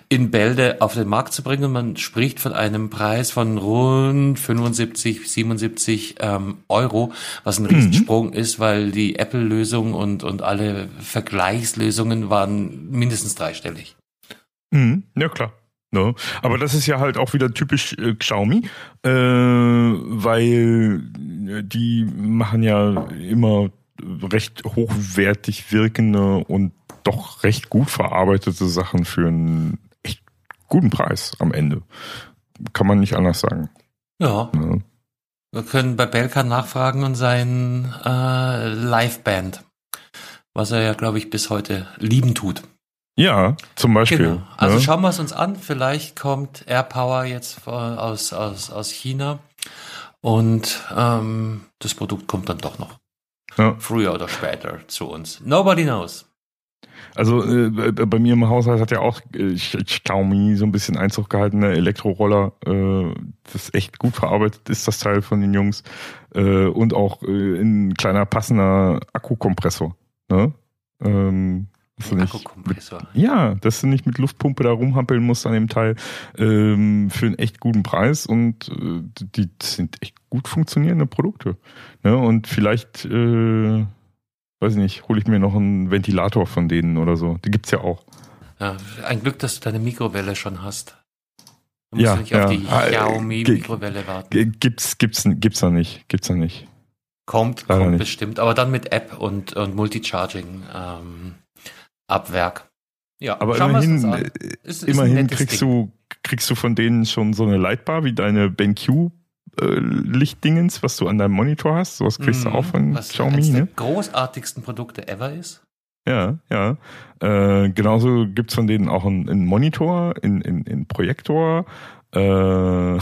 in Bälde auf den Markt zu bringen. Man spricht von einem Preis von rund 75, 77 ähm, Euro, was ein Riesensprung mhm. ist, weil die Apple-Lösung und, und alle Vergleichslösungen waren mindestens dreistellig. Mhm. Ja, klar. Ne? Aber das ist ja halt auch wieder typisch äh, Xiaomi, äh, weil äh, die machen ja immer recht hochwertig wirkende und doch recht gut verarbeitete Sachen für einen echt guten Preis am Ende. Kann man nicht anders sagen. Ja. Ne? Wir können bei Belka nachfragen und sein äh, Liveband, was er ja, glaube ich, bis heute lieben tut. Ja, zum Beispiel. Genau. Also ne? schauen wir es uns an. Vielleicht kommt AirPower jetzt aus, aus, aus China und ähm, das Produkt kommt dann doch noch. Ja. Früher oder später zu uns. Nobody knows. Also äh, bei mir im Haushalt hat ja auch äh, Xiaomi so ein bisschen Einzug gehalten, der Elektroroller, äh, das echt gut verarbeitet ist, das Teil von den Jungs. Äh, und auch äh, ein kleiner passender Akkukompressor. Ne? Ähm, dass nicht mit, ja, dass du nicht mit Luftpumpe da rumhampeln musst an dem Teil ähm, für einen echt guten Preis und äh, die sind echt gut funktionierende Produkte. Ne? Und vielleicht, äh, weiß ich nicht, hole ich mir noch einen Ventilator von denen oder so. Die gibt's ja auch. Ja, ein Glück, dass du deine Mikrowelle schon hast. Du musst ja, nicht ja. auf die ah, Xiaomi-Mikrowelle warten. Gibt's, gibt's, gibt's noch nicht. Gibt's noch nicht. Kommt, Leider kommt nicht. bestimmt, aber dann mit App und, und Multicharging. Ähm, ab Werk. Ja, aber immerhin, äh, ist, ist immerhin kriegst Ding. du kriegst du von denen schon so eine Lightbar wie deine BenQ äh, Lichtdingens, was du an deinem Monitor hast. Sowas kriegst mm, du auch von was Xiaomi. Was ne? der großartigsten Produkte ever ist. Ja, ja. Äh, genauso gibt's von denen auch einen, einen Monitor, einen, einen, einen Projektor. Äh. <laughs>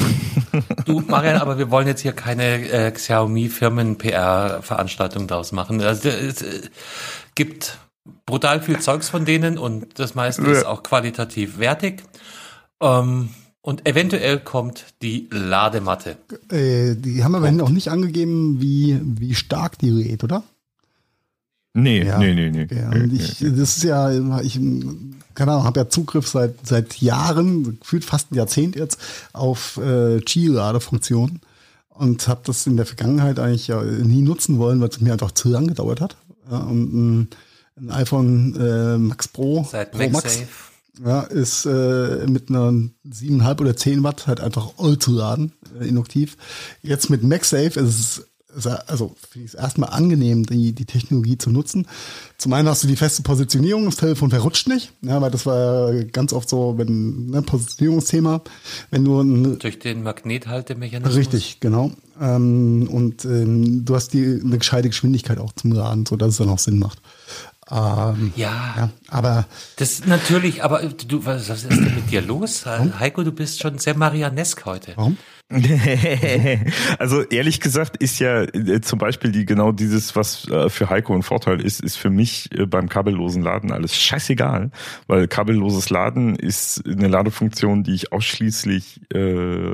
du, Marian, aber wir wollen jetzt hier keine äh, Xiaomi-Firmen-PR-Veranstaltung daraus machen. Also, es äh, gibt brutal viel Zeugs von denen und das meiste ja. ist auch qualitativ wertig. Ähm, und eventuell kommt die Ladematte. Äh, die haben aber auch nicht angegeben, wie, wie stark die lädt, oder? Nee, ja. nee, nee, nee. Ja, und ich, das ist ja, ich, keine Ahnung, habe ja Zugriff seit, seit Jahren, gefühlt fast ein Jahrzehnt jetzt, auf äh, Qi-Ladefunktionen und habe das in der Vergangenheit eigentlich ja nie nutzen wollen, weil es mir einfach zu lang gedauert hat. Ja, und ein iPhone äh, Max Pro, Seit Pro Max, ja, ist äh, mit einer 7,5 oder 10 Watt halt einfach all zu laden, äh, induktiv. Jetzt mit MagSafe ist es also finde ich es erstmal angenehm, die, die Technologie zu nutzen. Zum einen hast du die feste Positionierung, das Telefon verrutscht nicht, ja, weil das war ja ganz oft so, wenn ne, Positionierungsthema, wenn du ein, durch den Magnethaltemechanismus. Richtig, genau. Ähm, und ähm, du hast die eine gescheite Geschwindigkeit auch zum Laden, so dass es dann auch Sinn macht. Ähm, ja, ja, aber das natürlich, aber du, was, was ist denn mit dir los? Warum? Heiko, du bist schon sehr Marianesk heute. Warum? <laughs> also ehrlich gesagt ist ja äh, zum Beispiel die genau dieses, was äh, für Heiko ein Vorteil ist, ist für mich äh, beim kabellosen Laden alles scheißegal, weil kabelloses Laden ist eine Ladefunktion, die ich ausschließlich äh,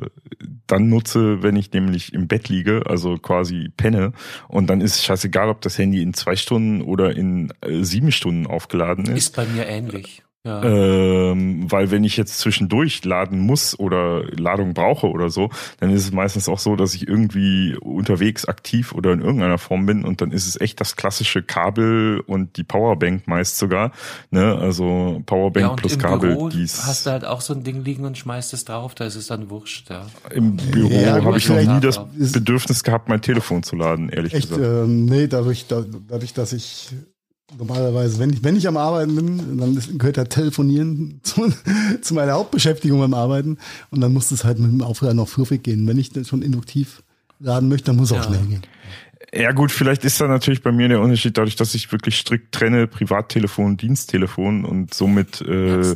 dann nutze, wenn ich nämlich im Bett liege, also quasi penne. Und dann ist es scheißegal, ob das Handy in zwei Stunden oder in äh, sieben Stunden aufgeladen ist. Ist bei mir ähnlich. Ja. Ähm, weil wenn ich jetzt zwischendurch laden muss oder Ladung brauche oder so, dann ist es meistens auch so, dass ich irgendwie unterwegs aktiv oder in irgendeiner Form bin und dann ist es echt das klassische Kabel und die Powerbank meist sogar. Ne? Also Powerbank ja, plus Kabel. Büro dies hast du halt auch so ein Ding liegen und schmeißt es drauf, da ist es dann wurscht. Ja. Im Büro ja, habe ich noch nie das Bedürfnis gehabt, mein Telefon zu laden, ehrlich echt, gesagt. Ähm, nee, dadurch, dadurch, dass ich Normalerweise, wenn ich, wenn ich am Arbeiten bin, dann gehört ja Telefonieren <laughs> zu, zu meiner Hauptbeschäftigung beim Arbeiten. Und dann muss es halt mit dem Aufladen noch fluffig gehen. Wenn ich schon induktiv laden möchte, dann muss es ja. auch schnell gehen. Ja gut, vielleicht ist da natürlich bei mir der Unterschied dadurch, dass ich wirklich strikt trenne Privattelefon, Diensttelefon und somit äh,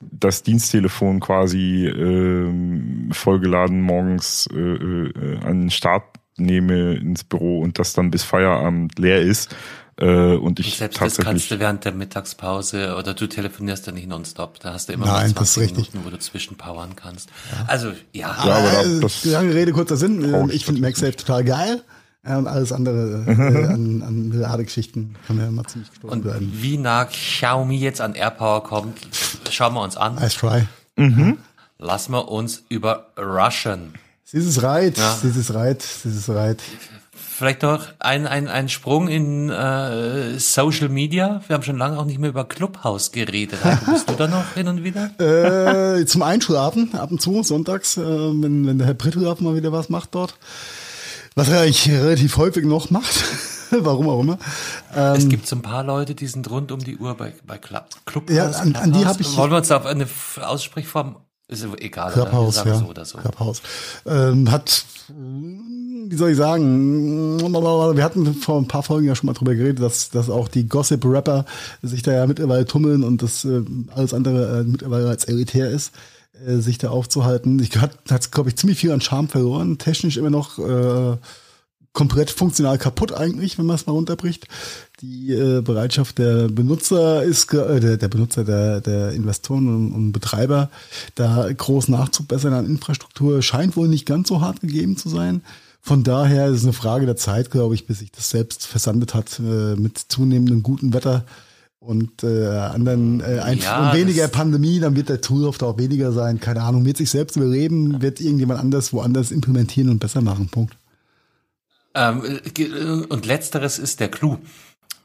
das Diensttelefon quasi äh, vollgeladen morgens äh, äh, an den Start nehme ins Büro und das dann bis Feierabend leer ist äh, und ich und selbst das kannst du während der Mittagspause oder du telefonierst ja nicht nonstop. Da hast du immer Nein, ist richtig. Minuten, wo du zwischenpowern kannst. Ja. Also ja. ja aber da, das lange Rede kurzer Sinn. Ich finde MagSafe total geil. Und alles andere äh, <laughs> an, an Ladegeschichten kann man ja immer ziemlich gestoßen und bleiben. Wie nah Xiaomi jetzt an AirPower kommt, schauen wir uns an. Nice try. Mhm. Lassen wir uns überraschen. Dieses Reit, ja. dieses Reit, dieses Reit. Vielleicht noch ein, ein, ein Sprung in äh, Social Media. Wir haben schon lange auch nicht mehr über Clubhouse geredet. Bist du da noch hin und wieder? <laughs> Äh, zum Einschlafen, ab und zu, sonntags, äh, wenn, wenn der Herr Brittelaff mal wieder was macht dort. Was er eigentlich relativ häufig noch macht. <laughs> Warum auch immer. Ähm, es gibt so ein paar Leute, die sind rund um die Uhr bei, bei Club, Clubhouse. Ja, an, an die habe ich. Wollen wir uns auf eine Aussprechform ist egal. Clubhouse, ja. So oder so. Clubhouse. Ähm, hat wie soll ich sagen, wir hatten vor ein paar Folgen ja schon mal drüber geredet, dass, dass auch die Gossip-Rapper sich da ja mittlerweile tummeln und das äh, alles andere äh, mittlerweile als elitär ist, äh, sich da aufzuhalten. Ich hat, hat glaube ich, ziemlich viel an Charme verloren, technisch immer noch äh, komplett funktional kaputt eigentlich, wenn man es mal runterbricht. Die äh, Bereitschaft der Benutzer ist, äh, der, der Benutzer, der, der Investoren und, und Betreiber, da groß nachzubessern an Infrastruktur, scheint wohl nicht ganz so hart gegeben zu sein. Von daher ist es eine Frage der Zeit, glaube ich, bis sich das selbst versandet hat äh, mit zunehmendem guten Wetter und äh, anderen äh, ein ja, und weniger Pandemie, dann wird der Tool-Off auch weniger sein. Keine Ahnung, wird sich selbst überleben, wird irgendjemand anders woanders implementieren und besser machen. Punkt. Ähm, und letzteres ist der Clou.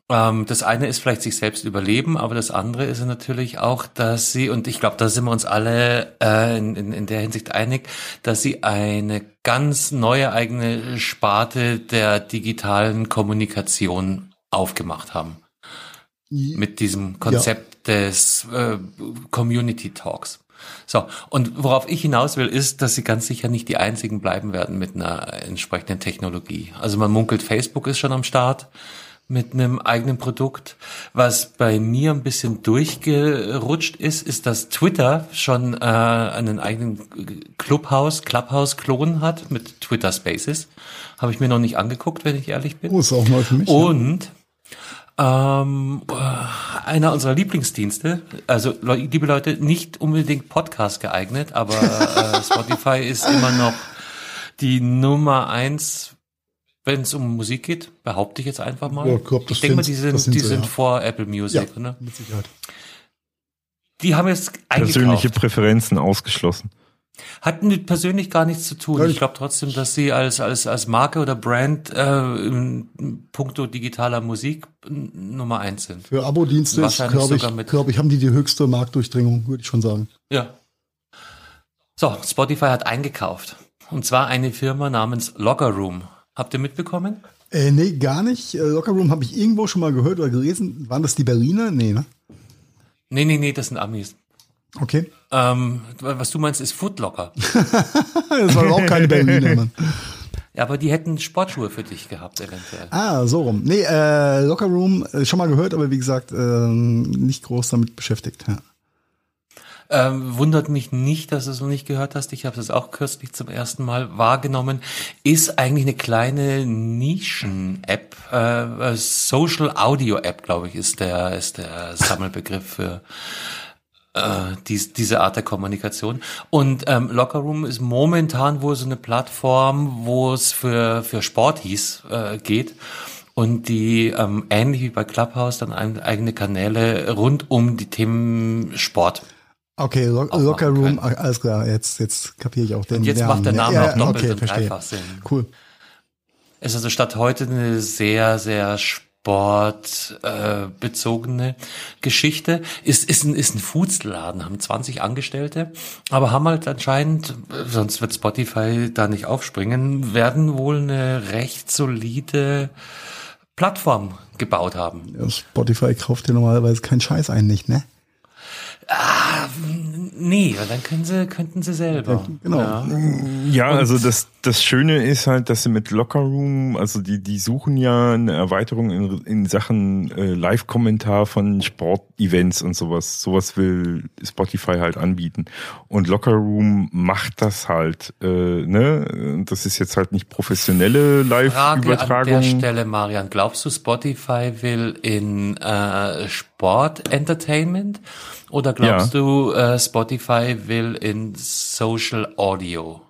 Ähm, das eine ist vielleicht sich selbst überleben, aber das andere ist natürlich auch, dass sie, und ich glaube, da sind wir uns alle äh, in, in, in der Hinsicht einig, dass sie eine ganz neue eigene Sparte der digitalen Kommunikation aufgemacht haben. Mit diesem Konzept ja. des äh, Community Talks. So, und worauf ich hinaus will, ist, dass sie ganz sicher nicht die einzigen bleiben werden mit einer entsprechenden Technologie. Also man munkelt, Facebook ist schon am Start mit einem eigenen Produkt. Was bei mir ein bisschen durchgerutscht ist, ist, dass Twitter schon äh, einen eigenen Clubhouse, Clubhouse-Klon hat mit Twitter Spaces. Habe ich mir noch nicht angeguckt, wenn ich ehrlich bin. Oh, ist auch mal für mich. Und ähm, einer unserer Lieblingsdienste, also liebe Leute, nicht unbedingt Podcast geeignet, aber äh, <laughs> Spotify ist immer noch die Nummer eins wenn es um Musik geht, behaupte ich jetzt einfach mal. Ja, glaub, ich denke mal, die sind, sind die so, sind ja. vor Apple Music, ja, ne? Mit Sicherheit. Die haben jetzt persönliche Präferenzen ausgeschlossen. Hatten persönlich gar nichts zu tun. Ich glaube trotzdem, dass sie als als als Marke oder Brand äh, in puncto digitaler Musik Nummer eins sind. Für Abo-Dienste glaube ich, glaube ich, haben die die höchste Marktdurchdringung, würde ich schon sagen. Ja. So, Spotify hat eingekauft. Und zwar eine Firma namens Locker Room. Habt ihr mitbekommen? Äh, nee, gar nicht. Äh, Locker Room habe ich irgendwo schon mal gehört oder gelesen. Waren das die Berliner? Nee, ne? Nee, nee, nee, das sind Amis. Okay. Ähm, was du meinst, ist Footlocker. <laughs> das war überhaupt keine Berliner, Mann. Ja, aber die hätten Sportschuhe für dich gehabt, eventuell. Ah, so rum. Nee, äh, Locker Room, äh, schon mal gehört, aber wie gesagt, äh, nicht groß damit beschäftigt. Ja. Ähm, wundert mich nicht, dass du es noch nicht gehört hast. Ich habe es auch kürzlich zum ersten Mal wahrgenommen. Ist eigentlich eine kleine Nischen-App, äh, Social Audio App, glaube ich, ist der ist der Sammelbegriff für äh, dies, diese Art der Kommunikation. Und ähm, Locker Room ist momentan wohl so eine Plattform, wo es für für Sporties äh, geht und die ähm, ähnlich wie bei Clubhouse dann eigene Kanäle rund um die Themen Sport. Okay, Lo Locker Room, alles klar, jetzt, jetzt kapiere ich auch den Und jetzt macht der Name ja, auch doppelt okay, und verstehe. dreifach Sinn. Cool. Es ist also statt heute eine sehr, sehr sportbezogene äh, Geschichte. Ist, ist ein, ist ein Foodsladen, haben 20 Angestellte, aber haben halt anscheinend, sonst wird Spotify da nicht aufspringen, werden wohl eine recht solide Plattform gebaut haben. Ja, Spotify kauft ja normalerweise keinen Scheiß ein, nicht, ne? Ah, nee, dann können sie, könnten sie selber. Genau. Ja. Ja, also das, das Schöne ist halt, dass sie mit Locker Room, also die, die suchen ja eine Erweiterung in, in Sachen äh, Live-Kommentar von Sportevents und sowas. Sowas will Spotify halt anbieten. Und Locker Room macht das halt, äh, ne? Das ist jetzt halt nicht professionelle Frage an Live-Übertragung. der Stelle, Marian. Glaubst du, Spotify will in äh, Sport Entertainment oder glaubst Ja. du, äh, Spotify will in Social Audio?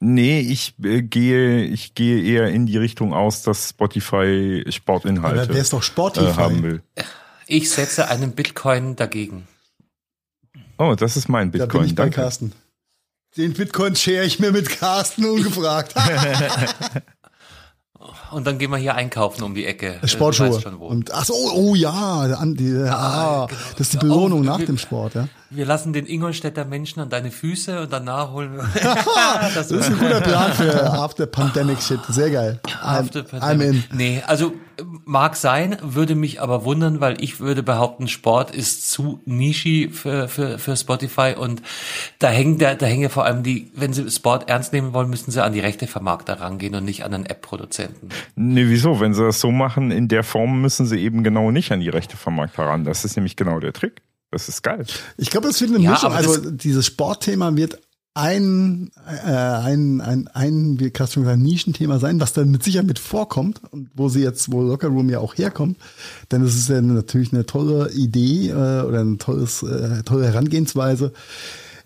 Nee, ich äh, gehe, ich gehe eher in die Richtung aus, dass Spotify Aber Sportinhalte der ist doch Spotify. äh, haben will. Ich setze einen Bitcoin dagegen. Oh, das ist mein Da bin Bitcoin. ich bei Danke. Carsten. Den Bitcoin share ich mir mit Carsten <laughs> ungefragt. <laughs> Und dann gehen wir hier einkaufen um die Ecke. Äh, Sportschuhe. weißt schon. Und ach so, oh ja, an die, ah, genau. das ist die Belohnung Oh, nach dem Sport, ja. Wir lassen den Ingolstädter Menschen an deine Füße und danach holen wir. <laughs> <laughs> Das ist ein guter Plan für After Pandemic Shit. Sehr geil. I'm, After I'm Pandemic. in. Nee, also mag sein, würde mich aber wundern, weil ich würde behaupten, Sport ist zu nischig für, für, für Spotify und da hängen da, da hängen ja vor allem die, wenn sie Sport ernst nehmen wollen, müssen sie an die Rechtevermarkter rangehen und nicht an einen App-Produzenten. Nee, wieso? Wenn sie das so machen, in der Form müssen sie eben genau nicht an die Rechte Vermarkter ran. Das ist nämlich genau der Trick. Das ist geil. Ich glaube, das wird eine Ja, Mischung. Also dieses Sportthema wird ein, äh, ein, ein, ein, wie Carsten schon gesagt, Nischenthema sein, was dann mit Sicherheit mit vorkommt und wo sie jetzt, wo Locker Room ja auch herkommt. Denn es ist ja natürlich eine tolle Idee äh, oder eine tolles, äh, tolle Herangehensweise,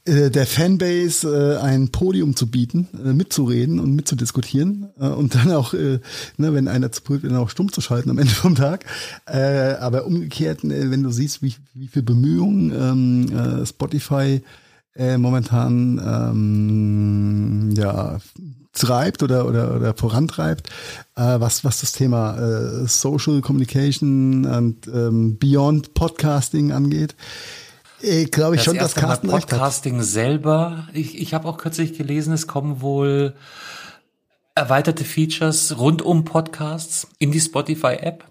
äh, der Fanbase äh, ein Podium zu bieten, äh, mitzureden und mitzudiskutieren äh, und dann auch, äh, ne, wenn einer zu prüft, dann auch stumm zu schalten am <laughs> Ende vom Tag. Aber umgekehrt, wenn du siehst, wie, wie viel Bemühungen ähm, äh, Spotify momentan ähm, ja treibt oder oder oder vorantreibt, äh, was was das Thema äh, Social Communication und ähm, Beyond Podcasting angeht, äh, glaube ich schon, dass erste Mal Carsten recht hat. Podcasting selber. Ich, ich habe auch kürzlich gelesen, es kommen wohl erweiterte Features rund um Podcasts in die Spotify-App.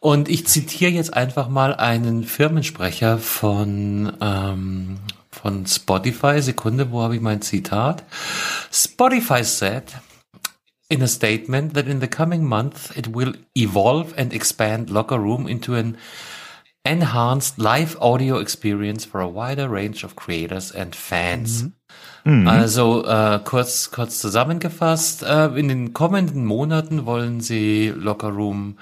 Und ich zitiere jetzt einfach mal einen Firmensprecher von, ähm, von Spotify. Sekunde, wo habe ich mein Zitat? Spotify said in a statement that in the coming month it will evolve and expand Locker Room into an enhanced live audio experience for a wider range of creators and fans. Also äh, kurz kurz zusammengefasst, äh, in den kommenden Monaten wollen sie Locker Room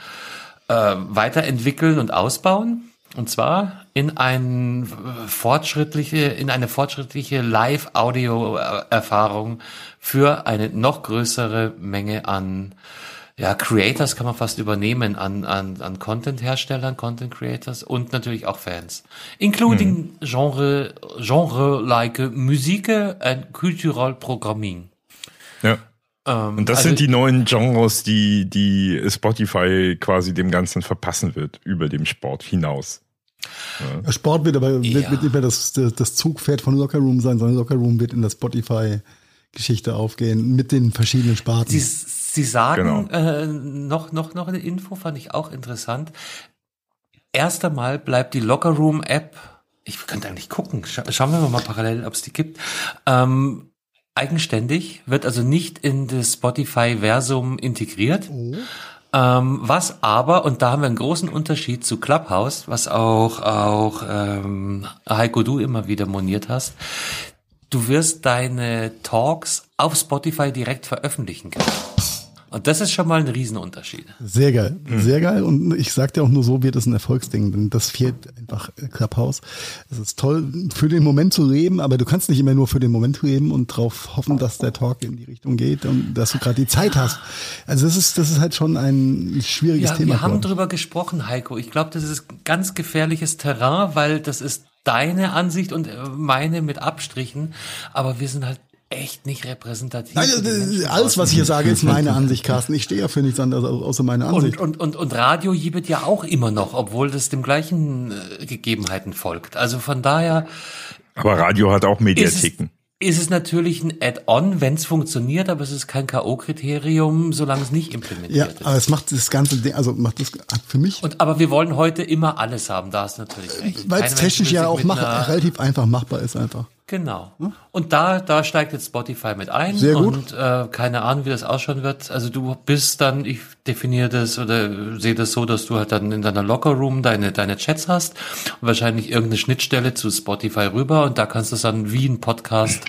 äh, weiterentwickeln und ausbauen. Und zwar in ein äh, fortschrittliche, in eine fortschrittliche Live-Audio-Erfahrung für eine noch größere Menge an ja, Creators kann man fast übernehmen an, an, an Content-Herstellern, Content-Creators und natürlich auch Fans. Including Genre, Genre-like Musik and Cultural Programming. Ja. Ähm, Und das also- sind die neuen Genres, die, die Spotify quasi dem Ganzen verpassen wird, über dem Sport hinaus. Sport wird aber Ja. wird, wird nicht mehr das, das, das Zugpferd von Locker Room sein, sondern Locker Room wird in der Spotify-Geschichte aufgehen mit den verschiedenen Sparten. Sie, Sie sagen, Genau. äh, noch, noch, noch eine Info fand ich auch interessant. Erst einmal bleibt die Locker Room App, ich könnte eigentlich gucken, scha schauen wir mal parallel, ob es die gibt, ähm, eigenständig, wird also nicht in das Spotify-Versum integriert. Ähm, was aber, und da haben wir einen großen Unterschied zu Clubhouse, was auch, auch ähm, Heiko, du immer wieder moniert hast, du wirst deine Talks auf Spotify direkt veröffentlichen können. Und das ist schon mal ein Riesenunterschied. Sehr geil, sehr geil. Und ich sag dir auch nur so wird es ein Erfolgsding, denn das fehlt einfach Clubhouse. Es ist toll, für den Moment zu leben, aber du kannst nicht immer nur für den Moment leben und darauf hoffen, dass der Talk in die Richtung geht und dass du gerade die Zeit hast. Also das ist, das ist halt schon ein schwieriges ja, Thema. Wir haben drüber gesprochen, Heiko. Ich glaube, das ist ganz gefährliches Terrain, weil das ist deine Ansicht und meine mit Abstrichen, aber wir sind halt echt nicht repräsentativ. Nein, alles, was ich hier sage, ist meine Ansicht, Carsten. Ich stehe ja für nichts anderes außer meine Ansicht. Und, und, und, und Radio jibet ja auch immer noch, obwohl das dem gleichen äh, Gegebenheiten folgt. Also von daher. Aber Radio hat auch Mediatheken. Ist es natürlich ein Add-on, wenn es funktioniert, aber es ist kein K.O.-Kriterium, solange es nicht implementiert ja, ist. Ja, aber es macht das ganze Ding, also macht das für mich. Und, aber wir wollen heute immer alles haben, da ist natürlich recht. Weil es technisch ja auch mach, relativ einfach machbar ist einfach. Genau. Und da, da steigt jetzt Spotify mit ein. Sehr gut. Und äh, keine Ahnung, wie das ausschauen wird. Also du bist dann, ich definiere das oder sehe das so, dass du halt dann in deiner Lockerroom deine, deine Chats hast und wahrscheinlich irgendeine Schnittstelle zu Spotify rüber und da kannst du es dann wie ein Podcast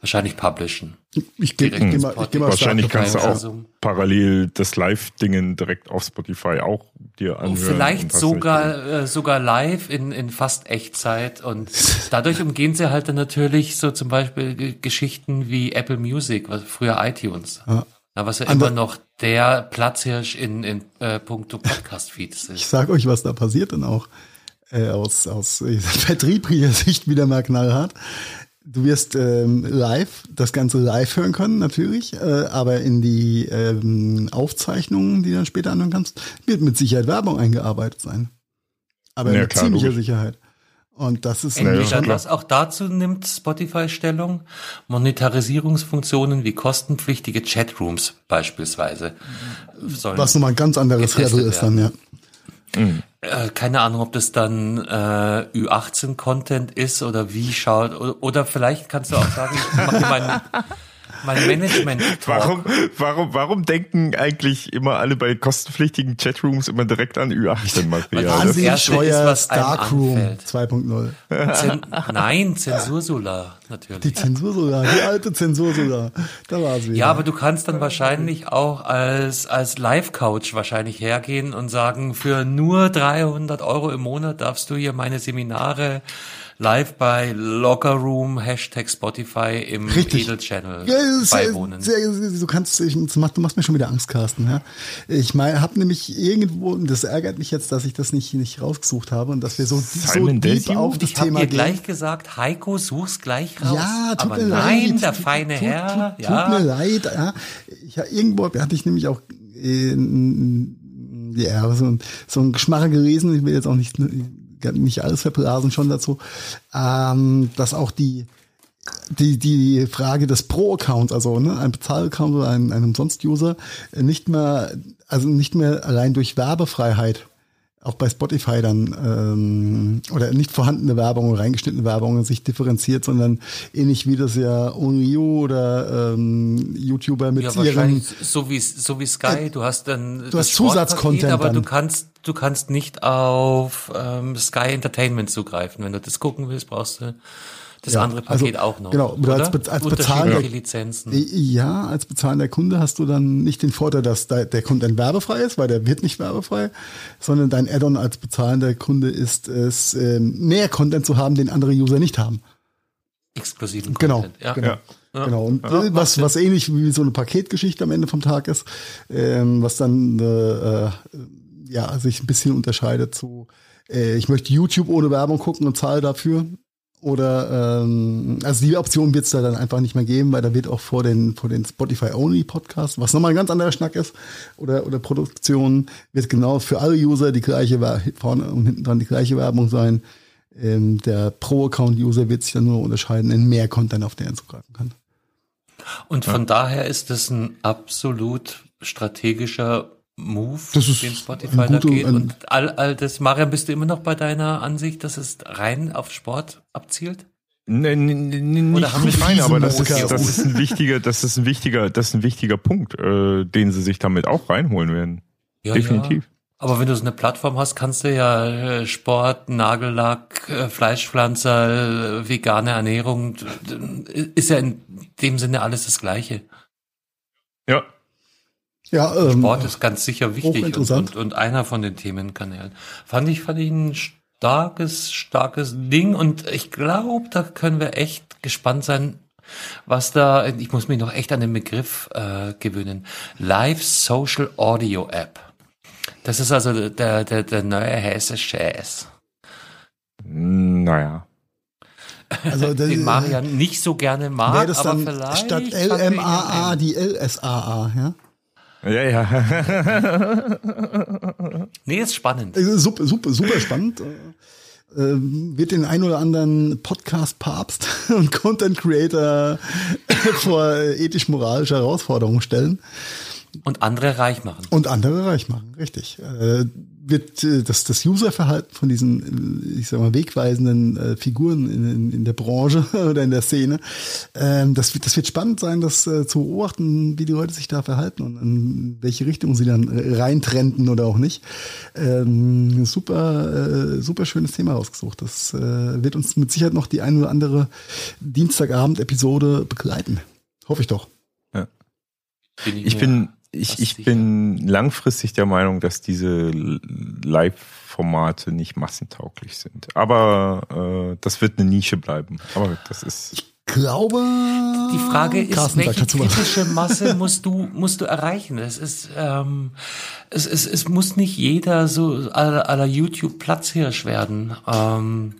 wahrscheinlich publishen. Ich gehe geh mal, ich geh mal Wahrscheinlich kannst du auch Also- parallel das Live-Dingen direkt auf Spotify auch dir anhören. Und vielleicht sogar, äh, sogar live in, in fast Echtzeit. Und <laughs> dadurch umgehen sie halt dann natürlich so zum Beispiel G Geschichten wie Apple Music, was früher iTunes. Ja. Ja, was ja Ander- immer noch der Platzhirsch in, in äh, puncto Podcast-Feeds Ich ist. sag euch, was da passiert dann auch. Äh, aus aus <laughs> äh, vertrieblicher Sicht wieder mal knallhart. Du wirst ähm, live, das Ganze live hören können, natürlich, äh, aber in die ähm, Aufzeichnungen, die du dann später anhören kannst, wird mit Sicherheit Werbung eingearbeitet sein. Aber Ja, mit klar, ziemlicher logisch. Sicherheit. Und das ist Entweder klar. das, auch dazu nimmt Spotify Stellung, Monetarisierungsfunktionen wie kostenpflichtige Chatrooms beispielsweise. Sollen was nochmal ein ganz anderes Level ist dann, ja. Äh, keine Ahnung, ob das dann äh, Ü18-Content ist oder wie schaut. Oder, oder vielleicht kannst du auch sagen, ich mache mein, <laughs> mein management Warum, warum, warum denken eigentlich immer alle bei kostenpflichtigen Chatrooms immer direkt an Ü18-Material? Das- Wahnsinnig Erste ist, scheuer Darkroom anfällt. 2.0. Zen Nein, Zensursolar, natürlich. Die Zensur sogar, die alte Zensur sogar. Da war sie. Ja, aber du kannst dann wahrscheinlich auch als, als Live-Coach wahrscheinlich hergehen und sagen, für nur 300 Euro im Monat darfst du hier meine Seminare live bei Lockerroom, Hashtag Spotify im Richtig. Edel-Channel Ja, das ist beiwohnen. Sehr, sehr, du kannst, ich, das macht, du machst mir schon wieder Angst, Carsten. Ja? Ich meine, habe nämlich irgendwo, und das ärgert mich jetzt, dass ich das nicht, nicht rausgesucht habe und dass wir so, so deep auf das ich habe Thema dir gehen. gleich gesagt, Heiko, such's gleich raus. Ja, tut Aber mir nein, leid. der feine tut, Herr. Tut, ja. tut mir leid. Ja. Ich, ja, irgendwo hatte ich nämlich auch äh, ja, so, ein- so ein Geschmache gelesen. Ich will jetzt auch nicht, nicht alles verblasen schon dazu, ähm, dass auch die die, die Frage des Pro-Accounts, also ne, ein Bezahl-Account oder ein, ein Umsonst-User, nicht mehr, also nicht mehr allein durch Werbefreiheit, auch bei Spotify dann, ähm, oder nicht vorhandene Werbung oder reingeschnittene Werbung sich differenziert, sondern ähnlich wie das ja OnlyU oder ähm, YouTuber mit Ja, ihren so wie so wie Sky. Du hast dann du hast Zusatzcontent aber dann. du kannst du kannst nicht auf ähm, Sky Entertainment zugreifen. Wenn du das gucken willst, brauchst du das Ja, andere Paket also, auch noch. genau, oder als oder? Als bezahlender- Lizenzen. Ja, als bezahlender Kunde hast du dann nicht den Vorteil, dass da- der Content werbefrei ist, weil der wird nicht werbefrei, sondern dein Add-on als bezahlender Kunde ist es, ähm, mehr Content zu haben, den andere User nicht haben. Exklusiven Genau, Content. Ja. genau. Ja. Genau. Und Ja, was, was ähnlich wie so eine Paketgeschichte am Ende vom Tag ist, ähm, was dann äh, äh, ja sich ein bisschen unterscheidet zu, äh, ich möchte YouTube ohne Werbung gucken und zahle dafür. Oder ähm, also die Option wird es da dann einfach nicht mehr geben, weil da wird auch vor den vor den Spotify Only Podcasts, was nochmal ein ganz anderer Schnack ist, oder oder Produktion wird genau für alle User die gleiche vorne und hinten dran die gleiche Werbung sein. Ähm, der Pro-Account-User wird sich dann nur unterscheiden in mehr Content, auf den er zugreifen kann. Und von daher ist das ein absolut strategischer Move, Das ist den Spotify ein da guter- geht. ein- Und all, all das, Marian, bist du immer noch bei deiner Ansicht, dass es rein auf Sport abzielt? Nee, nee, nee, nee, Oder nicht, haben nicht rein, aber das ist, das ist ein wichtiger, das ist ein wichtiger, das ist ein wichtiger Punkt, äh, den sie sich damit auch reinholen werden. Ja, Definitiv. Ja. Aber wenn du so eine Plattform hast, kannst du ja äh, Sport, Nagellack, äh, Fleischpflanzer, äh, vegane Ernährung, ist ja in dem Sinne alles das Gleiche. Ja. Ja, ähm, Sport ist ganz sicher wichtig und, und, und einer von den Themenkanälen. Fand ich, fand ich ein starkes, starkes Ding und ich glaube, da können wir echt gespannt sein, was da, ich muss mich noch echt an den Begriff äh, gewöhnen. Live Social Audio App. Das ist also der, der, der neue hessische S. Naja. Also <laughs> den Marian nicht so gerne mag, das aber vielleicht statt LMAA die LSAA, ja? Ja, ja. <laughs> nee, ist spannend. Super, super, super spannend. Äh, wird den ein oder anderen Podcast-Papst <laughs> und Content-Creator <laughs> vor ethisch-moralische Herausforderungen stellen. Und andere reich machen. Und andere reich machen, richtig. Äh, wird äh, das, das Userverhalten von diesen, ich sag mal, wegweisenden äh, Figuren in, in, in der Branche <laughs> oder in der Szene, ähm, das, wird, das wird spannend sein, das äh, zu beobachten, wie die Leute sich da verhalten und in welche Richtung sie dann reintrenden oder auch nicht. Ähm, super, äh, super schönes Thema rausgesucht. Das äh, wird uns mit Sicherheit noch die ein oder andere Dienstagabend-Episode begleiten. Hoffe ich doch. Ja. Bin ich, ich bin ich, ich bin langfristig der Meinung, dass diese Live-Formate nicht massentauglich sind. Aber äh, das wird eine Nische bleiben. Aber das ist. Ich glaube. Die Frage ist, Carsten welche kritische Masse <laughs> musst du musst du erreichen? Es ist ähm, es, es, es muss nicht jeder so aller, aller YouTube Platzhirsch werden. Ähm,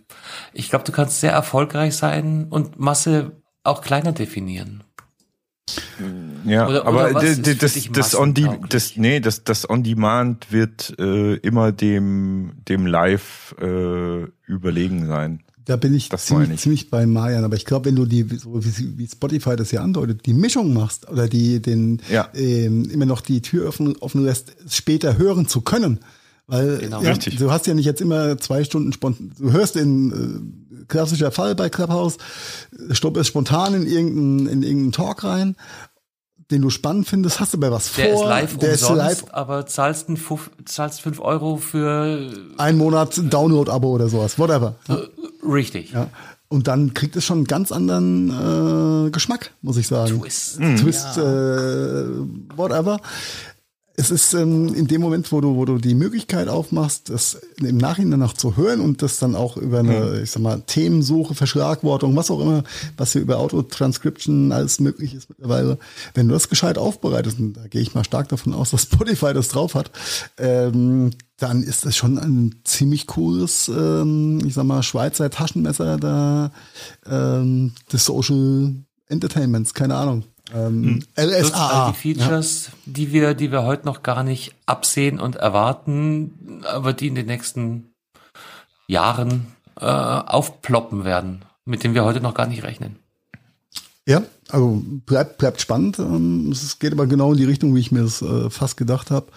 ich glaube, du kannst sehr erfolgreich sein und Masse auch kleiner definieren. Ja, oder, aber oder das, das, das on die, das, nee, das, das on demand wird äh, immer dem, dem Live äh, überlegen sein. Da bin ich ziemlich, ich. ziemlich bei Marian, aber ich glaube, wenn du die, so wie, wie Spotify das ja andeutet, die Mischung machst oder die den ja. ähm, immer noch die Tür offen, offen lässt, später hören zu können. Weil genau, ja, du hast ja nicht jetzt immer zwei Stunden spontan, du hörst in äh, klassischer Fall bei Clubhouse, stopp es spontan in irgendeinen, in irgendeinen Talk rein den du spannend findest, hast du bei was der vor. Ist live der umsonst, ist live aber zahlst, ein Fuf, zahlst fünf Euro für ein Monat Download-Abo oder sowas, whatever. Ja. Richtig. Ja. Und dann kriegt es schon einen ganz anderen äh, Geschmack, muss ich sagen. Twist. Twist, ja. äh, whatever es ist ähm, in dem Moment, wo du, wo du die Möglichkeit aufmachst, das im Nachhinein noch zu hören und das dann auch über eine, mhm. ich sag mal, Themensuche, Verschlagwortung, was auch immer, was hier über Autotranscription alles möglich ist mittlerweile, wenn du das gescheit aufbereitest, und da gehe ich mal stark davon aus, dass <laughs> Spotify das drauf hat, ähm, dann ist das schon ein ziemlich cooles, ähm, ich sag mal, Schweizer Taschenmesser da, ähm, des Social Entertainments, keine Ahnung. Ähm, hm. LSA. All die Features, ja. die wir, die wir heute noch gar nicht absehen und erwarten, aber die in den nächsten Jahren äh, aufploppen werden, mit denen wir heute noch gar nicht rechnen. Ja, also bleibt, bleibt spannend. Ähm, es geht aber genau in die Richtung, wie ich mir das äh, fast gedacht habe,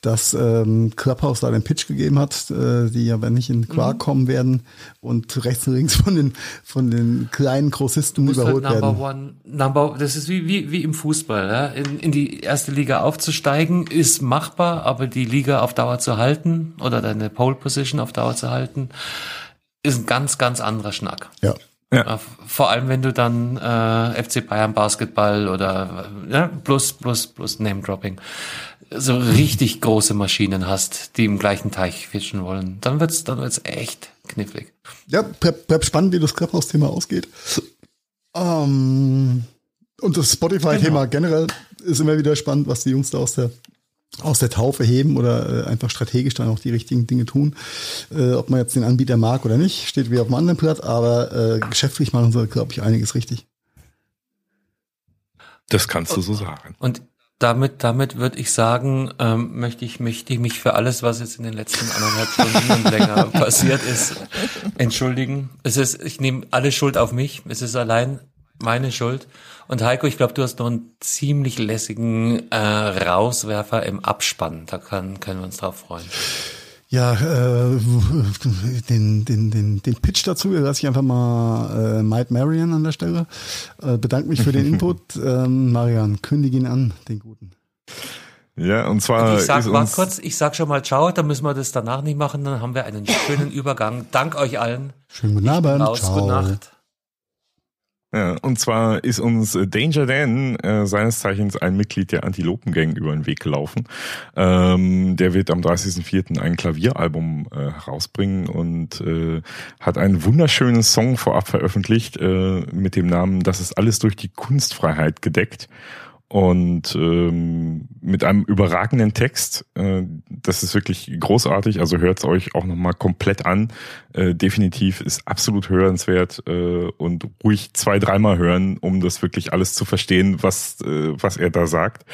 dass ähm, Clubhouse da den Pitch gegeben hat, äh, die ja wenn nicht in Quark mhm. kommen werden und rechts und links von den von den kleinen Grossisten überholt halt number werden. One, number, das ist wie, wie, wie im Fußball. Ja? In, in die erste Liga aufzusteigen ist machbar, aber die Liga auf Dauer zu halten oder deine Pole Position auf Dauer zu halten, ist ein ganz, ganz anderer Schnack. Ja. Ja. Äh, vor allem, wenn du dann äh, FC Bayern Basketball oder ja, plus, plus, plus Name-Dropping so richtig große Maschinen hast, die im gleichen Teich fischen wollen, dann wird's, dann wird's echt knifflig. Ja, bleibt spannend, wie das Clubhouse-Thema ausgeht. Ähm, und das Spotify-Thema genau. generell ist immer wieder spannend, was die Jungs da aus der aus der Taufe heben oder äh, einfach strategisch dann auch die richtigen Dinge tun. Äh, ob man jetzt den Anbieter mag oder nicht, steht wie auf dem anderen Blatt, aber äh, geschäftlich machen sie, glaube ich, einiges richtig. Das kannst du so sagen. Und damit, damit würde ich sagen, ähm, möchte ich, möchte ich mich für alles, was jetzt in den letzten anderthalb Stunden und länger <laughs> passiert ist, entschuldigen. Es ist, ich nehme alle Schuld auf mich. Es ist allein meine Schuld. Und Heiko, ich glaube, du hast noch einen ziemlich lässigen äh, Rauswerfer im Abspann. Da kann, können wir uns drauf freuen. Ja, äh, den, den, den, den Pitch dazu lasse ich einfach mal äh, Mike Marian an der Stelle. Äh, bedanke mich für den <laughs> Input. Ähm, Marian, kündige ihn an, den guten. Ja, und zwar. ich sag, warte kurz, ich sag schon mal ciao, dann müssen wir das danach nicht machen, dann haben wir einen schönen <laughs> Übergang. Dank euch allen. Schönen guten Abend. Ciao. Gute Nacht. Ja, und zwar ist uns Danger Dan, äh, seines Zeichens ein Mitglied der Antilopen-Gang, über den Weg gelaufen. Ähm, der wird am 30.04. ein Klavieralbum äh, herausbringen und äh, hat einen wunderschönen Song vorab veröffentlicht äh, mit dem Namen Das ist alles durch die Kunstfreiheit gedeckt und ähm, mit einem überragenden Text. Äh, das ist wirklich großartig. Also hört es euch auch nochmal komplett an. Äh, definitiv ist absolut hörenswert äh, und ruhig zwei, dreimal hören, um das wirklich alles zu verstehen, was, äh, was er da sagt.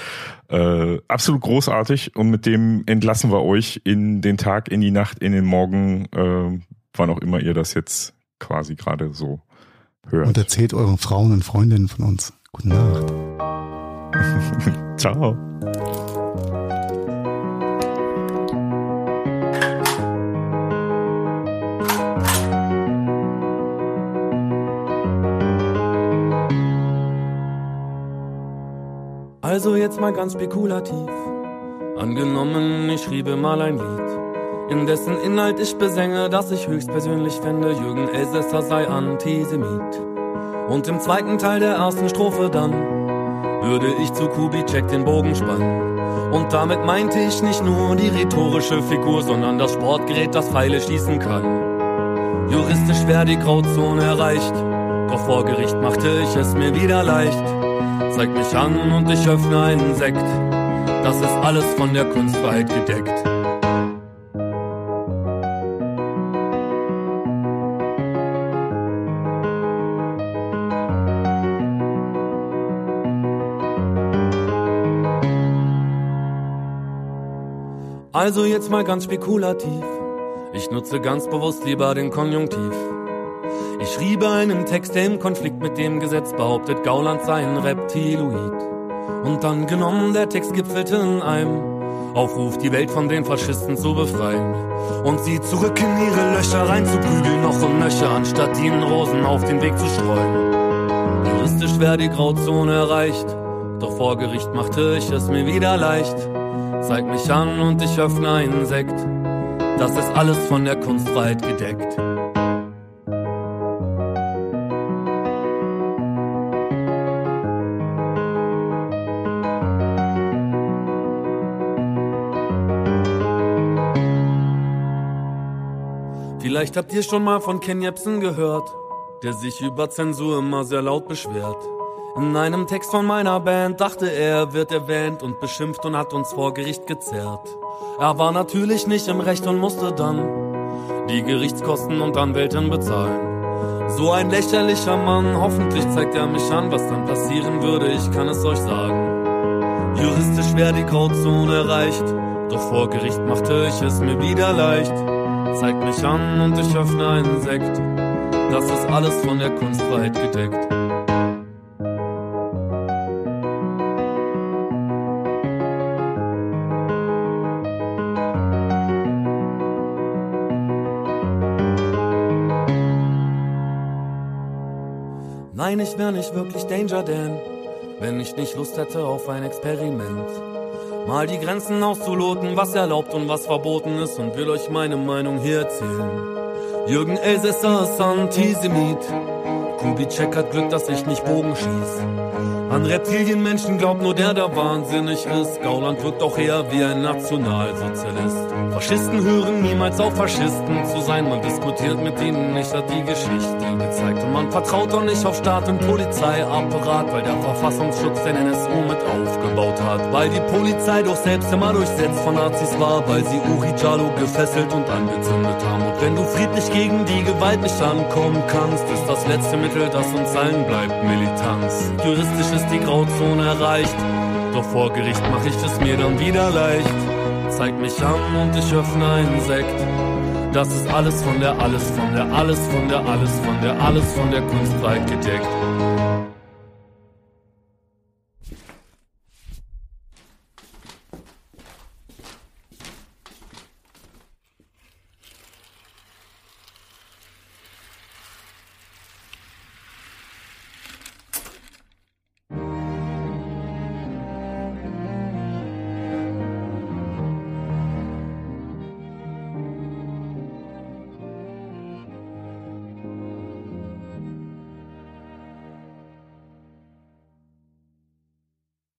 Äh, absolut großartig und mit dem entlassen wir euch in den Tag, in die Nacht, in den Morgen, äh, wann auch immer ihr das jetzt quasi gerade so hört. Und erzählt euren Frauen und Freundinnen von uns. Gute Nacht. <laughs> Ciao. Also jetzt mal ganz spekulativ. Angenommen, ich schriebe mal ein Lied, in dessen Inhalt ich besänge, dass ich höchstpersönlich fände, Jürgen Elsässer sei Antisemit. Und im zweiten Teil der ersten Strophe dann würde ich zu Kubitschek den Bogen spannen. Und damit meinte ich nicht nur die rhetorische Figur, sondern das Sportgerät, das Pfeile schießen kann. Juristisch wäre die Grauzone erreicht, doch vor Gericht machte ich es mir wieder leicht. Zeig mich an und ich öffne einen Sekt, das ist alles von der Kunstfreiheit gedeckt. Also jetzt mal ganz spekulativ. Ich nutze ganz bewusst lieber den Konjunktiv. Ich schriebe einen Text, der im Konflikt mit dem Gesetz behauptet, Gauland sei ein Reptiloid. Und dann genommen, der Text gipfelte in einem Aufruf, die Welt von den Faschisten zu befreien. Und sie zurück in ihre Löcher reinzuprügeln, noch und nöcher, anstatt ihnen Rosen auf den Weg zu streuen. Juristisch wäre die Grauzone erreicht, doch vor Gericht machte ich es mir wieder leicht. Zeig mich an und ich öffne einen Sekt. Das ist alles von der Kunstfreiheit gedeckt. Vielleicht habt ihr schon mal von Ken Jebsen gehört, der sich über Zensur immer sehr laut beschwert. In einem Text von meiner Band dachte er, wird erwähnt und beschimpft und hat uns vor Gericht gezerrt. Er war natürlich nicht im Recht und musste dann die Gerichtskosten und Anwältin bezahlen. So ein lächerlicher Mann, hoffentlich zeigt er mich an, was dann passieren würde, ich kann es euch sagen. Juristisch wäre die Grauzone erreicht, doch vor Gericht machte ich es mir wieder leicht. Zeigt mich an und ich öffne einen Sekt, das ist alles von der Kunstfreiheit gedeckt. Nein, ich wär nicht wirklich Danger Dan, wenn ich nicht Lust hätte auf ein Experiment. Mal die Grenzen auszuloten, was erlaubt und was verboten ist und will euch meine Meinung hier erzählen. Jürgen Elsässer ist Antisemit. Kubitschek hat Glück, dass ich nicht Bogen schieß. An Reptilienmenschen glaubt nur der, der wahnsinnig ist. Gauland wirkt doch eher wie ein Nationalsozialist. Faschisten hören niemals auf Faschisten zu sein. Man diskutiert mit ihnen nicht, hat die Geschichte gezeigt. Und man vertraut doch nicht auf Staat und Polizeiapparat, weil der Verfassungsschutz den NSU mit aufgebaut hat. Weil die Polizei doch selbst immer durchsetzt von Nazis war, weil sie Uri Jalo gefesselt und angezündet haben. Und wenn du friedlich gegen die Gewalt nicht ankommen kannst, ist das letzte Mittel, das uns allen bleibt, Militanz. Juristisch ist die Grauzone erreicht. Doch vor Gericht mach ich es mir dann wieder leicht. Zeig mich an und ich öffne einen Sekt. Das ist alles von der, alles von der, alles von der, alles von der, alles von der Kunstfreiheit gedeckt.